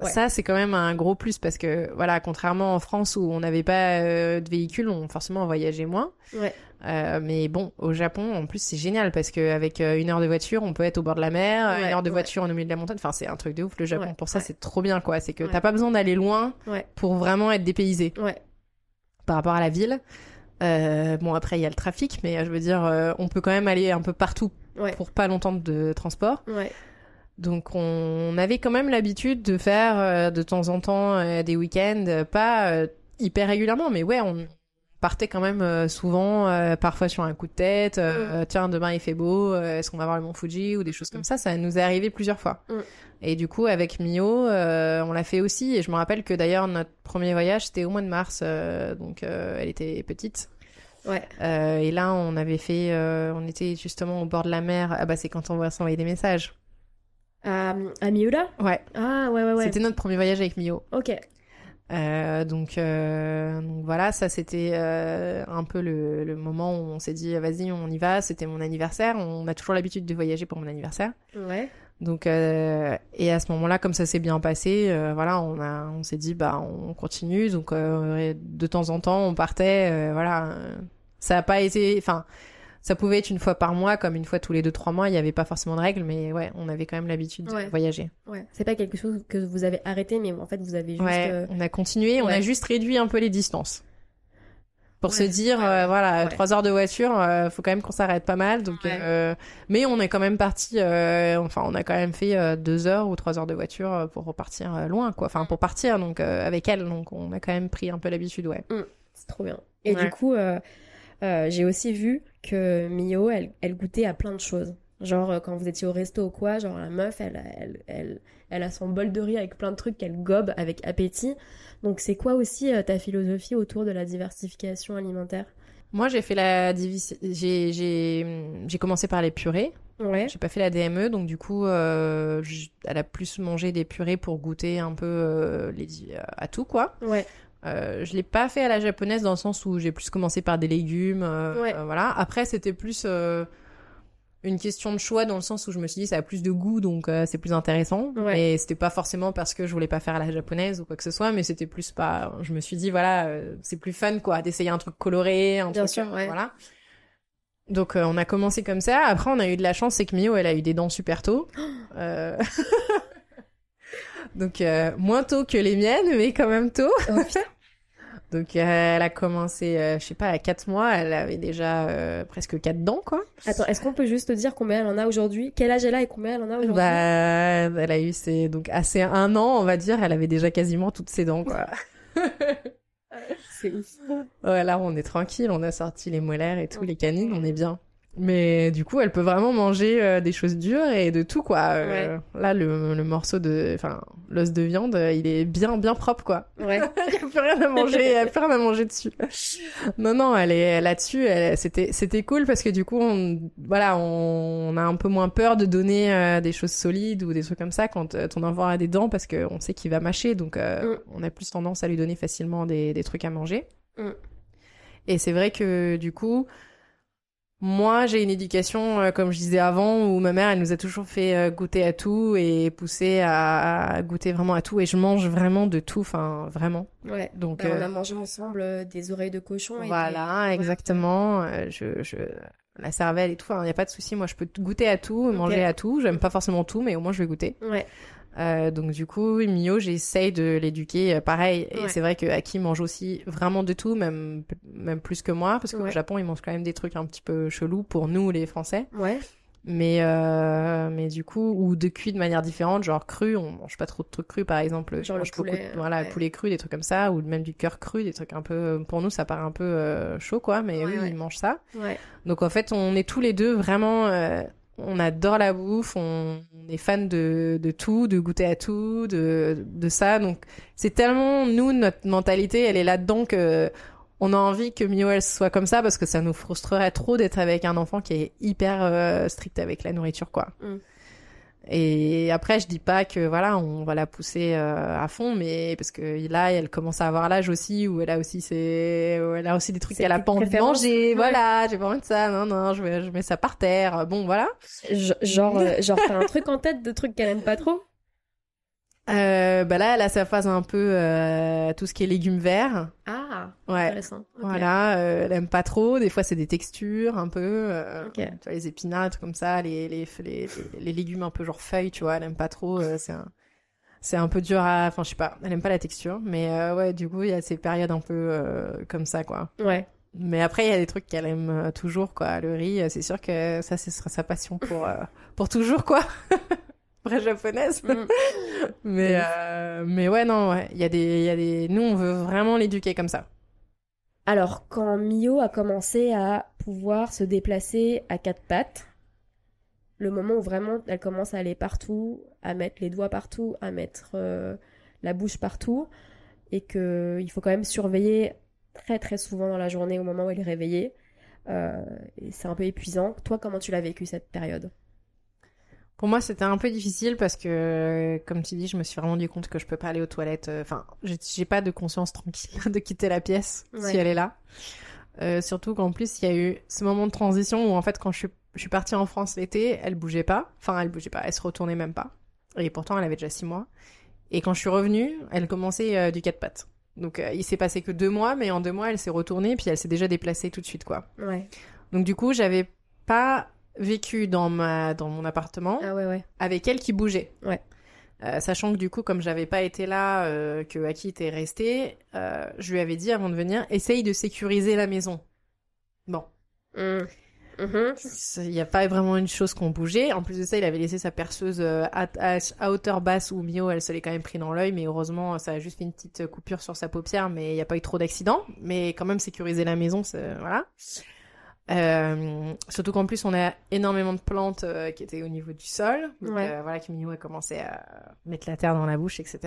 oui. Ouais. ça c'est quand même un gros plus parce que voilà, contrairement en France où on n'avait pas euh, de véhicule, on forcément on voyageait moins. ouais, Euh, mais bon, au Japon, en plus, c'est génial parce qu'avec une heure de voiture, on peut être au bord de la mer, Ouais, une heure de ouais. voiture au milieu de la montagne. Enfin, c'est un truc de ouf, le Japon. Ouais, Pour ça, c'est trop bien, quoi. C'est que t'as pas besoin d'aller loin pour vraiment être dépaysé par rapport à la ville. Euh, bon, après, il y a le trafic, mais euh, je veux dire, euh, on peut quand même aller un peu partout pour pas longtemps de transport. ouais, Donc, on avait quand même l'habitude de faire euh, de temps en temps euh, des week-ends, euh, pas euh, hyper régulièrement, mais ouais, on partait quand même euh, souvent, euh, parfois sur un coup de tête. euh, Tiens, demain il fait beau, est-ce qu'on va voir le mont Fuji ou des choses comme ça. Ça nous est arrivé plusieurs fois. Mm. Et du coup, avec Mio, euh, on l'a fait aussi. Et je me rappelle que d'ailleurs, notre premier voyage, c'était au mois de mars, donc elle était petite. ouais. Et là, on avait fait, on était justement au bord de la mer. Ah bah, c'est quand on va s'envoyer des messages. À, à Miura? Ouais. Ah, ouais, ouais, ouais. C'était notre premier voyage avec Mio. Ok. Euh, donc, euh, donc voilà, ça c'était euh, un peu le, le moment où on s'est dit vas-y on y va. C'était mon anniversaire. On a toujours l'habitude de voyager pour mon anniversaire. Ouais. Donc euh, et à ce moment-là, comme ça s'est bien passé, euh, voilà, on a, on s'est dit bah on continue. Donc euh, de temps en temps on partait. euh, voilà, euh, ça a pas été, enfin. Ça pouvait être une fois par mois, comme une fois tous les deux trois mois. Il n'y avait pas forcément de règles, mais ouais, on avait quand même l'habitude Ouais. de voyager. Ouais. C'est pas quelque chose que vous avez arrêté, mais en fait, vous avez juste. Ouais, euh, on a continué, on a juste réduit un peu les distances. Pour Ouais, se dire, ouais, euh, voilà, trois heures de voiture, euh, faut quand même qu'on s'arrête pas mal. Donc, Ouais. euh, mais on est quand même parti, enfin, on a quand même fait deux heures ou trois heures de voiture pour repartir loin, quoi. Enfin, pour partir, donc avec elle, donc on a quand même pris un peu l'habitude, ouais. C'est trop bien. Et du coup, j'ai aussi vu que Mio, elle, elle goûtait à plein de choses. Genre, euh, quand vous étiez au resto ou quoi, genre la meuf, elle, elle, elle, elle a son bol de riz avec plein de trucs qu'elle gobe avec appétit. Donc, c'est quoi aussi euh, ta philosophie autour de la diversification alimentaire? Moi, j'ai fait la division, j'ai, commencé par les purées. Ouais. J'ai pas fait la DME, donc du coup, euh, elle a plus mangé des purées pour goûter un peu euh, les, à tout, quoi. Ouais. Euh, je l'ai pas fait à la japonaise dans le sens où j'ai plus commencé par des légumes, euh, Ouais. euh, voilà. Après, c'était plus euh, une question de choix dans le sens où je me suis dit ça a plus de goût, donc euh, c'est plus intéressant. Ouais. Et c'était pas forcément parce que je voulais pas faire à la japonaise ou quoi que ce soit, mais c'était plus pas. Je me suis dit voilà, euh, c'est plus fun quoi, d'essayer un truc coloré, un Bien truc, sûr, ouais. voilà. Donc euh, on a commencé comme ça. Après, on a eu de la chance, c'est que Mio, elle a eu des dents super tôt. Euh, Donc euh, moins tôt que les miennes, mais quand même tôt. Oh. Donc euh, elle a commencé, euh, je sais pas, à 4 mois, elle avait déjà euh, presque 4 dents, quoi. Attends, est-ce qu'on peut juste te dire combien elle en a aujourd'hui? Quel âge elle a et combien elle en a aujourd'hui? Bah, elle a eu ses... Donc, assez un an, on va dire, elle avait déjà quasiment toutes ses dents, quoi. C'est ouf. ouais, là, on est tranquille, on a sorti les molaires et tout, les canines, on est bien. Mais du coup, elle peut vraiment manger euh, des choses dures et de tout, quoi. Euh, Là, le, le morceau de... Enfin, l'os de viande, euh, il est bien, bien propre, quoi. Ouais. Il n'y a plus rien à manger, il a plus rien à manger dessus. Non, non, elle est là-dessus. elle- C'était, c'était cool parce que du coup, on, voilà, on, on a un peu moins peur de donner euh, des choses solides ou des trucs comme ça quand ton enfant a des dents parce qu'on sait qu'il va mâcher, donc Mm. on a plus tendance à lui donner facilement des, des trucs à manger. Mm. Et c'est vrai que du coup, moi, j'ai une éducation, euh, comme je disais avant, où ma mère, elle nous a toujours fait euh, goûter à tout et pousser à, à goûter vraiment à tout. Et je mange vraiment de tout, enfin, vraiment. Ouais. Donc, Bah, on euh, a mangé ensemble des oreilles de cochon. et voilà, des- exactement. Je, je, la cervelle et tout, il n'y a pas de souci. Moi, je peux goûter à tout, manger à tout. J'aime pas forcément tout, mais au moins, je vais goûter. Ouais. Euh, donc du coup, Mio, j'essaye de l'éduquer euh, pareil. Et Ouais. c'est vrai que Aki mange aussi vraiment de tout, même même plus que moi, parce qu'au Ouais. Japon, ils mangent quand même des trucs un petit peu chelous pour nous, les Français. Ouais. Mais, euh, mais du coup, ou de cuit de manière différente, genre cru, on mange pas trop de trucs crus par exemple. Genre Je le mange beaucoup de- voilà, ouais. poulet cru, des trucs comme ça, ou même du cœur cru, des trucs un peu. Pour nous, ça paraît un peu chaud quoi, mais ouais. ils mangent ça. Ouais. Donc en fait, on est tous les deux vraiment. On adore la bouffe, on, on est fan de, de tout, de goûter à tout, de, de ça. Donc c'est tellement nous notre mentalité, elle est là-dedans que on a envie que Mio soit comme ça parce que ça nous frustrerait trop d'être avec un enfant qui est hyper euh, strict avec la nourriture quoi. Mm. Et après je dis pas que voilà on va la pousser euh, à fond mais parce que là elle commence à avoir l'âge aussi où elle a aussi ses où elle a aussi des trucs qu'elle a pas envie de manger. Ouais. voilà j'ai pas envie de ça non non je, je mets ça par terre. Bon voilà. Je- Genre, euh, genre t'as un truc en tête de trucs qu'elle aime pas trop? Euh, bah là elle a sa phase un peu euh, tout ce qui est légumes verts. Ah, ouais intéressant. Voilà, euh, elle aime pas trop. Des fois, c'est des textures un peu. euh. Tu vois, les épinards, comme ça, les, les, les, les légumes un peu genre feuilles, tu vois, elle aime pas trop. euh, c'est un, c'est un peu dur à. Enfin, je sais pas, elle aime pas la texture. Mais ouais, du coup, il y a ces périodes un peu comme ça, quoi. Ouais. Mais après, il y a des trucs qu'elle aime toujours, quoi. Le riz, c'est sûr que ça, ce sera sa passion pour, pour toujours, quoi. Vraie japonaise. Mm. Mais, euh, mais ouais, non, ouais. Il y a des, il y a des, nous, on veut vraiment l'éduquer comme ça. Alors, quand Mio a commencé à pouvoir se déplacer à quatre pattes, le moment où vraiment elle commence à aller partout, à mettre les doigts partout, à mettre euh, la bouche partout, et que il faut quand même surveiller très très souvent dans la journée au moment où elle est réveillée, euh, et c'est un peu épuisant. Toi, comment tu l'as vécu cette période? Pour moi, c'était un peu difficile parce que, comme tu dis, je me suis vraiment rendu compte que je peux pas aller aux toilettes. euh, Enfin, j'ai j'ai pas de conscience tranquille de quitter la pièce Ouais. si elle est là. Euh, surtout qu'en plus, il y a eu ce moment de transition où, en fait, quand je suis, je suis partie en France l'été, elle bougeait pas. Enfin, elle bougeait pas, elle se retournait même pas. Et pourtant, elle avait déjà six mois. Et quand je suis revenue, elle commençait euh, du quatre pattes. Donc, euh, il s'est passé que deux mois, mais en deux mois, elle s'est retournée, puis elle s'est déjà déplacée tout de suite, quoi. Ouais. Donc, du coup, j'avais pas vécu dans ma, dans mon appartement Ah ouais, ouais. avec elle qui bougeait. Ouais. Euh, sachant que du coup, comme j'avais pas été là, euh, que Aki était resté, euh, je lui avais dit avant de venir, essaye de sécuriser la maison. Bon, Mm. Mhm. il n'y a pas vraiment une chose qu'on bougeait. En plus de ça, il avait laissé sa perceuse euh, à, à- à hauteur basse où Mio, elle se l'est quand même pris dans l'œil, mais heureusement, ça a juste fait une petite coupure sur sa paupière, mais il n'y a pas eu trop d'accidents. Mais quand même, sécuriser la maison, c'est voilà. Euh, surtout qu'en plus, on a énormément de plantes euh, qui étaient au niveau du sol. Donc, Ouais. euh, voilà, Mio a commencé à mettre la terre dans la bouche, etc.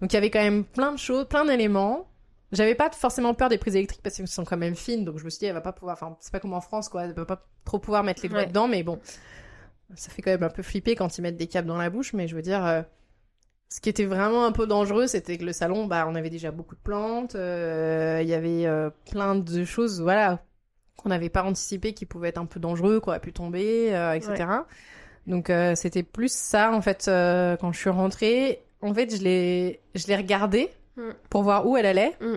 Donc, il y avait quand même plein de choses, plein d'éléments. J'avais pas forcément peur des prises électriques parce qu'elles sont quand même fines, donc je me suis dit, elle va pas pouvoir, enfin, c'est pas comme en France, quoi, elle va pas trop pouvoir mettre les doigts Ouais. dedans, mais bon, ça fait quand même un peu flipper quand ils mettent des câbles dans la bouche, mais je veux dire, euh, ce qui était vraiment un peu dangereux, c'était que le salon, bah, on avait déjà beaucoup de plantes, il y avait plein de choses, voilà, qu'on n'avait pas anticipé qui pouvaient être un peu dangereux, quoi, pu tomber, euh, etc. Donc euh, c'était plus ça, en fait, euh, quand je suis rentrée, en fait, je l'ai, je l'ai regardée Mm. pour voir où elle allait, Mm.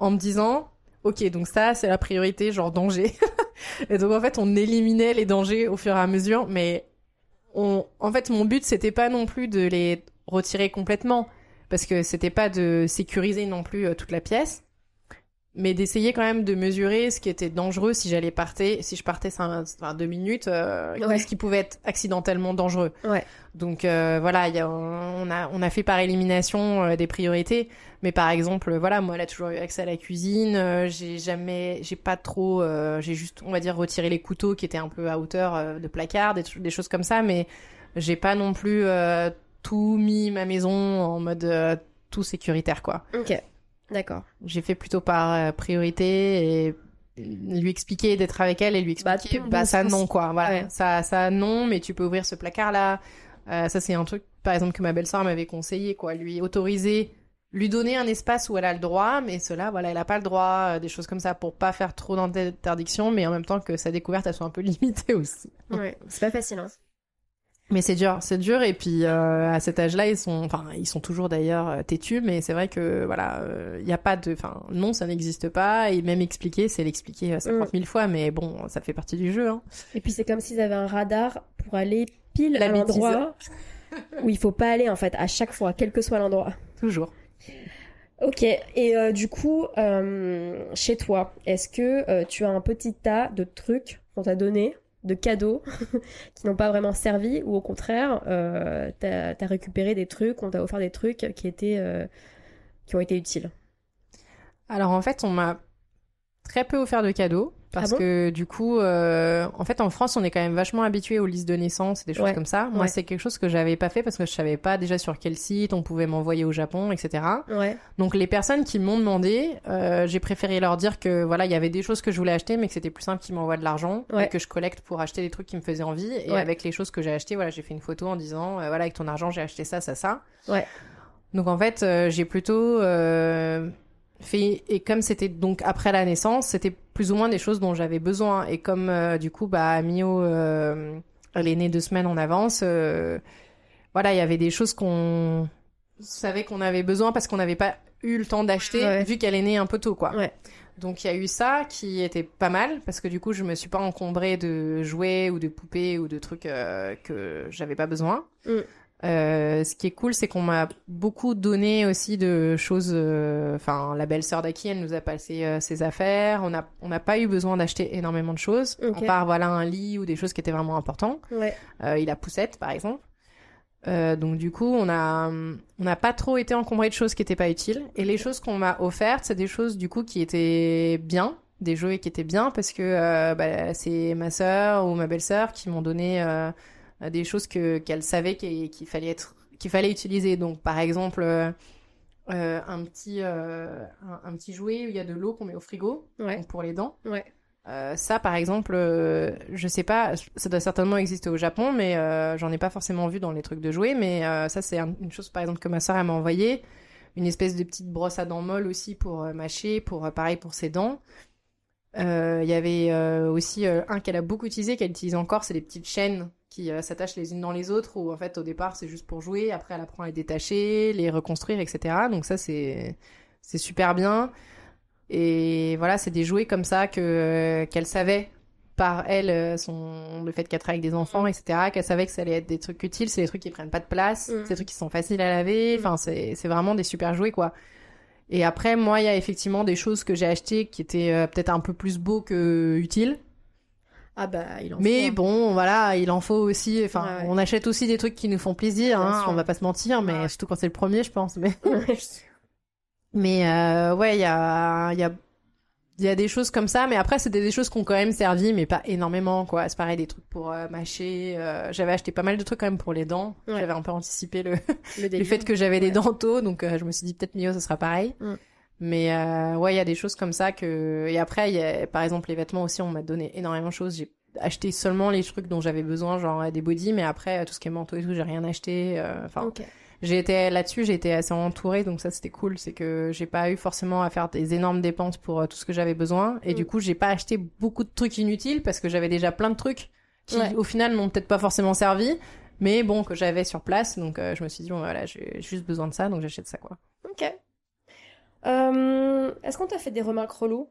en me disant, ok, donc ça, c'est la priorité, genre danger. et donc en fait, on éliminait les dangers au fur et à mesure, mais on, en fait, mon but, c'était pas non plus de les retirer complètement, parce que c'était pas de sécuriser non plus euh, toute la pièce, mais d'essayer quand même de mesurer ce qui était dangereux si j'allais partir, si je partais cinq- enfin, deux minutes, euh, Ouais. ce qui pouvait être accidentellement dangereux. Ouais. Donc euh, voilà, il y a, on a on a fait par élimination euh, des priorités, mais par exemple, voilà, moi elle a toujours eu accès à la cuisine, euh, j'ai jamais, j'ai pas trop, euh, j'ai juste, on va dire, retiré les couteaux qui étaient un peu à hauteur de placard, des, des choses comme ça, mais j'ai pas non plus euh, tout mis ma maison en mode euh, tout sécuritaire quoi. Ok. D'accord. J'ai fait plutôt par euh, priorité et lui expliquer d'être avec elle et lui Bah, expliquer bah, ça non quoi voilà Ouais. ça ça non mais tu peux ouvrir ce placard là Euh, ça c'est un truc par exemple que ma belle-sœur m'avait conseillé quoi lui autoriser lui donner un espace où elle a le droit mais cela voilà elle a pas le droit euh, des choses comme ça pour pas faire trop d'interdictions mais en même temps que sa découverte elle soit un peu limitée aussi Ouais. C'est pas facile, hein. Mais c'est dur, c'est dur. Et puis euh, à cet âge-là, ils sont, enfin, ils sont toujours d'ailleurs euh, têtus, mais c'est vrai que voilà, il n'y a pas de, enfin, non, ça n'existe pas. Et même expliquer, c'est l'expliquer euh, 50 000 fois, mais bon, ça fait partie du jeu. Hein. Et puis c'est comme s'ils avaient un radar pour aller pile La à l'endroit où il faut pas aller en fait à chaque fois, quel que soit l'endroit. Toujours. Ok. Et euh, du coup, euh, chez toi, est-ce que euh, tu as un petit tas de trucs qu'on t'a donné de cadeaux qui n'ont pas vraiment servi ou au contraire, euh, t'as as récupéré des trucs, on t'a offert des trucs qui étaient euh, qui ont été utiles Alors en fait, on m'a très peu offert de cadeaux. Parce Ah bon que du coup, euh, en fait, en France, on est quand même vachement habitué aux listes de naissance et des choses Ouais. comme ça. Moi, Ouais. c'est quelque chose que j'avais pas fait parce que je savais pas déjà sur quel site on pouvait m'envoyer au Japon, etc. Ouais. Donc les personnes qui m'ont demandé, euh, j'ai préféré leur dire que voilà, il y avait des choses que je voulais acheter, mais que c'était plus simple qu'ils m'envoient de l'argent et que je collecte pour acheter des trucs qui me faisaient envie. Et avec les choses que j'ai achetées, voilà, j'ai fait une photo en disant euh, voilà, avec ton argent, j'ai acheté ça, ça, ça. Ouais. Donc en fait, euh, j'ai plutôt euh, fait et comme c'était donc après la naissance, c'était plus ou moins des choses dont j'avais besoin. Et comme euh, du coup, bah Mio, euh, elle est née deux semaines en avance. euh, voilà, il y avait des choses qu'on savait qu'on avait besoin parce qu'on n'avait pas eu le temps d'acheter Ouais. vu qu'elle est née un peu tôt, quoi. Ouais. Donc il y a eu ça qui était pas mal parce que du coup je me suis pas encombrée de jouets ou de poupées ou de trucs que j'avais pas besoin. Mm. Euh, ce qui est cool, c'est qu'on m'a beaucoup donné aussi de choses. euh, Enfin, la belle-sœur d'Aki, elle nous a passé euh, ses affaires. On n'a pas eu besoin d'acheter énormément de choses. Ok. À part voilà un lit ou des choses qui étaient vraiment importantes. Ouais. Il a poussette, par exemple. Donc du coup, on a, on n'a pas trop été encombré de choses qui étaient pas utiles. Et les choses qu'on m'a offertes, c'est des choses du coup qui étaient bien, des jouets qui étaient bien, parce que bah, c'est ma sœur ou ma belle-sœur qui m'ont donné des choses que qu'elles savaient qu'il fallait être, qu'il fallait utiliser. Donc par exemple. euh, euh, un petit euh, un, un petit jouet où il y a de l'eau qu'on met au frigo Ouais. pour les dents Ouais. euh, ça, par exemple, euh, je sais pas, ça doit certainement exister au Japon, mais euh, j'en ai pas forcément vu dans les trucs de jouets. Mais ça, c'est un- une chose, par exemple, que ma soeur m'a envoyé. Une espèce de petite brosse à dents molle aussi pour mâcher, pour pareil pour ses dents. Il y avait aussi un qu'elle a beaucoup utilisé, qu'elle utilise encore, c'est les petites chaînes qui euh, s'attachent les unes dans les autres, où en fait au départ c'est juste pour jouer, après elle apprend à les détacher, les reconstruire, etc. Donc ça c'est c'est super bien. Et voilà, c'est des jouets comme ça que qu'elle savait par elle, euh, son le fait qu'elle travaille avec des enfants, etc. Qu'elle savait que ça allait être des trucs utiles, c'est des trucs qui prennent pas de place, Mhm. c'est des trucs qui sont faciles à laver. Enfin, c'est c'est vraiment des super jouets quoi. Et après, moi, il y a effectivement des choses que j'ai achetées qui étaient euh, peut-être un peu plus beaux que utiles. Ah bah, il en Mais faut, hein. bon, voilà, il en faut aussi. Enfin, Ouais, ouais. on achète aussi des trucs qui nous font plaisir. Hein, on va pas se mentir, mais Ouais. surtout quand c'est le premier, je pense. Mais, Ouais. mais euh, ouais, il y a, il y a, il y a des choses comme ça. Mais après, c'était des choses qui ont quand même servi, mais pas énormément, quoi. C'est pareil, des trucs pour euh, mâcher. euh, j'avais acheté pas mal de trucs quand même pour les dents. J'avais un peu anticipé le, le le délire. fait que j'avais des dents tôt, donc je me suis dit peut-être mieux, ce sera pareil. Mm. Mais euh, ouais, il y a des choses comme ça que. Et après, il y a, par exemple, les vêtements aussi, on m'a donné énormément de choses. J'ai acheté seulement les trucs dont j'avais besoin, genre euh, des bodys, mais après, euh, tout ce qui est manteau et tout, j'ai rien acheté. euh, Enfin, Ok. j'ai été là-dessus, j'ai été assez entourée, donc ça c'était cool. C'est que j'ai pas eu forcément à faire des énormes dépenses pour euh, tout ce que j'avais besoin. Et Mm. du coup, j'ai pas acheté beaucoup de trucs inutiles parce que j'avais déjà plein de trucs qui, Ouais. au final, n'ont peut-être pas forcément servi. Mais bon, que j'avais sur place, donc euh, je me suis dit, bon, voilà, j'ai juste besoin de ça, donc j'achète ça, quoi. Ok. Euh, Est-ce qu'on t'a fait des remarques reloues?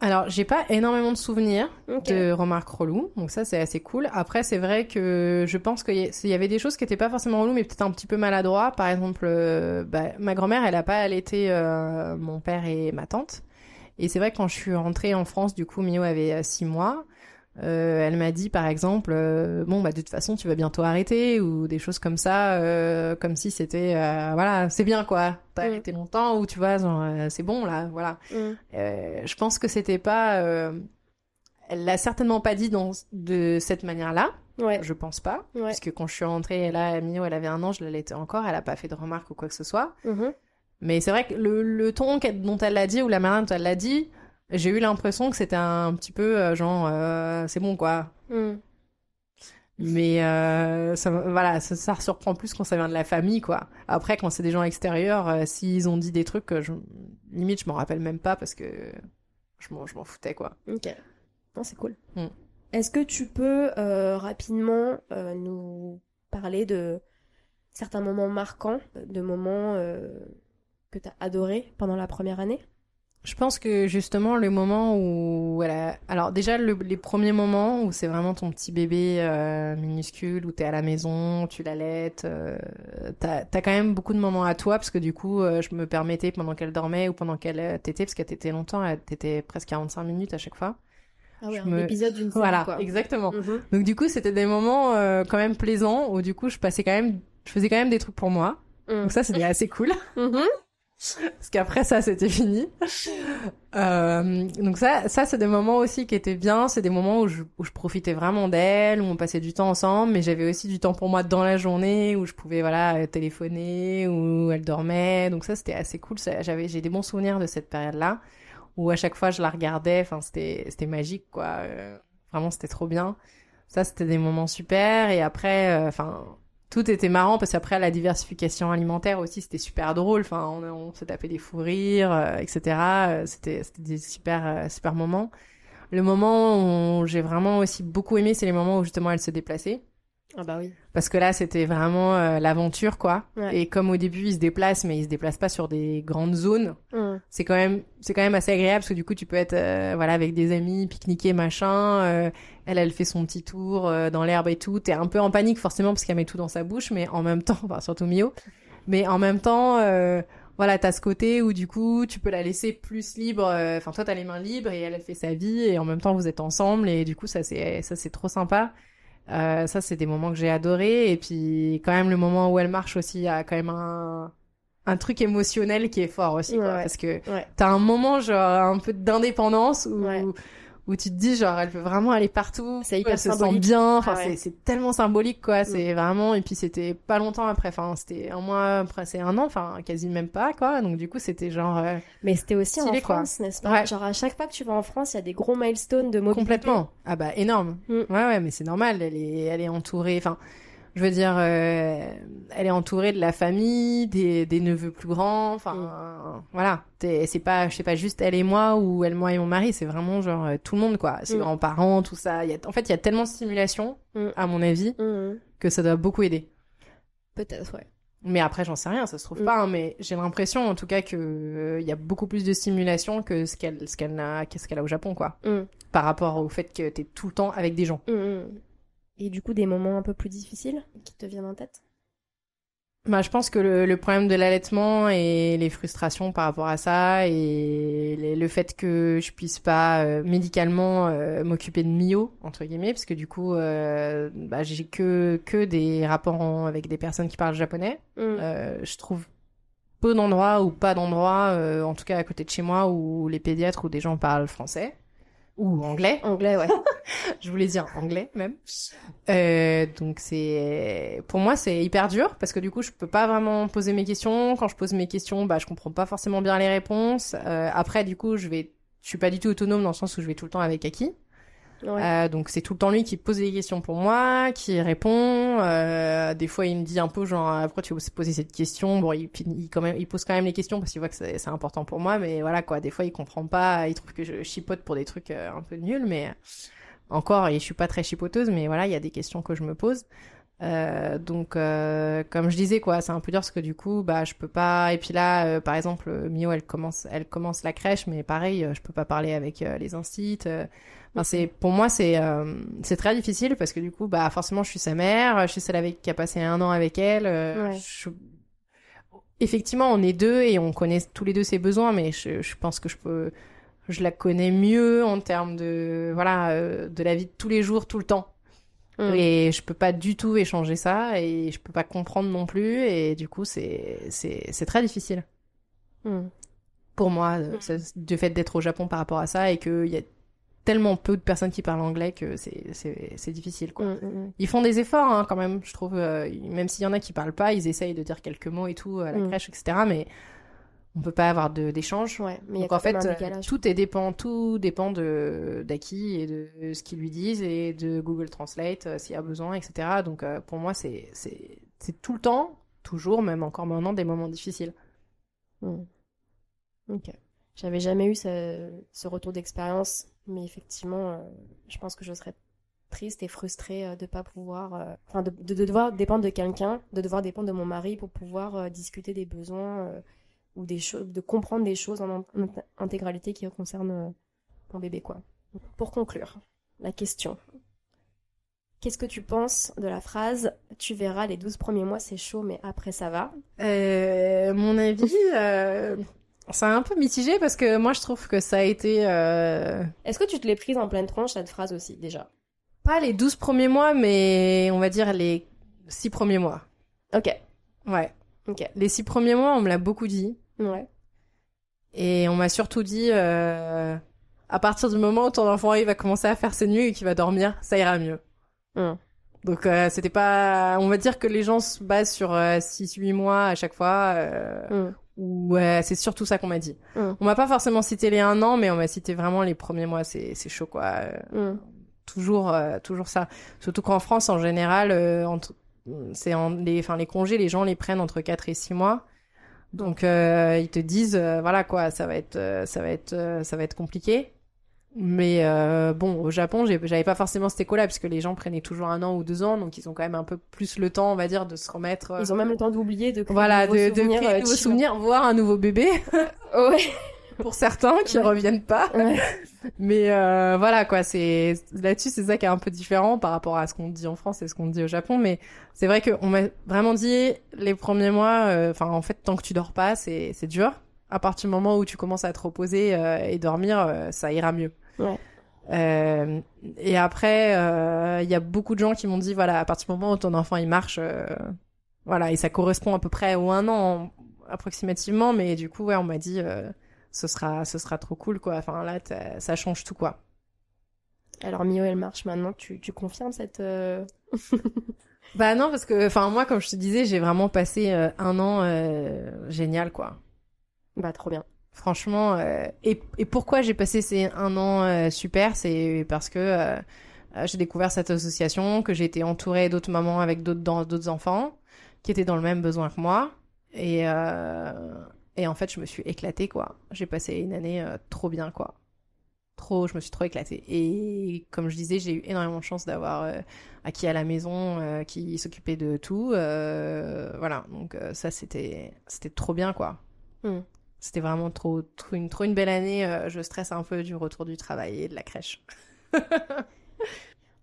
Alors, j'ai pas énormément de souvenirs de remarques reloues, donc ça c'est assez cool. Après, c'est vrai que je pense qu'il y, avait des choses qui étaient pas forcément reloues, mais peut-être un petit peu maladroits. Par exemple, euh, bah, ma grand-mère, elle a pas allaité euh, mon père et ma tante. Et c'est vrai que quand je suis rentrée en France, du coup, Mio avait euh, six mois. Euh, elle m'a dit, par exemple, euh, bon, bah de toute façon, tu vas bientôt arrêter ou des choses comme ça, euh, comme si c'était, voilà, c'est bien quoi. T'as Mm. arrêté longtemps ou tu vois, c'est bon là, voilà. Mm. Je pense que c'était pas. Elle l'a certainement pas dit dans, de cette manière-là. Ouais. Je pense pas. Ouais. Puisque quand je suis rentrée, là, Mio, elle avait un an, je l'allaitais encore. Elle a pas fait de remarques ou quoi que ce soit. Mhm. Mais c'est vrai que le, le ton dont elle l'a dit ou la manière dont elle l'a dit, j'ai eu l'impression que c'était un petit peu euh, genre, euh, c'est bon quoi. Mm. Mais euh, ça, voilà, ça, ça surprend plus quand ça vient de la famille, quoi. Après, quand c'est des gens extérieurs, euh, s'ils ont dit des trucs, je, limite, je m'en rappelle même pas parce que je m'en, je m'en foutais, quoi. Ok. Non, c'est cool. Mm. Est-ce que tu peux rapidement nous parler de certains moments marquants, de moments que tu as adorés pendant la première année? Je pense que justement le moment où elle a... Alors déjà le- les premiers moments où c'est vraiment ton petit bébé euh, minuscule, où t'es à la maison, tu l'allaites, euh, t'as as quand même beaucoup de moments à toi parce que du coup euh, je me permettais pendant qu'elle dormait ou pendant qu'elle euh, t'était, parce qu'elle t'était longtemps, elle t'était presque 45 minutes à chaque fois. Ah ouais, Je un me- épisode d'une Voilà, quoi. exactement. Mhm. Donc du coup, c'était des moments euh, quand même plaisants où du coup, je passais quand même, je faisais quand même des trucs pour moi. Mhm. Donc ça, c'était assez cool. Mhm. Parce qu'après ça, c'était fini. Euh, donc ça, ça c'est des moments aussi qui étaient bien. C'est des moments où je, où je profitais vraiment d'elle, où on passait du temps ensemble, mais j'avais aussi du temps pour moi dans la journée, où je pouvais voilà euh, téléphoner, où elle dormait. Donc ça, c'était assez cool. J'avais, j'ai des bons souvenirs de cette période-là, où à chaque fois je la regardais. Enfin, c'était, c'était magique, quoi. Euh, vraiment, c'était trop bien. Ça, c'était des moments super. Et après, euh, enfin tout était marrant parce qu'après la diversification alimentaire aussi c'était super drôle enfin on, on se tapait des fous rires euh, etc Euh, c'était c'était des super euh, super moments le moment où j'ai vraiment aussi beaucoup aimé c'est les moments où justement elle se déplaçait Ah bah oui. parce que là c'était vraiment euh, l'aventure quoi Ouais. et comme au début il se déplace mais il se déplace pas sur des grandes zones Mhm. C'est quand même c'est quand même assez agréable parce que du coup tu peux être euh, voilà avec des amis pique-niquer machin euh, elle elle fait son petit tour euh, dans l'herbe et tout. T'es un peu en panique forcément parce qu'elle met tout dans sa bouche mais en même temps enfin surtout Mio. Mais en même temps euh, voilà t'as ce côté où du coup tu peux la laisser plus libre euh, enfin toi t'as les mains libres et elle elle fait sa vie et en même temps vous êtes ensemble et du coup ça c'est ça c'est trop sympa. Euh, ça c'est des moments que j'ai adoré et puis quand même le moment où elle marche aussi il y a quand même un un truc émotionnel qui est fort aussi quoi, Ouais, ouais. parce que Ouais. t'as un moment genre un peu d'indépendance où où tu te dis genre elle peut vraiment aller partout C'est hyper elle se sent bien. Enfin Ah c'est tellement symbolique quoi. C'est vraiment et puis c'était pas longtemps après. Enfin c'était un mois après c'est un an. Enfin quasi même pas quoi. Donc du coup c'était genre euh, Mais c'était aussi en Stylé. France, n'est-ce pas? Genre à chaque fois que tu vas en France, il y a des gros milestones de mobilité. complètement. Ah bah énorme. Mm. ouais ouais mais c'est normal. Elle est elle est entourée. Enfin je veux dire euh, elle est entourée de la famille des, des neveux plus grands enfin Mm. voilà c'est pas je sais pas juste elle et moi ou elle moi et mon mari c'est vraiment genre euh, tout le monde quoi ses Mm. grands-parents tout ça y a, en fait il y a tellement de stimulation Mm. à mon avis que ça doit beaucoup aider Peut-être, ouais. mais après j'en sais rien ça se trouve pas hein, mais j'ai l'impression en tout cas que euh, il y a beaucoup plus de stimulation que ce qu'elle ce qu'elle n'a qu'est-ce qu'elle a au Japon quoi par rapport au fait que t'es tout le temps avec des gens. Et du coup, des moments un peu plus difficiles qui te viennent en tête? Bah, je pense que le, le problème de l'allaitement et les frustrations par rapport à ça et les- le fait que je puisse pas euh, médicalement euh, m'occuper de Mio entre guillemets parce que du coup euh, bah, j'ai que que des rapports en- avec des personnes qui parlent japonais. Euh, je trouve peu d'endroits ou pas d'endroits, en tout cas à côté de chez moi, où les pédiatres ou des gens parlent français ou anglais. Anglais, ouais. Je voulais dire anglais même. Euh, donc c'est pour moi c'est hyper dur parce que du coup je peux pas vraiment poser mes questions. Quand je pose mes questions, bah je comprends pas forcément bien les réponses. Euh, après du coup je vais, je suis pas du tout autonome dans le sens où je vais tout le temps avec Aki. Euh, donc c'est tout le temps lui qui pose les questions pour moi, qui répond. Euh, des fois il me dit un peu genre ah, pourquoi tu veux poser cette question? Bon il, quand même il pose quand même les questions parce qu'il voit que c'est important pour moi, mais voilà quoi. Des fois il comprend pas, il trouve que je chipote pour des trucs euh, un peu nuls, mais encore et je suis pas très chipoteuse, mais voilà il y a des questions que je me pose. Donc comme je disais quoi, c'est un peu dur parce que du coup bah je peux pas et puis là par exemple Mio elle commence elle commence la crèche mais pareil je peux pas parler avec les instits. Enfin, c'est pour moi c'est euh, c'est très difficile parce que du coup bah forcément je suis sa mère, je suis celle avec qui a passé un an avec elle. euh, Ouais. je- Effectivement on est deux et on connaît tous les deux ses besoins mais je, je pense que je peux je la connais mieux en termes de voilà euh, de la vie de tous les jours tout le temps. Mhm. Et je peux pas du tout échanger ça et je peux pas comprendre non plus et du coup c'est c'est c'est très difficile Mhm. pour moi ce- du fait d'être au Japon par rapport à ça et qu'il y a tellement peu de personnes qui parlent anglais que c'est difficile quoi. Mhm, mhm. Ils font des efforts hein, quand même, je trouve euh, même s'il y en a qui parlent pas, ils essayent de dire quelques mots et tout à la Mm. crèche etc. mais on peut pas avoir d'échange. Ouais, mais Donc en fait, euh, tout est dépend, tout dépend de d'Aki et de ce qu'ils lui disent et de Google Translate euh, s'il y a besoin, etc. Donc euh, pour moi, c'est tout le temps, toujours, même encore maintenant, des moments difficiles. Ok. J'avais jamais eu ce, ce retour d'expérience, mais effectivement, euh, je pense que je serais triste et frustrée euh, de pas pouvoir, euh, enfin, de, de- de devoir dépendre de quelqu'un, de devoir dépendre de mon mari pour pouvoir discuter des besoins ou des choses, de comprendre des choses en, intégralité qui concernent mon bébé, quoi. Pour conclure, la question. Qu'est-ce que tu penses de la phrase Tu verras, les 12 premiers mois c'est chaud, mais après ça va mon avis, C'est un peu mitigé parce que moi je trouve que ça a été euh, Est-ce que tu te l'es prise en pleine tronche cette phrase aussi déjà? Pas les 12 premiers mois, mais on va dire les 6 premiers mois. Ok. Ouais. Ok. Les 6 premiers mois, on me l'a beaucoup dit. Ouais. Et on m'a surtout dit, euh, à partir du moment où ton enfant il va commencer à faire ses nuits et qu'il va dormir, ça ira mieux. Hmm. Donc euh, c'était pas, on va dire que les gens se basent sur 6-8 mois à chaque fois. Euh, Hmm. Ouais, c'est surtout ça qu'on m'a dit. Mm. On m'a pas forcément cité les un an, mais on m'a cité vraiment les premiers mois. C'est c'est chaud quoi. Euh, Hmm. toujours euh, toujours ça. Surtout qu'en France en général, euh, entre c'est en les enfin les congés, les gens les prennent entre 4 et 6 mois. Donc ils te disent voilà quoi, ça va être ça va être ça va être compliqué. Mais euh, bon, au Japon, j'avais pas forcément cet écho-là, puisque les gens prenaient toujours un an ou deux ans, donc ils ont quand même un peu plus le temps, on va dire, de se remettre. euh, Ils ont même le temps d'oublier de créer voilà, de, de, créer euh, de nouveaux souvenirs, voir un nouveau bébé, Ouais. pour certains qui Ouais. reviennent pas. Ouais. Mais euh, voilà quoi, c'est là-dessus c'est ça qui est un peu différent par rapport à ce qu'on dit en France et ce qu'on dit au Japon. Mais c'est vrai qu'on m'a vraiment dit les premiers mois, euh, enfin en fait tant que tu dors pas, c'est c'est dur. À partir du moment où tu commences à te reposer euh, et dormir, ça ira mieux. Ouais. Euh, et après, euh, il y a beaucoup de gens qui m'ont dit voilà, à partir du moment où ton enfant il marche, euh, voilà, et ça correspond à peu près au un an approximativement, mais du coup ouais, on m'a dit euh, ce sera ce sera trop cool quoi. Enfin là, ça change tout quoi. Alors Mio, elle marche maintenant. Tu, tu confirmes cette... euh, Bah non parce que enfin moi comme je te disais, j'ai vraiment passé euh, un an euh, génial quoi. Bah trop bien. Franchement, euh, et, pourquoi j'ai passé ces un an euh, super, c'est parce que euh, j'ai découvert cette association, que j'ai été entourée d'autres mamans avec d'autres d'autres enfants qui étaient dans le même besoin que moi, et et en fait je me suis éclatée quoi. J'ai passé une année trop bien quoi. Trop, je me suis trop éclatée. Et comme je disais, j'ai eu énormément de chance d'avoir acquis à la maison qui s'occupait de tout. voilà, donc ça c'était c'était trop bien quoi. Hmm. C'était vraiment trop, trop, une, trop une belle année. euh, je stresse un peu du retour du travail et de la crèche.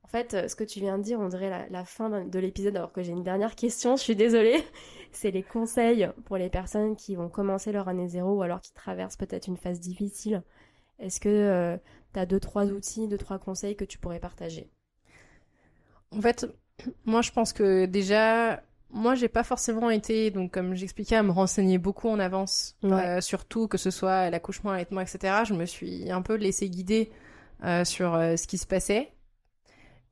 En fait, euh, ce que tu viens de dire, on dirait la, la fin de l'épisode, alors que j'ai une dernière question, je suis désolée. C'est les conseils pour les personnes qui vont commencer leur année zéro ou alors qui traversent peut-être une phase difficile. Est-ce que tu as deux, trois outils, deux, trois conseils que tu pourrais partager? En fait, moi, je pense que déjà, moi, j'ai pas forcément été, donc comme j'expliquais, à me renseigner beaucoup en avance, Ouais. euh, surtout que ce soit l'accouchement, l'allaitement, etc. Je me suis un peu laissée guider euh, sur euh, ce qui se passait.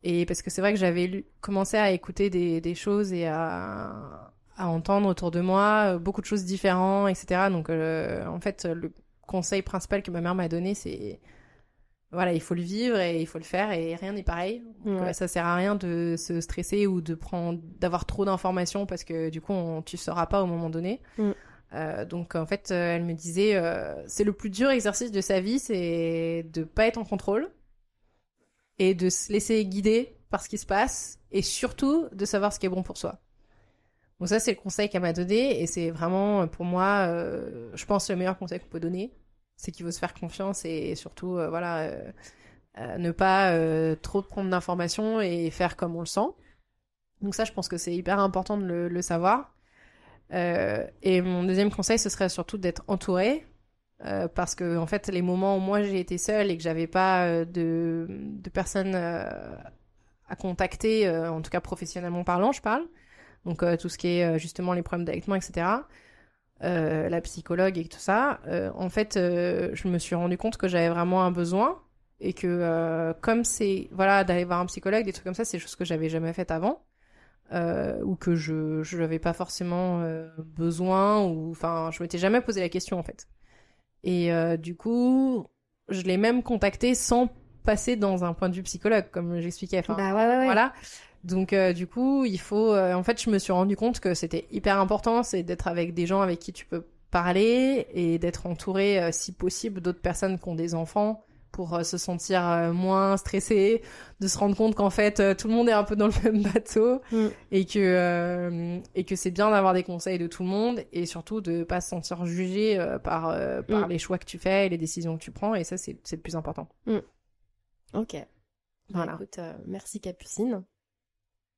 Et parce que c'est vrai que j'avais commencé à écouter des, des choses et à, à entendre autour de moi euh, beaucoup de choses différentes, etc. Donc, en fait, le conseil principal que ma mère m'a donné, c'est voilà, il faut le vivre et il faut le faire et rien n'est pareil. Donc, Ouais. euh, ça sert à rien de se stresser ou de prendre, d'avoir trop d'informations parce que du coup, on, tu sauras pas au moment donné. Mm. Euh, donc en fait, euh, elle me disait, euh, c'est le plus dur exercice de sa vie, c'est de pas être en contrôle et de se laisser guider par ce qui se passe et surtout de savoir ce qui est bon pour soi. Donc ça, c'est le conseil qu'elle m'a donné et c'est vraiment pour moi, je pense, le meilleur conseil qu'on peut donner, c'est qu'il faut se faire confiance et surtout, euh, voilà, euh, euh, ne pas trop prendre d'informations et faire comme on le sent. Donc ça, je pense que c'est hyper important de le, savoir. Et mon deuxième conseil, ce serait surtout d'être entouré. parce que en fait, les moments où moi j'ai été seule et que j'avais pas de, de personnes à contacter, en tout cas professionnellement parlant, je parle. Donc tout ce qui est justement les problèmes d'allaitement, etc. euh, la psychologue et tout ça. euh, en fait, euh, je me suis rendu compte que j'avais vraiment un besoin et que comme c'est voilà d'aller voir un psychologue, des trucs comme ça, c'est des choses que j'avais jamais faites avant ou que je je n'avais pas forcément besoin ou enfin je m'étais jamais posé la question en fait. Et du coup, je l'ai même contacté sans passer dans un point de vue psychologue comme j'expliquais. Enfin, Bah ouais, ouais, ouais. voilà. Donc euh, du coup, il faut. euh, en fait, je me suis rendu compte que c'était hyper important, c'est d'être avec des gens avec qui tu peux parler et d'être entouré, euh, si possible, d'autres personnes qui ont des enfants pour euh, se sentir euh, moins stressé, de se rendre compte qu'en fait tout le monde est un peu dans le même bateau Mm. et que euh, et que c'est bien d'avoir des conseils de tout le monde et surtout de pas se sentir jugé par euh, par Mm. les choix que tu fais et les décisions que tu prends et ça c'est c'est le plus important. Ok. Voilà. Bah, écoute, euh, merci Capucine.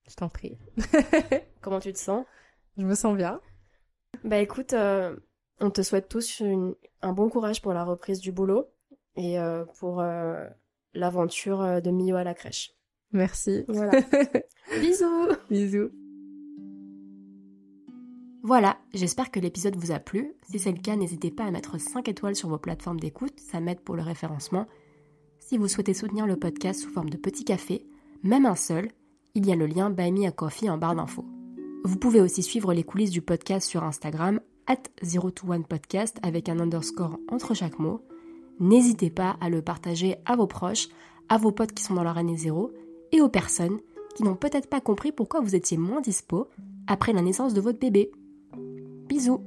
Je t'en prie. Comment tu te sens? Je me sens bien. Bah écoute, euh, On te souhaite tous un bon courage pour la reprise du boulot et euh, pour euh, l'aventure de Mio à la crèche. Merci. Voilà. Bisous. Bisous. Voilà, j'espère que l'épisode vous a plu. Si c'est le cas, n'hésitez pas à mettre 5 étoiles sur vos plateformes d'écoute, ça m'aide pour le référencement. Si vous souhaitez soutenir le podcast sous forme de petit café, même un seul, il y a le lien Buy Me a Coffee en barre d'infos. Vous pouvez aussi suivre les coulisses du podcast sur Instagram, at 021 podcast avec un underscore entre chaque mot. N'hésitez pas à le partager à vos proches, à vos potes qui sont dans leur année zéro et aux personnes qui n'ont peut-être pas compris pourquoi vous étiez moins dispo après la naissance de votre bébé. Bisous